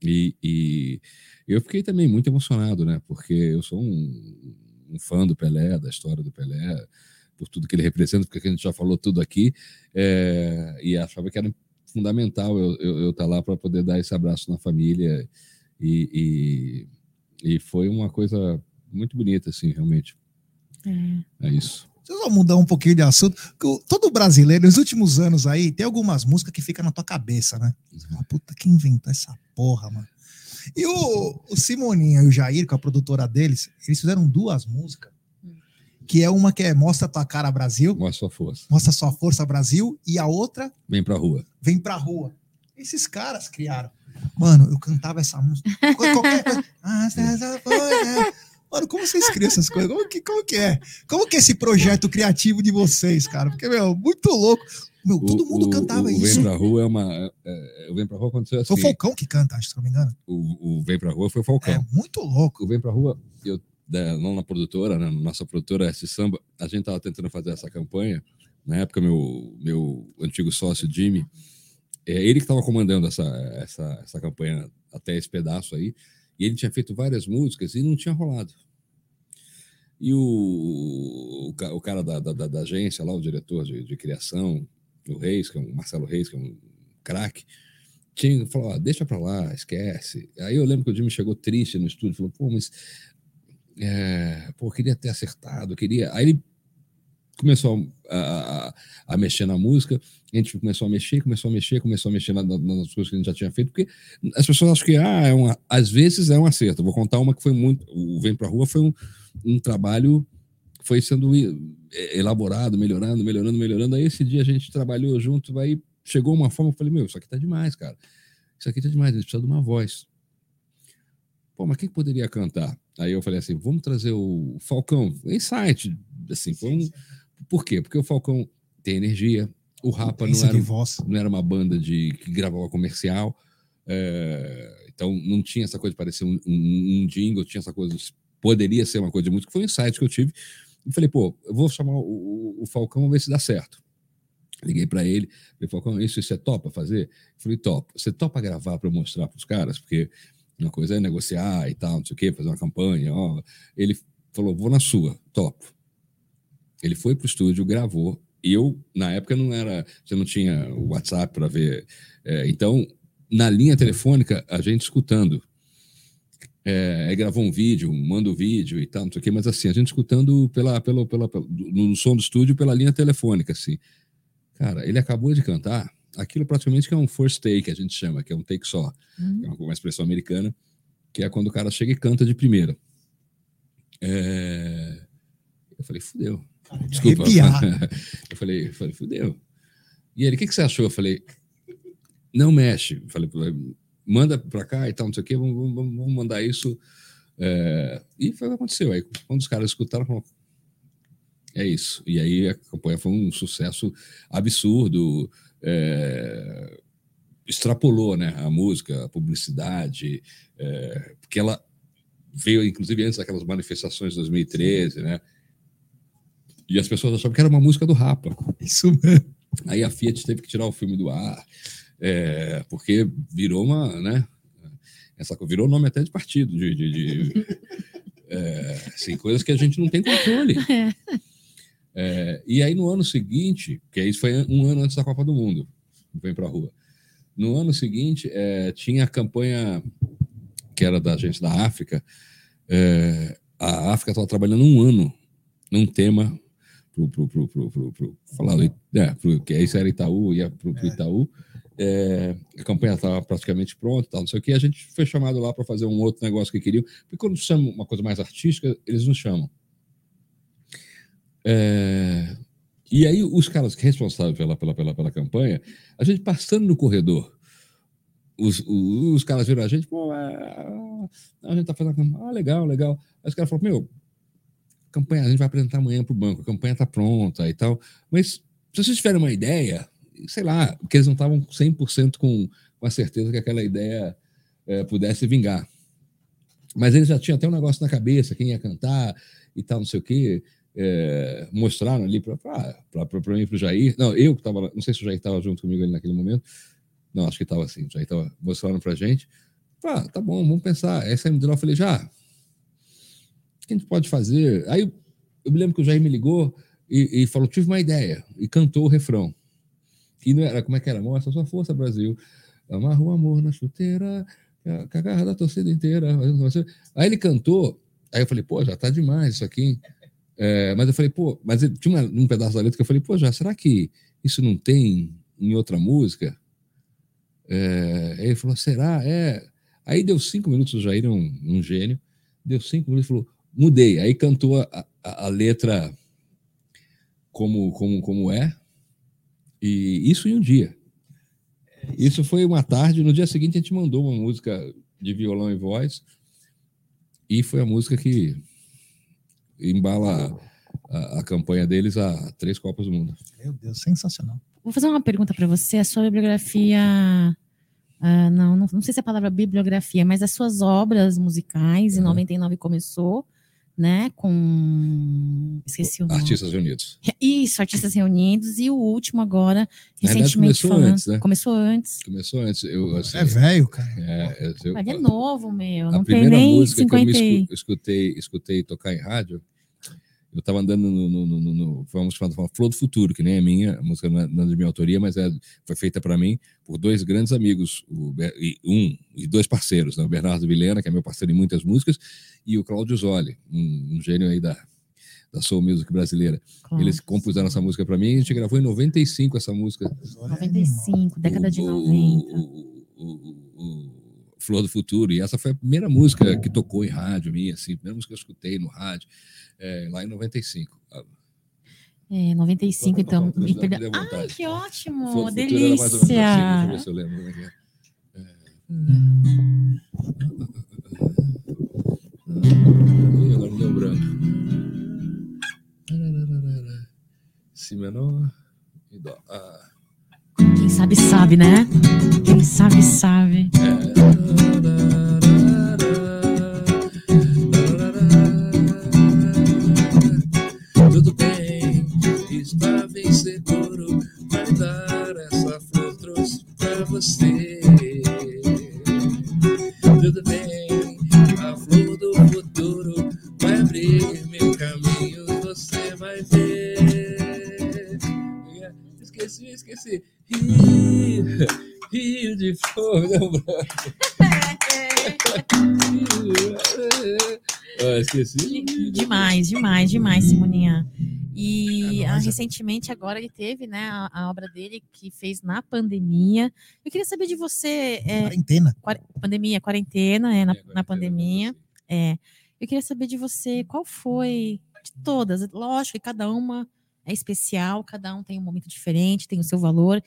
E, e eu fiquei também muito emocionado, né, porque eu sou um, um fã do Pelé, da história do Pelé, por tudo que ele representa, porque a gente já falou tudo aqui, é, e achava que era fundamental eu estar eu, eu tá lá para poder dar esse abraço na família e, e, e foi uma coisa muito bonita, assim, realmente. É. É isso. Eu só mudar um pouquinho de assunto. que o- Todo brasileiro, nos últimos anos aí, tem algumas músicas que ficam na tua cabeça, né? Fala, puta, quem inventou essa porra, mano? E o, o Simoninha e o Jair, com a produtora deles, eles fizeram duas músicas. Que é uma que é Mostra Tua Cara Brasil, Mostra sua força. Mostra Sua Força Brasil, e a outra Vem pra rua. Vem Pra Rua. Esses caras criaram. Mano, eu cantava essa música. Qual- Qualquer coisa. Ah, foi, né? Mano, como vocês criam essas coisas? Como que, como que é? Como que é esse projeto criativo de vocês, cara? Porque, meu, muito louco. Meu, todo O- mundo o- cantava o, isso. Vem pra rua é uma. É, o Vem pra rua aconteceu Foi assim. o Falcão que canta, acho, se não me engano. O, o Vem pra rua foi o Falcão. É muito louco. O Vem pra rua, eu, da- não na produtora, né, na nossa produtora S Samba, a gente tava tentando fazer essa campanha. Na época, meu, meu antigo sócio, Jimmy, é ele que estava comandando essa, essa, essa campanha até esse pedaço aí. E ele tinha feito várias músicas e não tinha rolado. E o, o, o cara da, da, da- agência lá, o diretor de, de criação, o Reis, que é um Marcelo Reis, que é um craque, tinha, falou, ó, deixa pra lá, esquece. Aí eu lembro que o Jimmy chegou triste no estúdio, falou, pô, mas é, pô, queria ter acertado, queria. Aí ele começou a, a- a mexer na música, a gente começou a mexer, começou a mexer, começou a mexer na- na- nas coisas que a gente já tinha feito, porque as pessoas acham que, ah, é uma, às vezes é um acerto. Eu Vou contar uma que foi muito. O Vem Pra Rua foi um, um trabalho que foi sendo e- elaborado, melhorando, melhorando, melhorando. Aí esse dia a gente trabalhou junto, aí chegou uma forma, eu falei, meu, isso aqui tá demais, cara. Isso aqui tá demais, a gente precisa de uma voz. Pô, mas quem que poderia cantar? Aí eu falei assim, vamos trazer o Falcão, insight, assim, foi um... Por quê? Porque o Falcão tem energia, o Rapa não era, não era uma banda de que gravava comercial, é, então não tinha essa coisa de parecer um, um, um jingle, tinha essa coisa, poderia ser uma coisa de música, foi um insight que eu tive, e falei, pô, eu vou chamar o, o, o Falcão, ver se dá certo. Liguei para ele, falei, Falcão, isso, isso é topa fazer? Eu falei, topa. Você topa gravar para mostrar para os caras? Porque uma coisa é negociar e tal, não sei o quê, fazer uma campanha. Ó. Ele falou, vou na sua, topo. Ele foi pro estúdio, gravou. Eu, na época, não era. Você não tinha o WhatsApp para ver. É, então, na linha telefônica, a gente escutando. É, aí gravou um vídeo, manda o vídeo e tal, não sei o quê, mas assim, a gente escutando pela, pela, pela, pela- no som do estúdio pela linha telefônica, assim. Cara, ele acabou de cantar, aquilo praticamente que é um first take, a gente chama, que é um take só, Uhum. é uma, uma expressão americana, que é quando o cara chega e canta de primeira. É, Eu falei, fudeu. Desculpa. Eu falei, eu falei, fudeu. E ele, o que, que você achou? Eu falei, não mexe. Eu falei, manda pra cá e tal, não sei o quê, vamos, vamos- vamos mandar isso. É, E foi o que aconteceu. Aí, quando os caras escutaram, falaram, é isso. E aí a campanha foi um sucesso absurdo. é, extrapolou né, a música, a publicidade, é, porque ela veio, inclusive, antes daquelas manifestações de 2013, né? E as pessoas achavam que era uma música do Rapa. Isso mesmo. Aí a Fiat teve que tirar o filme do ar, é, porque virou uma, né? Essa, virou nome até de partido, de, de, de, é, assim, coisas que a gente não tem controle. É, e aí no ano seguinte, que isso foi um ano antes da Copa do Mundo, vem para a rua. No ano seguinte é, tinha a campanha que era da gente da África. é, a África estava trabalhando um ano num tema pro, pro, pro, pro, pro, pro, é, pro, que isso era Itaú, ia pro, pro Itaú. É, a campanha estava praticamente pronta, tal, não sei o que. A gente foi chamado lá para fazer um outro negócio que queriam. Porque quando chamam uma coisa mais artística, eles nos chamam. É, e aí, os caras responsáveis pela, pela, pela, pela campanha, a gente passando no corredor, os, os, os caras viram a gente, pô, é, a gente tá fazendo a campanha, ah, legal, legal. Aí os caras falaram, meu, campanha, a gente vai apresentar amanhã para o banco, a campanha está pronta e tal. Mas se vocês tiverem uma ideia, sei lá, porque eles não estavam 100% com, com a certeza que aquela ideia eh, pudesse vingar. Mas eles já tinham até um negócio na cabeça, quem ia cantar e tal, não sei o quê. eh, mostraram ali para mim para o Jair. Não, eu que estava, não sei se o Jair estava junto comigo ali naquele momento. Não, acho que estava assim, o Jair estava mostrando para a gente. Ah, tá bom, vamos pensar. Essa deu, eu falei, já, que a gente pode fazer? Aí eu, me lembro que o Jair me ligou e, e falou: tive uma ideia, e cantou o refrão. Que não era, como é que era? Mostra sua força, Brasil. Amarra o amor na chuteira, com a garra da torcida inteira. Aí ele cantou, aí eu falei, pô, já tá demais isso aqui. É, mas eu falei, pô, mas ele, tinha uma, um pedaço da letra que eu falei, pô, já, será que isso não tem em outra música? É, aí ele falou, será? É. Aí deu cinco minutos, o Jair é um, um gênio, deu cinco minutos e falou, mudei. Aí cantou a, a, a, letra como, como, como é, e isso em um dia. Isso foi uma tarde, no dia seguinte a gente mandou uma música de violão e voz, e foi a música que embala a, a campanha deles a três Copas do Mundo. Meu Deus, sensacional. Vou fazer uma pergunta para você. A sua bibliografia. Uh, não, não, não, sei se é a palavra bibliografia, mas as suas obras musicais, Uhum. em 99 começou, né? Com. Esqueci o nome. Artistas Reunidos. Isso, Artistas Reunidos. E o último agora, recentemente começou falando. antes, né? Começou antes. Começou antes. Eu, assim, É velho, cara. é, eu- eu- Mas é novo, meu. a Não tem primeira nem música que eu 50. escutei, escutei tocar em rádio, eu estava andando no, no, no, no, no vamos chamar, falar, Flor do Futuro, que nem é minha, a música não é, não é de minha autoria, mas é, foi feita para mim por dois grandes amigos, o e um e dois parceiros, né? o Bernardo Vilena, que é meu parceiro em muitas músicas, e o Cláudio Zoli, um, um gênio aí da, da soul music brasileira. Claro. Eles compuseram essa música para mim, a gente gravou em 95 essa música, 95, década de o- 90. o- o- o- o Flor do Futuro. E essa foi a primeira música que tocou em rádio minha, assim, a primeira música que eu escutei no rádio, é, lá em 95. Ah, É, 95, Pode então. me perdeu- Ai, que ótimo! Flor ou menos assim, deixa eu ver delícia! se eu lembro como é que é. Ih, agora deu branco. Si menor e dó. Ah. Quem sabe, sabe, né? Quem sabe, sabe. Tudo bem, estava inseguro, vai dar essa flor trouxe pra você. Tudo bem, a flor do futuro vai abrir meu caminho, você vai ver. Esqueci, esqueci. Rio, Rio de não, branco. Ah, esqueci. Demais, demais, demais, Simoninha. E É ah, é. recentemente agora ele teve, né, a, a obra dele que fez na pandemia. Eu queria saber de você, é, Quarentena. quar- pandemia, quarentena, é, na, É, na quarentena, pandemia. assim. É, eu queria saber de você qual foi de todas. Lógico que cada uma é especial, cada um tem um momento diferente, tem o seu valor,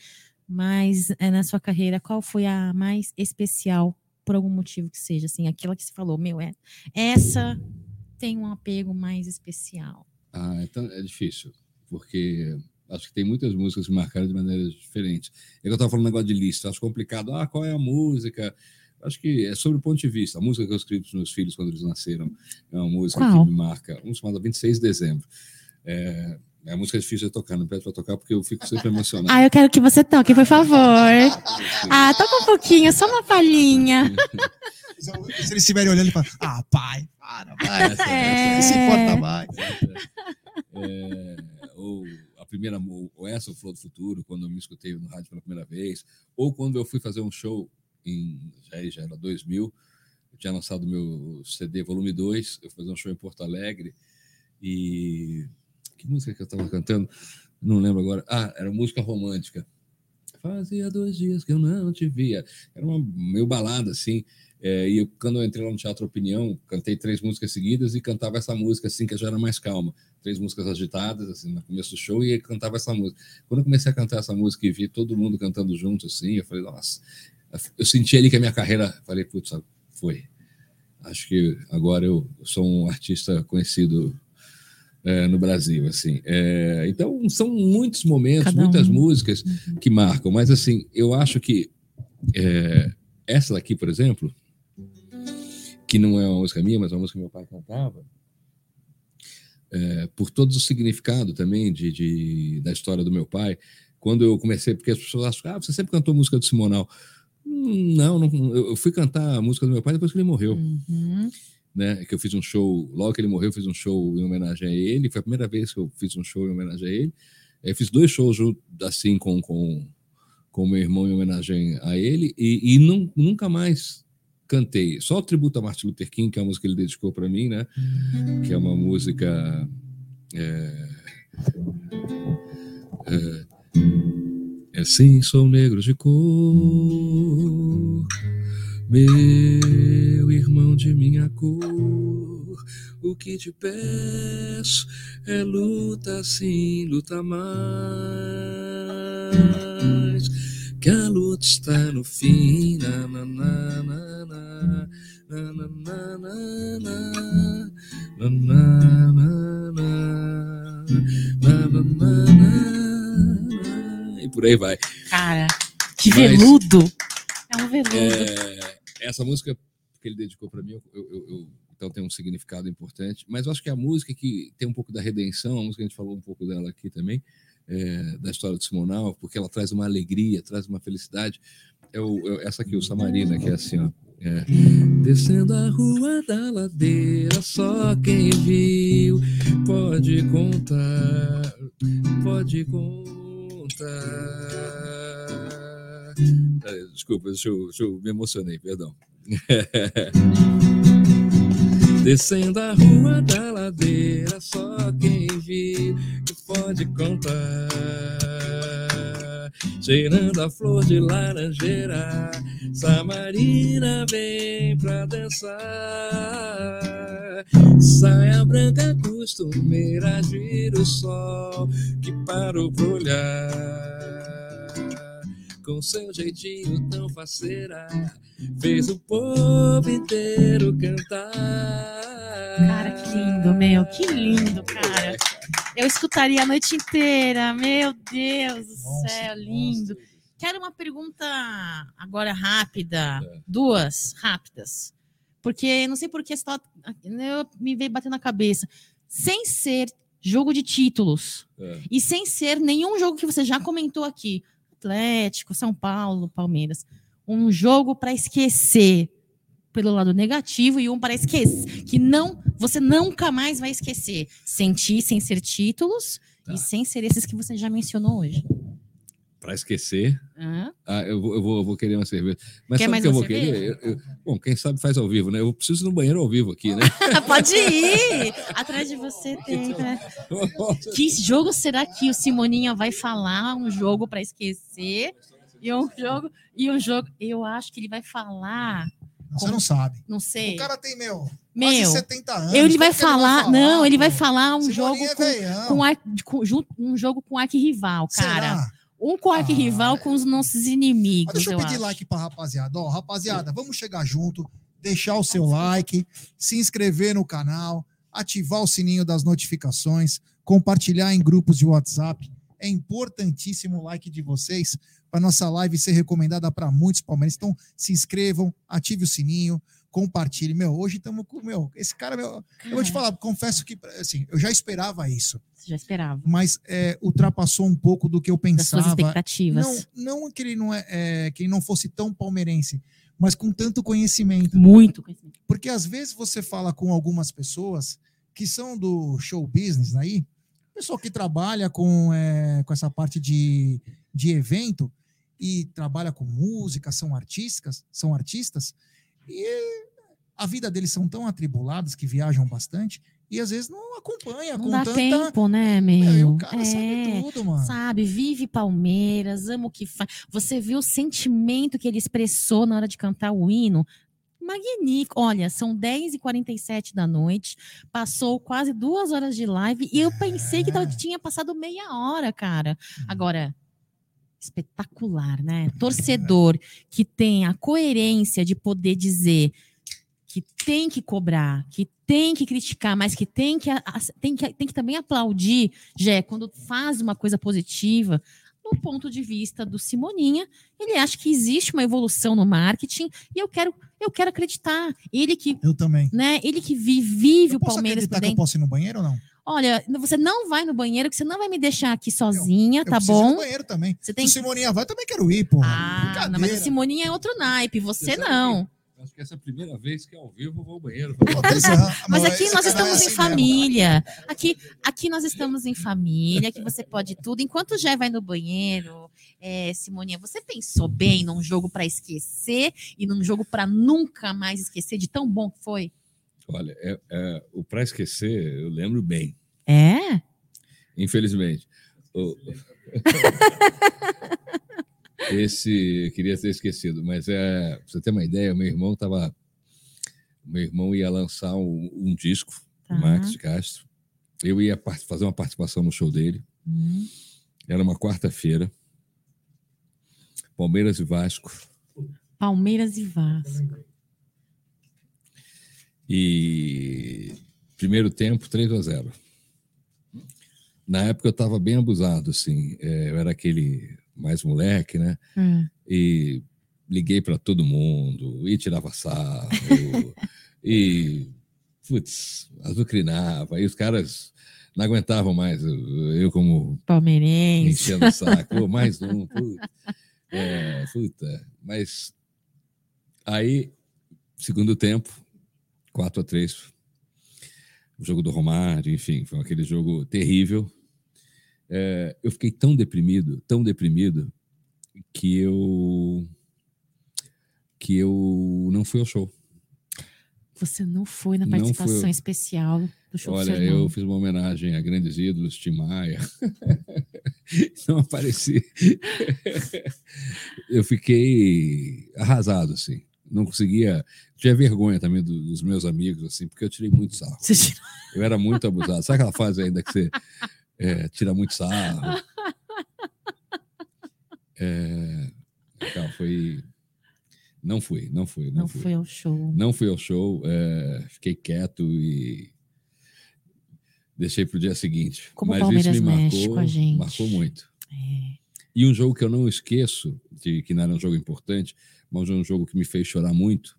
mas é, na sua carreira, qual foi a mais especial por algum motivo que seja, assim, aquela que você falou, meu, é, essa tem um apego mais especial. Ah, então é difícil, porque acho que tem muitas músicas que marcaram de maneiras diferentes. É que eu estava falando um negócio de lista, acho complicado. Ah, qual é a música? Acho que é sobre o ponto de vista. A música que eu escrevi para os meus filhos quando eles nasceram é uma música Qual? que me marca. Uma chamada 26 de dezembro. É, é a música difícil de tocar, não pede para tocar porque eu fico sempre emocionado. Ah, eu quero que você toque, por favor. Ah, toca um pouquinho, só uma palhinha. Se eles estiverem olhando e falam, ah, pai, para, vai. Essa, É. Se importa mais. É, ou a primeira, ou essa, o Flow do Futuro, quando eu me escutei no rádio pela primeira vez, ou quando eu fui fazer um show em já, já era 2000, eu tinha lançado meu CD volume 2, eu fui fazer um show em Porto Alegre e que música que eu estava cantando? Não lembro agora. Ah, era música romântica. Fazia dois dias que eu não te via. Era uma meio balada assim. É, e eu, quando eu entrei lá no Teatro Opinião, cantei três músicas seguidas e cantava essa música assim que já era mais calma três músicas agitadas, assim, no começo do show, e cantava essa música. Quando eu comecei a cantar essa música e vi todo mundo cantando junto, assim, eu falei, nossa, eu senti ali que a minha carreira, falei, putz, foi. Acho que agora eu sou um artista conhecido é, no Brasil, assim. É, então, são muitos momentos, Cada muitas um. músicas que marcam, mas, assim, eu acho que é, essa daqui, por exemplo, que não é uma música minha, mas é uma música que meu pai cantava, é, por todo o significado também de, de, da história do meu pai. Quando eu comecei, porque as pessoas acham, ah, você sempre cantou música do Simonal. Hum, Não, não, eu fui cantar a música do meu pai depois que ele morreu, Uhum. Né? Que eu fiz um show, logo que ele morreu, eu fiz um show em homenagem a ele. Foi a primeira vez que eu fiz um show em homenagem a ele. Eu fiz dois shows assim com com com meu irmão em homenagem a ele e, e não, nunca mais cantei. Só o tributo a Martin Luther King, que é a música que ele dedicou para mim, né? que é uma música. É, é, é sim, sou negro de cor, meu irmão de minha cor. O que te peço é luta sim, luta mais. Que a luta está no fim. Na, na, na, na, na, na, na, na, na, na. Na, na, na, na, na. E por aí vai. Cara, que Mas- veludo. É um veludo. É, essa música que ele dedicou para mim, eu, eu- eu- então tem um significado importante. Mas eu acho que a música que tem um pouco da redenção, a música que a gente falou um pouco dela aqui também, é, da história do Simonal, porque ela traz uma alegria, traz uma felicidade. É, o- é essa aqui, o Samarina, que é assim, ó. é, Descendo a rua da ladeira, só quem viu pode contar, pode contar. É, Desculpa, deixa eu, deixa eu me emocionei, perdão. Descendo a rua da ladeira, só quem viu que pode contar. Cheirando a flor de laranjeira, Samarina vem pra dançar. Saia branca costumeira, gira o sol que parou pra olhar. Com seu jeitinho tão faceira, fez o povo inteiro cantar. Cara, que lindo, meu. Que lindo, cara. Eu escutaria a noite inteira. Meu Deus do Nossa, céu, lindo. Quero uma pergunta agora rápida. É. Duas rápidas. Porque não sei por que eu me veio batendo na cabeça. Sem ser jogo de títulos É. e sem ser nenhum jogo que você já comentou aqui, Atlético, São Paulo, Palmeiras, um jogo para esquecer pelo lado negativo e um para esquecer que não você nunca mais vai esquecer, sentir sem ser títulos Tá. e sem ser esses que você já mencionou hoje. Para esquecer, Hã? ah, eu, vou, eu, vou, eu vou querer uma cerveja. Mas Quer sabe o que eu vou cerveja? querer? Eu- eu- bom, quem sabe faz ao vivo, né? Eu preciso ir no banheiro ao vivo aqui, né? Pode ir! Atrás de você tem. né? Que jogo será que o Simoninha vai falar? Um jogo para esquecer? E um jogo. E um jogo. Eu acho que ele vai falar. Você não sabe. Não O sei. cara tem, meu, quase Meu. 70 anos. Ele vai que falar. Não, ele vai falar um Simoninha jogo é com, com, ar- com- um jogo com arquirrival, cara. Será? Um com Ah, com os nossos inimigos. deixa eu, eu pedir acho. like pra rapaziada. Ó, rapaziada, vamos chegar junto, deixar o seu like, se inscrever no canal, ativar o sininho das notificações, compartilhar em grupos de WhatsApp. É importantíssimo o like de vocês para nossa live ser recomendada para muitos palmeirenses. Então, se inscrevam, ative o sininho, compartilhe. Meu, hoje estamos com. Meu, esse cara, meu, eu vou te falar, confesso que assim, eu já esperava isso, Você já esperava. mas é, ultrapassou um pouco do que eu Das suas pensava. expectativas. Não, não que ele não é, é, que ele não fosse tão palmeirense, mas com tanto conhecimento. Muito conhecimento. Porque às vezes você fala com algumas pessoas que são do show business aí, pessoal que trabalha com, é, com essa parte de, de evento e trabalha com música, são artísticas, são artistas, e a vida deles são tão atribuladas que viajam bastante e às vezes não acompanha Não dá tanta. tempo, né, Meu, e meu? o cara é. sabe tudo, mano. Sabe, vive Palmeiras, ama o que faz. Você viu o sentimento que ele expressou na hora de cantar o hino? Magnífico. Olha, são 10h47 da noite, passou quase duas horas de live e eu pensei que É. tinha passado meia hora, cara. Agora, espetacular, né? Torcedor que tem a coerência de poder dizer que tem que cobrar, que tem que criticar, mas que tem que, tem que, tem que também aplaudir, Jé, quando faz uma coisa positiva, no ponto de vista do Simoninha, ele acha que existe uma evolução no marketing e eu quero, eu quero acreditar. Ele que, Eu também. né, ele que vi- vive Eu o posso Palmeiras acreditar por que eu posso ir no banheiro ou não? Olha, você não vai no banheiro, que você não vai me deixar aqui sozinha, Eu tá preciso ir bom? no banheiro também. Você tem Se o Simoninha vai, eu também quero ir, pô. Ah, não, mas o Simoninha é outro naipe, você não. Acho que essa é a primeira vez que ao vivo eu vou ao banheiro. Mas aqui nós canal é estamos em assim família. Aqui, aqui nós estamos em família, que você pode tudo. Enquanto o Jé vai no banheiro, é, Simoninha, você pensou bem num jogo para esquecer e num jogo para nunca mais esquecer de tão bom que foi? Olha, é, é, o Pra Esquecer, eu lembro bem, É? infelizmente. O- Esse, eu queria ter esquecido, mas é, pra você ter uma ideia, meu irmão tava. Meu irmão ia lançar um, um disco, Tá. Max Castro. Eu ia fazer uma participação no show dele. Hum, Era uma quarta-feira. Palmeiras e Vasco. Palmeiras e Vasco. E primeiro tempo, 3 a 0 Na época eu estava bem abusado, assim. É, eu era aquele mais moleque, né? Hum. E liguei para todo mundo, e tirava sarro, e, putz, azucrinava. E os caras não aguentavam mais. Eu, como Palmeirense. enchendo o saco, mais um, puta. É, puta. Mas aí, segundo tempo, 4 a 3 o jogo do Romário, enfim, foi aquele jogo terrível. É, eu fiquei tão deprimido, tão deprimido, que eu que eu não fui ao show. Você não foi na participação fui. especial do show do Olha, irmão. eu fiz uma homenagem a grandes ídolos, Tim Maia. Não apareci. Eu fiquei arrasado, assim. Não conseguia. Tinha vergonha também do- dos meus amigos, assim, porque eu tirei muito sarro. Você tirou- Eu era muito abusado. Sabe aquela fase ainda que você é, tira muito sarro? É, foi. Não fui, não fui, não, Não fui. foi ao show. Não fui ao show, é, fiquei quieto e deixei para o dia seguinte. Como Mas isso Palmeiras me mexe marcou, com a gente. marcou muito. É. E um jogo que eu não esqueço, de, que não era um jogo importante, mas um jogo que me fez chorar muito.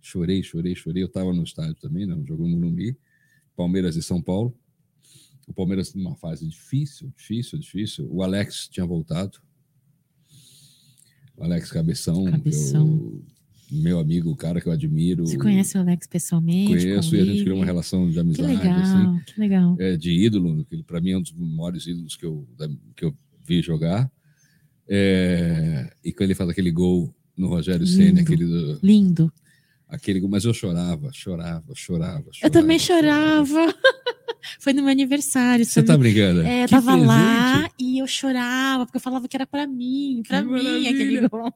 Chorei, chorei, chorei. Eu estava no estádio também, né, um jogo no Morumbi, Palmeiras e São Paulo. O Palmeiras numa fase difícil, difícil, difícil. O Alex tinha voltado. O Alex Cabeção, Cabeção. eu- meu amigo, o cara que eu admiro. Você conhece o Alex pessoalmente? Conheço e a gente convive? criou uma relação de Que amizade, legal, assim, que legal. é, de ídolo, que para mim é um dos maiores ídolos que eu, que eu vi jogar. É, e quando ele faz aquele gol no Rogério Senna, aquele, do- Lindo. aquele mas eu chorava, chorava, chorava. Eu também chorava. Foi no meu aniversário. Você tá brincando? É, eu Que tava lá presente. e eu chorava, porque eu falava que era pra mim, pra Que mim, maravilha. aquele gol.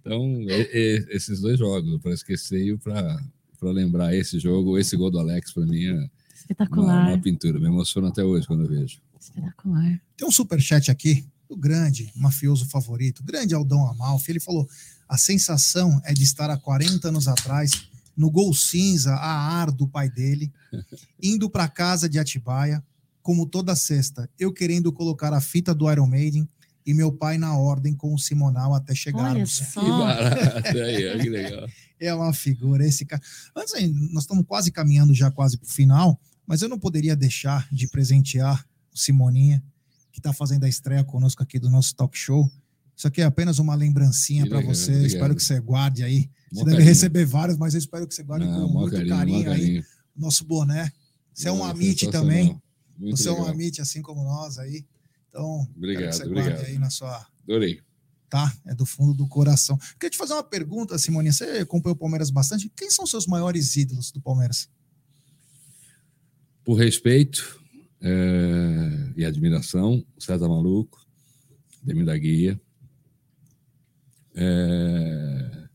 Então, é- é- esses dois jogos, para esquecer e para lembrar esse jogo, esse gol do Alex, para mim é uma, Espetacular. uma pintura. Me emociona até hoje quando eu vejo. Espetacular. Tem um superchat aqui do grande mafioso favorito, grande Aldão Amalfi. Ele falou: a sensação é de estar há 40 anos atrás no gol cinza a ar do pai dele, indo para casa de Atibaia, como toda sexta, eu querendo colocar a fita do Iron Maiden e meu pai na ordem com o Simonal até Olha chegarmos. só. Que barato aí, que legal. É uma figura esse cara. Antes, aí, nós estamos quase caminhando já quase para o final, mas eu não poderia deixar de presentear o Simoninha, que está fazendo a estreia conosco aqui do nosso talk show. Isso aqui é apenas uma lembrancinha para legal, você. obrigado. Espero que você guarde aí. Você Mó deve carinho. receber vários, mas eu espero que você guarde Não, com muito carinho, mó carinho, aí. carinho. Nosso boné. Você é um amite também. Muito você é um legal. amite assim como nós aí. Então, Obrigado, que você obrigado. guarde aí na sua Adorei. tá? É do fundo do coração. Queria te fazer uma pergunta, Simoninha. Você acompanhou o Palmeiras bastante. Quem são seus maiores ídolos do Palmeiras? Por respeito é, e admiração, César Maluco, Demi da Guia, é,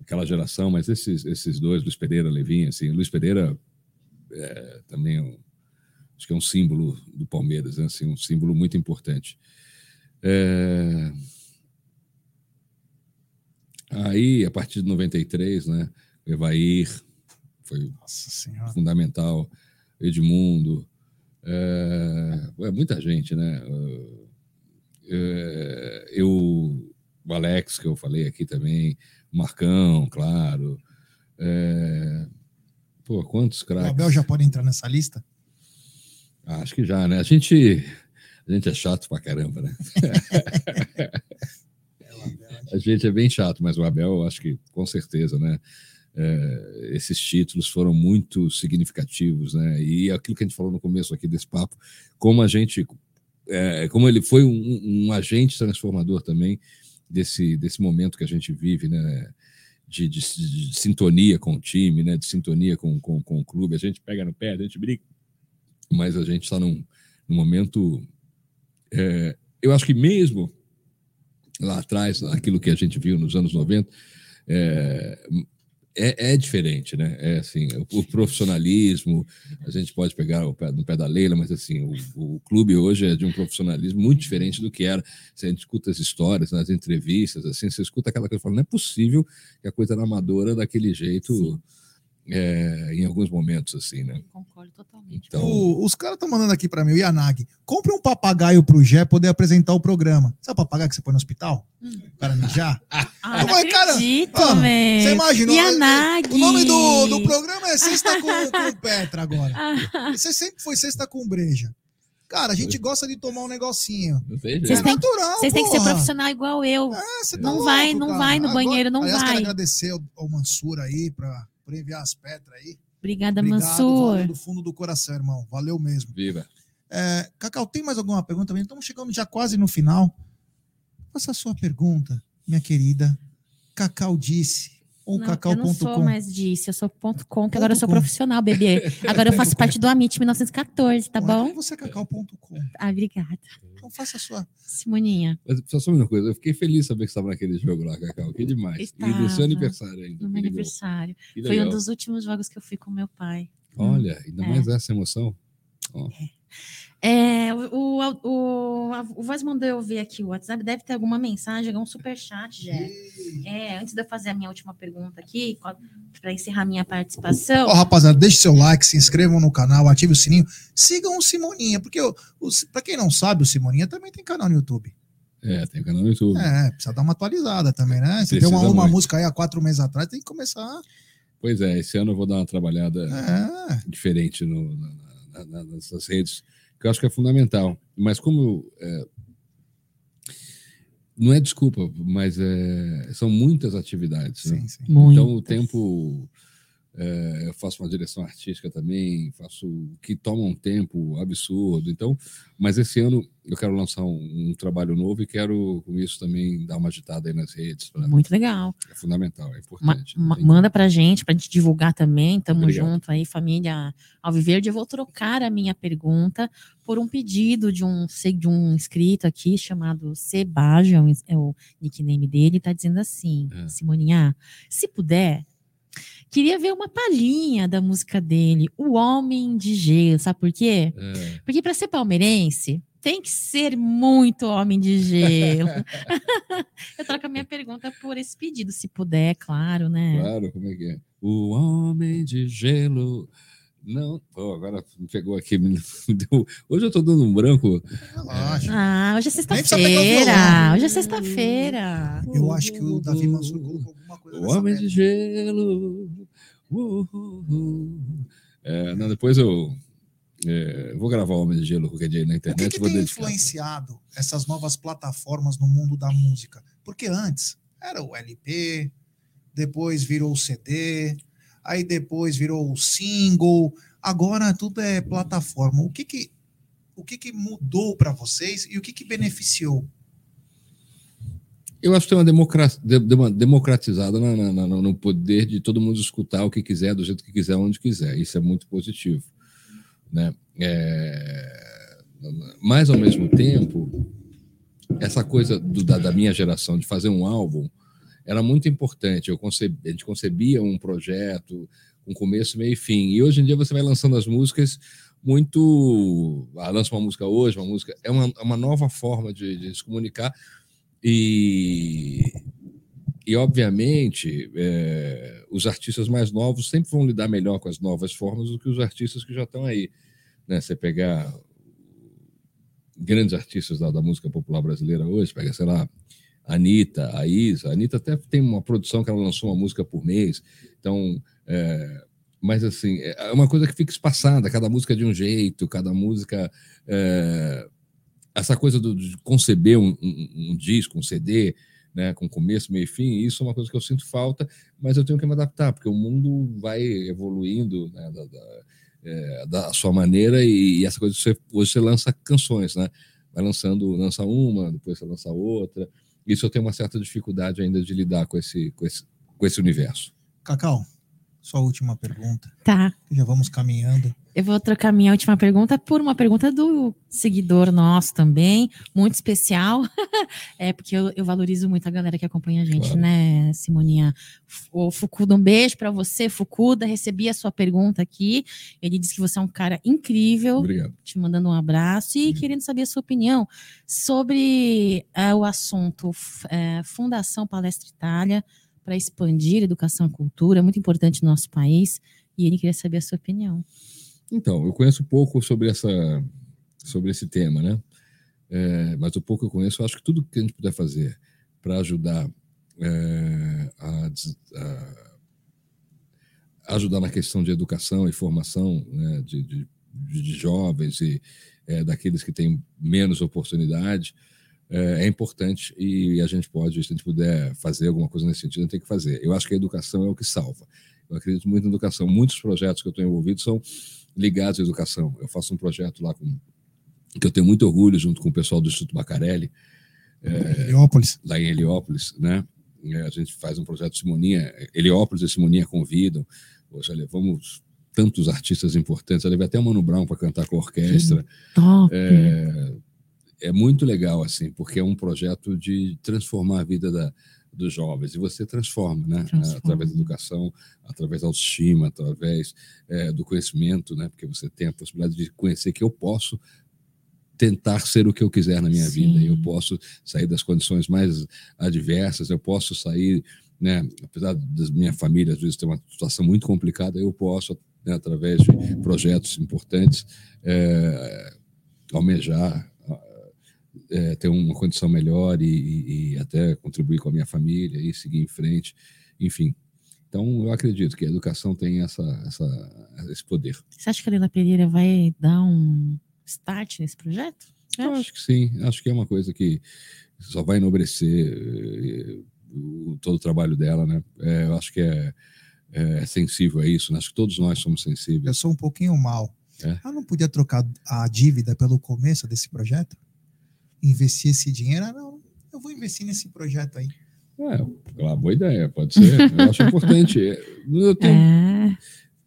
aquela geração, mas esses, esses dois, Luiz Pereira, Levinha, assim, Luiz Pereira é, também é um- acho que é um símbolo do Palmeiras, né, assim, um símbolo muito importante. É, aí, a partir de 93, né, o Evair foi fundamental, Edmundo, é, é muita gente, né? É, eu, o Alex, que eu falei aqui também, o Marcão, claro. É, pô, quantos O craques? Abel já pode entrar nessa lista? Ah, Acho que já, né? A gente, a gente é chato pra caramba, né? A gente é bem chato, mas o Abel, acho que com certeza, né? É, esses títulos foram muito significativos, né? E aquilo que a gente falou no começo aqui desse papo, como a gente, é, como ele foi um, um agente transformador também desse, desse momento que a gente vive, né? De, de- de sintonia com o time, né? De sintonia com, com, com o clube. A gente pega no pé, a gente briga, mas a gente está num, num momento. é, eu acho que mesmo lá atrás, aquilo que a gente viu nos anos 90, é, é, é diferente, né? É assim, o, o profissionalismo, a gente pode pegar o pé, no pé da Leila, mas assim, o, o clube hoje é de um profissionalismo muito diferente do que era. Você escuta as histórias, nas entrevistas, assim, você escuta aquela coisa fala, não é possível que a coisa era amadora daquele jeito é, em alguns momentos, assim, né? Concordo totalmente. Então, O- os caras estão mandando aqui para mim, o Yanag. Compre um papagaio pro Gé poder apresentar o programa. Sabe o papagaio que você põe no hospital? Hum. O cara mijar? Ah, Eu não falei, cara, mano, velho. Você imagina? Yanagi. O nome do, do programa é Sexta com, com Petra agora. Ah, Você sempre foi Sexta com Breja. Cara, a gente gosta de tomar um negocinho. Vocês jeito. têm- natural, Vocês têm que ser profissional igual eu. É, tá Não louco, vai, não cara. vai no Agora- banheiro, não aliás, vai. quero agradecer ao, ao Mansur aí pra, por enviar as Petra aí. Obrigada, Obrigado, Mansur. valeu do fundo do coração, irmão. Valeu mesmo. Viva. É, Cacau, tem mais alguma pergunta também? Estamos chegando já quase no final. Faça a sua pergunta, minha querida. Cacau disse. Ou Não, eu não sou cacau.com. mais disso, eu sou ponto .com, que Ponto agora eu sou com. profissional, bebê. Agora eu faço parte do Amit 1914, tá bom? Você é cacau.com. Ah, obrigada. Então faça a sua. Simoninha, Mas só uma coisa, eu fiquei feliz de saber que você estava naquele jogo lá, Cacau. Que demais. E no Estava. seu aniversário ainda. no meu aniversário. Foi um dos últimos jogos que eu fui com meu pai. Olha, ainda É. mais essa emoção. É, o, o, o, a- o Voz mandou eu ver aqui o WhatsApp, deve ter alguma mensagem, algum superchat, Jé. É, antes de eu fazer a minha última pergunta aqui, para encerrar minha participação. Ó, rapaziada, deixe seu like, se inscrevam no canal, ative o sininho. Sigam o Simoninha, porque pra quem não sabe, o Simoninha também tem canal no YouTube. É, tem canal no YouTube. É, precisa dar uma atualizada também, né? Você deu uma, uma muito. música aí há quatro meses atrás, tem que começar. Pois é, esse ano eu vou dar uma trabalhada É, diferente no, na- na- na- nessas redes, que eu acho que é fundamental. Mas como é, não é desculpa, mas é, são muitas atividades. né? sim, sim. Muito. Então o tempo é, eu faço uma direção artística também, faço que toma um tempo absurdo. Então, mas esse ano eu quero lançar um, um trabalho novo e quero com isso também dar uma agitada aí nas redes. pra- Muito legal. é fundamental, é importante. ma- Tem- manda pra gente, pra gente divulgar também. Tamo Obrigado. junto aí, família Alviverde. Eu vou trocar a minha pergunta por um pedido de um, de um inscrito aqui chamado Sebaja, é o é nickname dele, tá dizendo assim: É. Simoninha, se puder. Queria ver uma palhinha da música dele, O Homem de Gelo. Sabe por quê? É, Porque para ser palmeirense, tem que ser muito homem de gelo. Eu troco a minha pergunta por esse pedido, se puder, claro, né? claro, como é que é? O homem de gelo. Não, pô, agora me pegou aqui. me deu- Hoje eu tô dando um branco. Relaxa. Ah, hoje é o sexta-feira. violão. Hoje é sexta-feira. Eu acho que o Davi Mansur colocou alguma coisa O homem de gelo. Uh, uh, uh. É, não, depois eu é, vou gravar o Homem de Gelo qualquer dia aí na O internet. que, que e vou tem dedicar. influenciado essas novas plataformas no mundo da música? Porque antes era o LP, depois virou o CD, aí depois virou single, agora tudo é plataforma. O que que, o que, que mudou para vocês e o que, que beneficiou? Eu acho que tem uma, democra- de- de- uma democratizada na- na- no poder de todo mundo escutar o que quiser, do jeito que quiser, onde quiser. Isso é muito positivo. Né? É, Mas, ao mesmo tempo, essa coisa do- da, da minha geração de fazer um álbum era muito importante. Eu conceb- a gente concebia um projeto com começo, meio e fim. E hoje em dia você vai lançando as músicas muito. Ah, lança uma música hoje, uma música. É uma, é uma nova forma de, de se comunicar. E, e obviamente, é, os artistas mais novos sempre vão lidar melhor com as novas formas do que os artistas que já estão aí. Né? Você pegar grandes artistas da, da música popular brasileira hoje, pega, sei lá, Anitta, a Isa. A Anitta até tem uma produção que ela lançou uma música por mês. Então, é, mas assim, é uma coisa que fica espaçada, cada música é de um jeito, cada música. é, essa coisa do, de conceber um, um- um disco, um CD, né, com começo, meio e fim, isso é uma coisa que eu sinto falta, mas eu tenho que me adaptar, porque o mundo vai evoluindo né, da, da, é, da sua maneira e, e essa coisa, você, hoje você lança canções, né? Vai lançando, lança uma, depois você lança outra. Isso eu tenho uma certa dificuldade ainda de lidar com esse, com esse, com esse universo. Cacau, sua última pergunta. Tá. Já vamos caminhando. Eu vou trocar minha última pergunta por uma pergunta do seguidor nosso também, muito especial. é porque eu, eu valorizo muito a galera que acompanha a gente, Claro. né, Simoninha? O Fucuda, um beijo para você, Fucuda. Recebi a sua pergunta aqui. Ele disse que você é um cara incrível, Obrigado. te mandando um abraço e querendo saber a sua opinião sobre eh, o assunto eh, Fundação Palestra Itália para expandir educação e cultura, é muito importante no nosso país. E ele queria saber a sua opinião. Então, eu conheço pouco sobre, essa, sobre esse tema, né? É, mas o pouco que eu conheço, eu acho que tudo que a gente puder fazer para ajudar é, a, a ajudar na questão de educação e formação né, de, de, de jovens e é, daqueles que têm menos oportunidade é, é importante e a gente pode, se a gente puder fazer alguma coisa nesse sentido, a gente tem que fazer. Eu acho que a educação é o que salva. Eu acredito muito na educação. Muitos projetos que eu estou envolvido são ligados à educação. Eu faço um projeto lá com que eu tenho muito orgulho junto com o pessoal do Instituto Bacarelli, Heliópolis. lá em Heliópolis, né? É, A gente faz um projeto Simoninha, Heliópolis e Simoninha convidam. Já levamos tantos artistas importantes, eu levei até o Mano Brown para cantar com a orquestra. Top! É, é muito legal, assim, porque é um projeto de transformar a vida da, dos jovens. E você transforma, né? Transforma. Através da educação, através da autoestima, através é, do conhecimento, né? Porque você tem a possibilidade de conhecer que eu posso tentar ser o que eu quiser na minha Sim. vida. Eu posso sair das condições mais adversas, eu posso sair, né? Apesar da minha família às vezes ter uma situação muito complicada, eu posso, né, através de projetos importantes, é, almejar é, ter uma condição melhor e, e- e até contribuir com a minha família e seguir em frente, enfim. Então, eu acredito que a educação tem essa, essa, esse poder. Você acha que a Leila Pereira vai dar um start nesse projeto? Eu acho que sim, acho que é uma coisa que só vai enobrecer eh, todo o trabalho dela, né? É, eu acho que é, é sensível a isso, né? acho que todos nós somos sensíveis. Eu sou um pouquinho mal. É? Eu não podia trocar a dívida pelo começo desse projeto? Investir esse dinheiro? Ah, não, eu vou investir nesse projeto aí. É, uma boa ideia, pode ser. Eu acho importante. Eu tenho,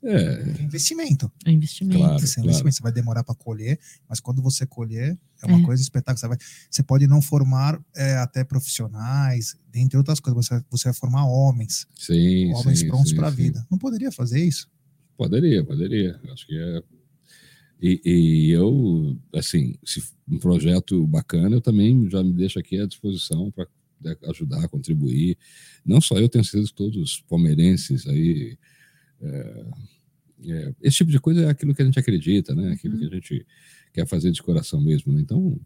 É, é, investimento. é investimento. Claro. Esse é investimento. Você vai demorar para colher, mas quando você colher, é uma É. coisa espetáculo. Você, vai, você pode não formar é, até profissionais, dentre outras coisas. Você, você vai formar homens, sim, homens sim, prontos para a vida. Não poderia fazer isso? Poderia, poderia. Acho que é. E, e eu, assim, se um projeto bacana, eu também já me deixo aqui à disposição para ajudar, contribuir. Não só eu, tenho certeza que todos os palmeirenses aí. é, é, esse tipo de coisa é aquilo que a gente acredita, né? Aquilo que a gente quer fazer de coração mesmo. Né? Então,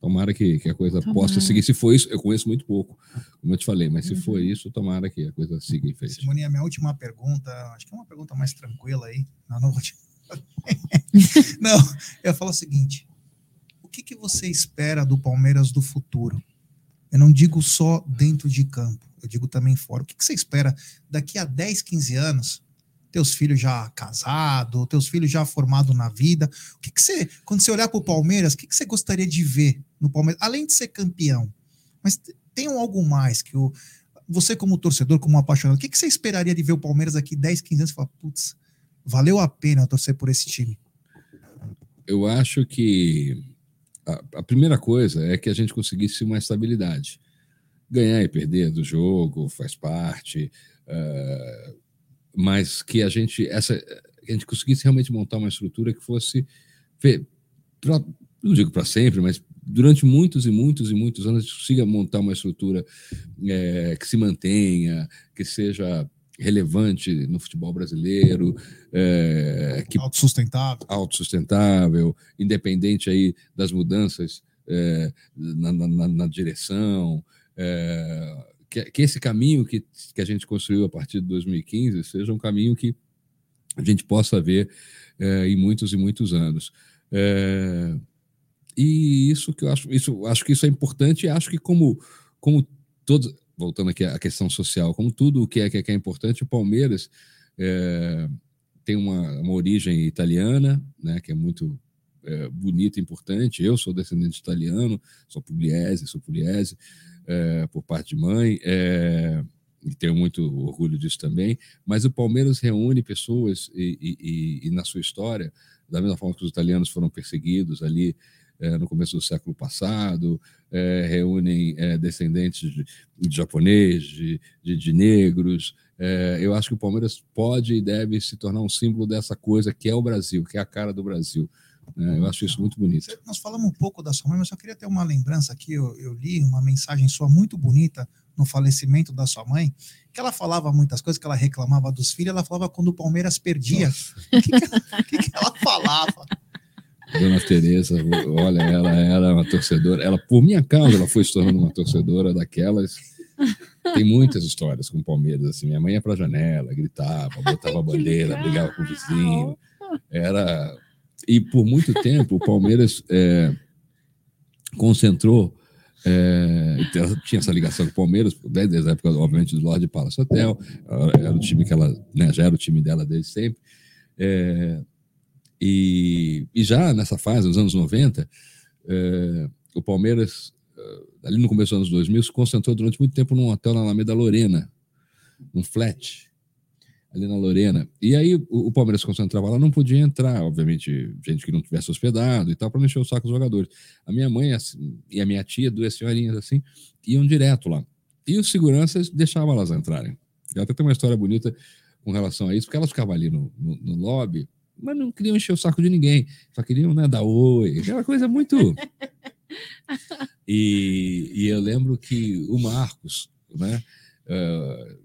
tomara que, que a coisa Tomara. possa seguir. Se for isso, eu conheço muito pouco, como eu te falei, mas se for isso, tomara que a coisa siga em frente. Simone, a minha última pergunta, acho que é uma pergunta mais tranquila aí. Não, não vou te... não, eu falar o seguinte: o que, que você espera do Palmeiras do futuro? Eu não digo só dentro de campo, eu digo também fora. O que, que você espera daqui a 10, 15 anos? Teus filhos já casados, teus filhos já formados na vida. O que, que você, quando você olhar para o Palmeiras, o que, que você gostaria de ver no Palmeiras? Além de ser campeão, mas tem algo mais que o, você como torcedor, como apaixonado, o que, que você esperaria de ver o Palmeiras daqui 10, 15 anos e falar, putz, valeu a pena torcer por esse time? eu acho que a, a primeira coisa é que a gente conseguisse uma estabilidade. Ganhar e perder do jogo faz parte, eh, mas que a gente essa a gente conseguisse realmente montar uma estrutura que fosse pra- não digo para sempre, mas durante muitos e muitos e muitos anos a gente consiga montar uma estrutura eh, que se mantenha, que seja relevante no futebol brasileiro, eh, que Autossustentável. autossustentável, independente aí das mudanças é, na, na- na- direção, é, que, que esse caminho que, que a gente construiu a partir de 2015 seja um caminho que a gente possa ver é, em muitos e muitos anos. É, e isso que eu acho, isso, acho que isso é importante e acho que como, como todos, voltando aqui à questão social, como tudo o que é, que é, que é importante, o Palmeiras é, tem uma, uma origem italiana, né, que é muito é, bonita e importante. Eu sou descendente italiano, sou pugliese, sou pugliese é, por parte de mãe, é, e tenho muito orgulho disso também. Mas o Palmeiras reúne pessoas e, e- e- e na sua história, da mesma forma que os italianos foram perseguidos ali é, no começo do século passado, é, reúnem é, descendentes de, de japonês, de, de, de negros, é, eu acho que o Palmeiras pode e deve se tornar um símbolo dessa coisa que é o Brasil, que é a cara do Brasil. né? eu acho isso muito bonito. Nós falamos um pouco da sua mãe, mas eu só queria ter uma lembrança aqui. Eu, eu li uma mensagem sua muito bonita no falecimento da sua mãe, que ela falava muitas coisas, que ela reclamava dos filhos, ela falava quando o Palmeiras perdia. O que, que, ela- que que ela falava? Dona Tereza, olha, ela era uma torcedora. Ela, por minha causa, ela foi se tornando uma torcedora daquelas. Tem muitas histórias com o Palmeiras. Assim, minha mãe ia para a janela, gritava, botava a bandeira, brigava com o vizinho. Era e por muito tempo o Palmeiras é, concentrou é, tinha essa ligação com o Palmeiras desde a época, obviamente, do Lorde Palace Hotel. Era o time que ela, né, já era o time dela desde sempre. É, e, e já nessa fase, nos anos 90, eh, o Palmeiras, eh, ali no começo dos anos 2000, se concentrou durante muito tempo num hotel na Alameda Lorena, num flat, ali na Lorena. E aí o, o Palmeiras se concentrava lá, não podia entrar, obviamente, gente que não tivesse hospedado e tal, para encher o saco dos jogadores. A minha mãe assim, e a minha tia, duas senhorinhas assim, iam direto lá. E os seguranças deixavam elas entrarem. E até tem uma história bonita com relação a isso, porque elas ficavam ali no, no, no lobby, mas não queriam encher o saco de ninguém, só queriam né, dar oi, aquela coisa muito. E, e eu lembro que o Marcos, né? eh,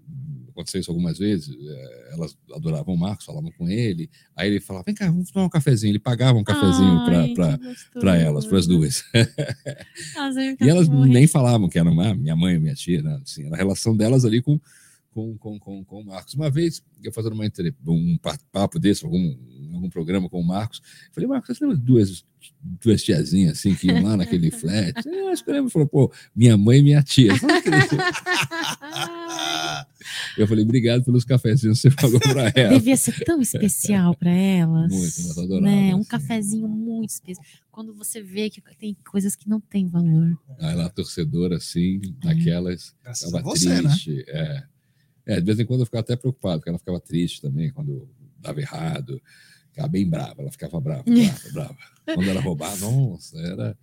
aconteceu isso algumas vezes, eh, elas adoravam o Marcos, falavam com ele, aí ele falava, vem cá, vamos tomar um cafezinho, ele pagava um cafezinho para elas, para as duas. Iam E elas nem falavam que eram ah, minha mãe e minha tia, né? Assim, era a relação delas ali com, com, com, com, com o Marcos. Uma vez, eu fazendo uma um papo desse, algum, algum programa com o Marcos, falei, Marcos, você lembra de duas, duas tiazinhas assim que iam lá naquele flat? Eu acho que eu lembro, falou, pô, minha mãe e minha tia. Eu falei, obrigado pelos cafezinhos que você pagou para ela. Devia ser tão especial para elas. Muito, elas adoravam. Né? Um assim. cafezinho muito especial. Quando você vê que tem coisas que não têm valor. Aí ela, torcedora, assim, daquelas, Graças você, né? triste. É. É, de vez em quando eu ficava até preocupado, porque ela ficava triste também quando dava errado. Ficava bem brava, ela ficava brava, brava, brava. Quando ela roubava, nossa, era.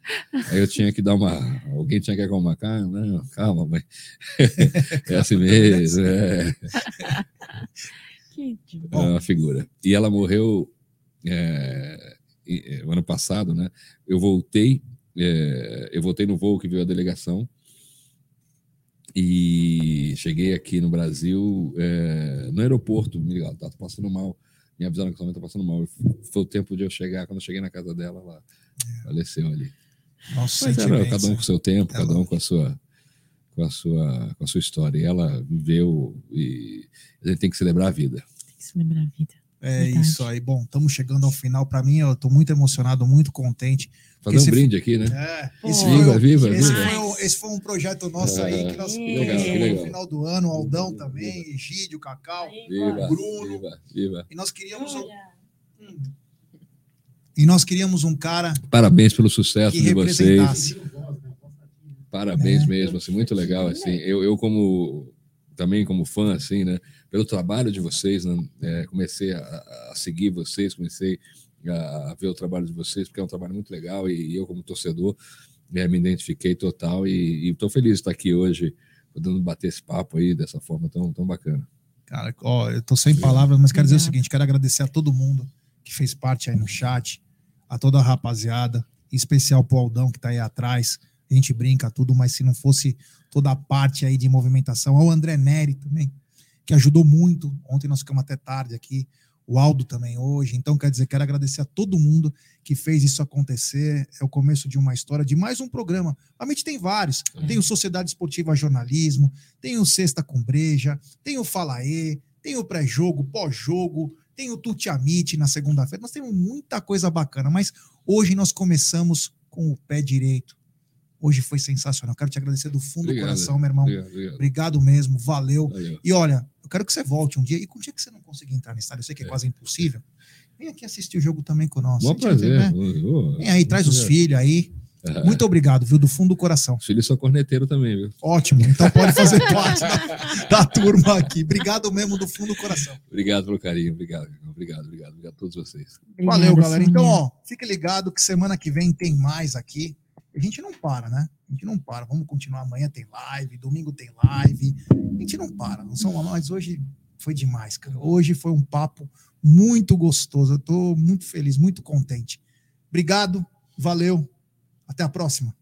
Aí eu tinha que dar uma. Alguém tinha que acalmar, calma, não, calma, mãe. É assim mesmo, é, Que de- é uma figura. E ela morreu é, é, o ano passado, né? Eu voltei, é, eu voltei no voo que veio a delegação e cheguei aqui no Brasil, é, no aeroporto, me ligaram, tá passando mal, me avisaram que mãe tá passando mal. Foi o tempo de eu chegar, quando eu cheguei na casa dela, ela faleceu ali. Nossos Mas era cada um com o seu tempo, Ela- cada um com a sua com a sua com a sua história. E ela viveu e a gente tem que celebrar a vida. Tem que se lembrar a vida. É Verdade. isso aí. Bom, estamos chegando ao final. Para mim, eu tô muito emocionado, muito contente. Fazer um brinde aqui, né? É, esse, Viva, foi, viva, esse, viva. foi, um- esse foi um projeto nosso aí que nós É, que legal, que no legal. final do ano, o Aldão também, Egídio, Cacau. Viva, Bruno. viva, viva. E nós queríamos um, Hum. e nós queríamos um cara Parabéns pelo sucesso que de vocês. Parabéns É. mesmo, assim, muito legal, assim. Eu, eu como também como fã, assim, né? Pelo trabalho de vocês, né, é, comecei a, a seguir vocês, comecei a, a ver o trabalho de vocês, porque é um trabalho muito legal e, eu como torcedor é, me identifiquei total e estou feliz de estar aqui hoje, podendo bater esse papo aí dessa forma tão, tão bacana. Cara, ó, eu tô sem palavras, mas quero dizer o seguinte: quero agradecer a todo mundo que fez parte aí no chat, a toda a rapaziada, em especial pro Aldão que tá aí atrás. A gente brinca tudo, mas se não fosse toda a parte aí de movimentação, ao André Neri também, que ajudou muito. Ontem nós ficamos até tarde aqui, o Aldo também hoje. Então, quer dizer, quero agradecer a todo mundo que fez isso acontecer. É o começo de uma história, de mais um programa. A gente tem vários. Tem o Sociedade Esportiva Jornalismo, tem o Sexta com Breja, tem o Falaê, tem o pré-jogo, pós-jogo, tem o Tutiamite na segunda-feira. Nós temos muita coisa bacana, mas hoje nós começamos com o pé direito. Hoje foi sensacional. Quero te agradecer do fundo Obrigado. do coração, meu irmão. Obrigado, obrigado. Obrigado mesmo, valeu. Aí. E olha, eu quero que você volte um dia. E com o dia que você não conseguir entrar no estádio, eu sei que é, É. quase impossível. Vem aqui assistir o jogo também com nós. Bom prazer. né? Vem aí, traz os prazer. filhos aí. É. Muito obrigado, viu? Do fundo do coração. Os filhos são corneteiro também, viu? Ótimo. Então pode fazer parte da, da turma aqui. Obrigado mesmo do fundo do coração. Obrigado pelo carinho, obrigado, obrigado, obrigado, obrigado a todos vocês. Valeu, galera. Então, ó, fique ligado que semana que vem tem mais aqui a gente não para, né? A gente não para. Vamos continuar. Amanhã tem live, domingo tem live. A gente não para. Não são mas hoje foi demais, cara. Hoje foi um papo muito gostoso. Eu estou muito feliz, muito contente. Obrigado, valeu. Até a próxima.